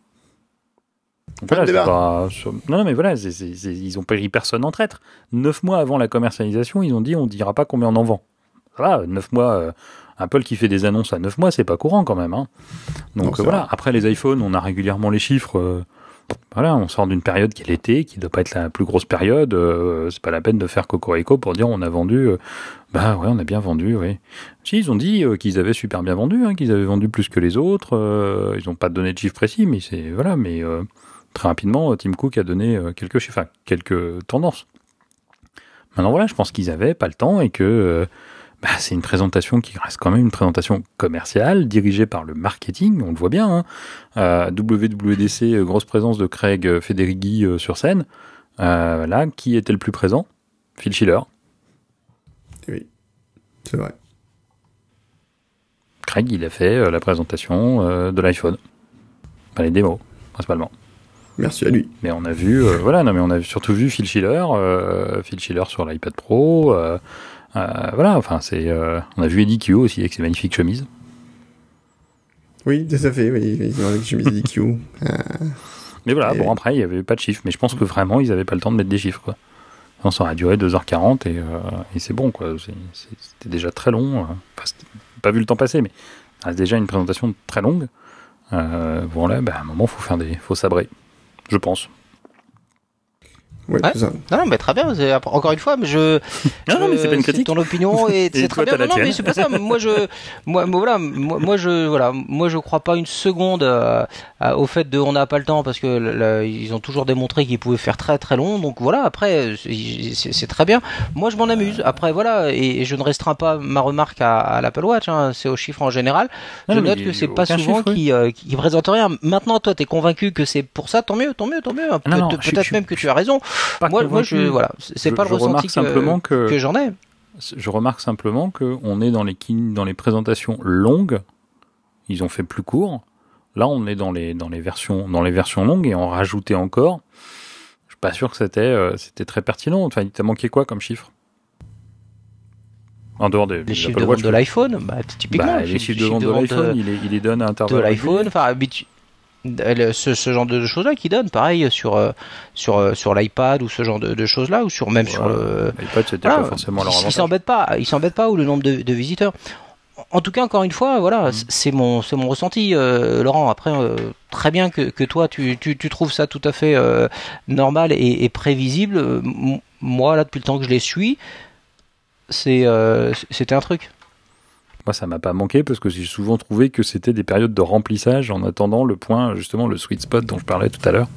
Voilà, c'est pas- Non, non, mais voilà, c'est- c'est- c'est- ils ont pris personne en traître. Neuf mois avant la commercialisation, ils ont dit on dira pas combien on en vend. Va, neuf mois, euh, Apple qui fait des annonces à neuf mois, c'est pas courant quand même. Hein. Donc euh, voilà,
vrai.
après les iPhones, on a régulièrement les chiffres. euh, voilà, on sort d'une période qui est l'été, qui doit pas être la plus grosse période. euh, c'est pas la peine de faire cocorico pour dire on a vendu. euh, bah ouais, on a bien vendu, oui. Si, ils ont dit euh, qu'ils avaient super bien vendu, hein, qu'ils avaient vendu plus que les autres. euh, ils n'ont pas donné de chiffres précis, mais c'est voilà, mais très rapidement, Tim Cook a donné quelques chiffres, quelques tendances. Maintenant voilà, je pense qu'ils avaient pas le temps et que bah, c'est une présentation qui reste quand même une présentation commerciale, dirigée par le marketing, on le voit bien. Hein. Euh, WWDC, euh, grosse présence de Craig euh, Federighi sur scène. Euh, là, qui était le plus présent? Phil Schiller.
Oui, c'est vrai.
Craig, il a fait la présentation de l'iPhone. Enfin, les démos, principalement.
Merci à lui.
Mais on a vu, euh, voilà, non, mais on a surtout vu Phil Schiller, euh, Phil Schiller sur l'iPad Pro. euh, voilà, enfin, c'est. euh, on a vu Eddie Q aussi avec ses magnifiques chemises.
Oui, tout à fait. Oui, ils ont avec chemise DQ.
Mais voilà,
Et-
bon, après, il n'y avait pas de chiffres. Mais je pense que vraiment, ils n'avaient pas le temps de mettre des chiffres, quoi. Sinon, ça aurait duré 2h40 et, euh, et c'est bon, quoi. C'est- c'est- C'était déjà très long. euh. Enfin, pas vu le temps passer, mais reste déjà une présentation très longue. Euh, bon, là, bah, à un moment, faut faire des, faut sabrer. Je pense.
Ouais,
Ouais.
c'est ça.
Non, non, mais très bien. Encore une fois, mais je.
Non, non, mais c'est pas une critique.
Ton opinion et,
Et
c'est
toi,
très bien. Non, non, mais c'est pas ça. Moi, je, moi, moi, voilà, moi, moi, je, voilà, moi, je crois pas une seconde euh, à- au fait de on n'a pas le temps parce que ils ont toujours démontré qu'ils pouvaient faire très très long. Donc voilà, après, c'est- très bien. Moi, je m'en amuse. Après, voilà, et, et je ne restreins pas ma remarque à, à l'Apple Watch. hein, c'est aux chiffres en général. Je note que c'est pas souvent qui, euh, qui présente rien. Maintenant, toi, t'es convaincu que c'est pour ça. Tant mieux, tant mieux, tant mieux. Peut-être même que tu as raison.
Pas
Moi, moi, je, voilà, c'est pas le
je
ressenti
remarque
que,
simplement que-
que j'en ai.
Je remarque simplement que on est dans les, dans les présentations longues. Ils ont fait plus court. Là, on est dans les dans les versions dans les versions longues et on rajoutait encore. Je suis pas sûr que c'était euh, c'était très pertinent. Enfin, il t'a manqué quoi comme chiffre? En dehors des,
Les chiffres de vente de l'iPhone, bah, typiquement.
bah, les chiffres de vente de l'iPhone, il, les- il les donne à
de
intervalles.
l'iPhone, enfin le- ce, ce genre de choses là qui donnent pareil sur euh, sur euh, sur l'iPad ou ce genre de, de choses là ou sur même sur le
L'iPad, c'était
voilà,
pas forcément leur
ils- ils
avantage.
s'embêtent pas ils s'embêtent pas ou le nombre de, de visiteurs. En tout cas encore une fois voilà
Mm.
c'est mon c'est mon ressenti euh, Laurent. Après euh, très bien que, que toi tu, tu, tu trouves ça tout à fait euh, normal et, et prévisible. M- moi là depuis le temps que je les suis c'est c'était un truc
Moi, ça m'a pas manqué parce que j'ai souvent trouvé que c'était des périodes de remplissage en attendant le point, justement, le sweet spot dont je parlais tout à l'heure.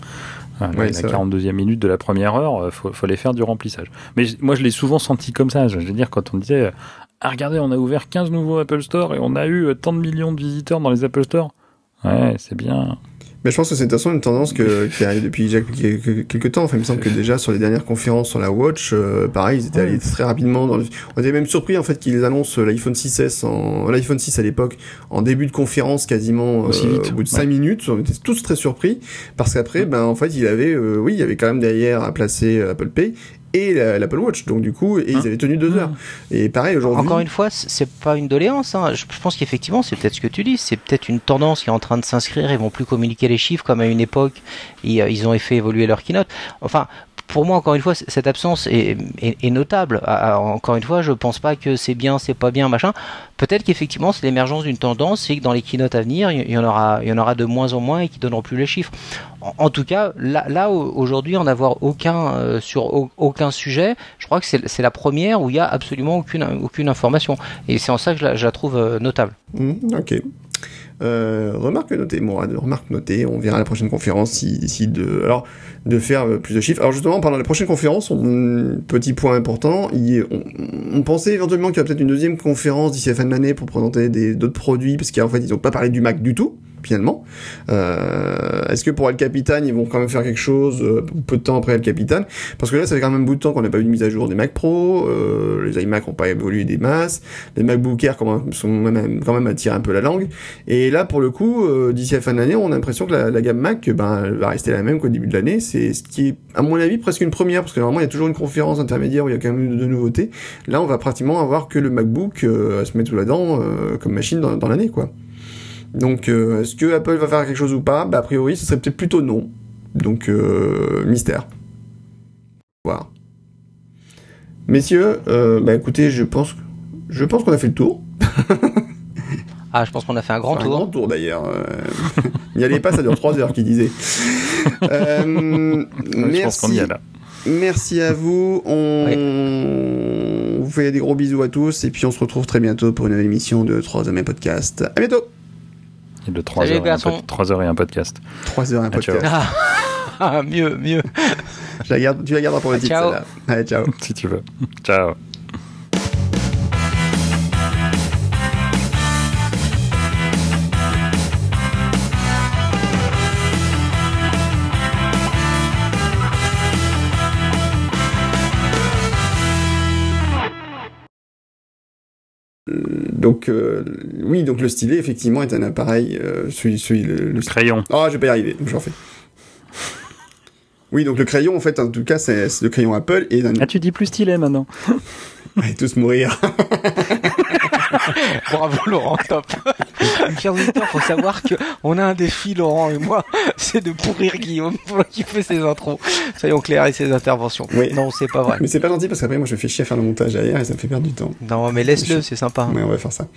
Euh,
Ouais,
la
c'est vrai.
42e minute de la première heure, euh, faut, fallait faire du remplissage. Mais moi, je l'ai souvent senti comme ça. Je veux dire, quand on disait, ah, regardez, on a ouvert 15 nouveaux Apple Store et on a eu euh, tant de millions de visiteurs dans les Apple Store. Ouais, c'est bien.
Mais je pense que c'est de toute façon une tendance que, qui arrive depuis déjà quelques, temps. Enfin, il me semble que déjà sur les dernières conférences sur la Watch, euh, pareil, ils étaient allés très rapidement dans le... On était même surpris en fait qu'ils annoncent l'iPhone 6S en, l'iPhone 6 à l'époque, en début de conférence quasiment, euh,
Aussi vite,
au bout de 5
ouais.
minutes. On était tous très surpris parce qu'après, ben, en fait, il avait, euh, oui, il y avait quand même derrière à placer euh, Apple Pay et la- l'Apple Watch. Donc, du coup, et ils
Hein
avaient tenu deux heures. Et pareil, aujourd'hui.
Encore une fois, c'est pas une doléance. Hein. Je pense qu'effectivement, c'est peut-être ce que tu dis. C'est peut-être une tendance qui est en train de s'inscrire. Ils vont plus communiquer les chiffres comme à une époque. Et, euh, ils ont fait évoluer leur keynote. Enfin, pour moi, encore une fois, cette absence est, est- est notable. Ah, ah, encore une fois, je pense pas que c'est bien, c'est pas bien, machin. Peut-être qu'effectivement, c'est l'émergence d'une tendance, c'est que dans les keynotes à venir, il y en aura, il y en aura de moins en moins et qui donneront plus les chiffres. En, tout cas, là, là au- aujourd'hui, en avoir aucun euh, sur au- aucun sujet, je crois que c'est la première où il y a absolument aucune aucune information. Et c'est en ça que je la, trouve euh, notable.
Mhm, ok. Euh, remarque notée, Mourad, remarque notée. On verra à la prochaine conférence s'ils décident de, alors, de faire euh, plus de chiffres. Alors justement, pendant la prochaine conférence, on, petit point important, on, on pensait éventuellement qu'il y aurait peut-être une deuxième conférence d'ici la fin de l'année pour présenter d'autres produits, parce qu'en fait, ils n'ont pas parlé du Mac du tout, finalement. Euh, Est-ce que pour El Capitan, ils vont quand même faire quelque chose euh, peu de temps après El Capitan Parce que là, ça fait quand même un bout de temps qu'on n'a pas eu de mise à jour des Mac Pro, euh, les iMac n'ont pas évolué des masses, les MacBook Air sont quand même tirer un peu la langue. Et là, pour le coup, euh, d'ici la fin de l'année, on a l'impression que la, la gamme Mac ben, elle va rester la même qu'au début de l'année. C'est ce qui est, à mon avis, presque une première, parce que normalement, il y a toujours une conférence intermédiaire où il y a quand même de nouveautés. Là, on va pratiquement avoir que le MacBook euh, à se mettre sous la dent euh, comme machine dans, dans l'année, quoi. Donc, euh, est-ce que Apple va faire quelque chose ou pas? Bah, A priori, ce serait peut-être plutôt non. Donc, euh, mystère. Voir. Messieurs, euh, bah écoutez, je pense, je pense qu'on a fait le tour.
Ah, je pense qu'on a fait un grand
Enfin,
tour.
Un grand tour d'ailleurs. Euh, N'y allez pas, ça dure 3 heures, qui disait. Euh,
Je pense qu'on y
merci,
est là.
merci à vous. On vous fait des gros bisous à tous et puis on se retrouve très bientôt pour une nouvelle émission de 3 hommes et podcast. À bientôt.
Et de 3
Salut,
heures, et un
garçon.
pod- 3 heures et un podcast.
3 heures un
Ah,
podcast.
Ah, mieux, mieux.
Je la garde, tu la garderas pour le
Ah,
titre,
ciao.
celle-là. Allez, ciao.
Si tu veux. Ciao.
Donc, euh, oui, donc le stylet, effectivement, est un appareil. Euh, celui, celui, le, le-
Crayon.
Oh, je vais pas y arriver, j'en fais. Oui, donc le crayon, en fait, en tout cas, c'est c'est le crayon Apple et d'un.
Ah, tu dis plus stylet maintenant.
Allez tous mourir.
Bravo Laurent, top. Chers auditeurs, faut savoir que on a un défi Laurent et moi, c'est de pourrir Guillaume pendant qu'il fait ses intros. Soyons clairs et ses interventions.
Oui.
Non, c'est pas vrai.
Mais c'est pas gentil parce qu'après, moi, je me fais chier à faire le montage derrière et ça me fait perdre du temps.
Non, mais laisse-le, c'est sympa.
Ouais, on va faire ça.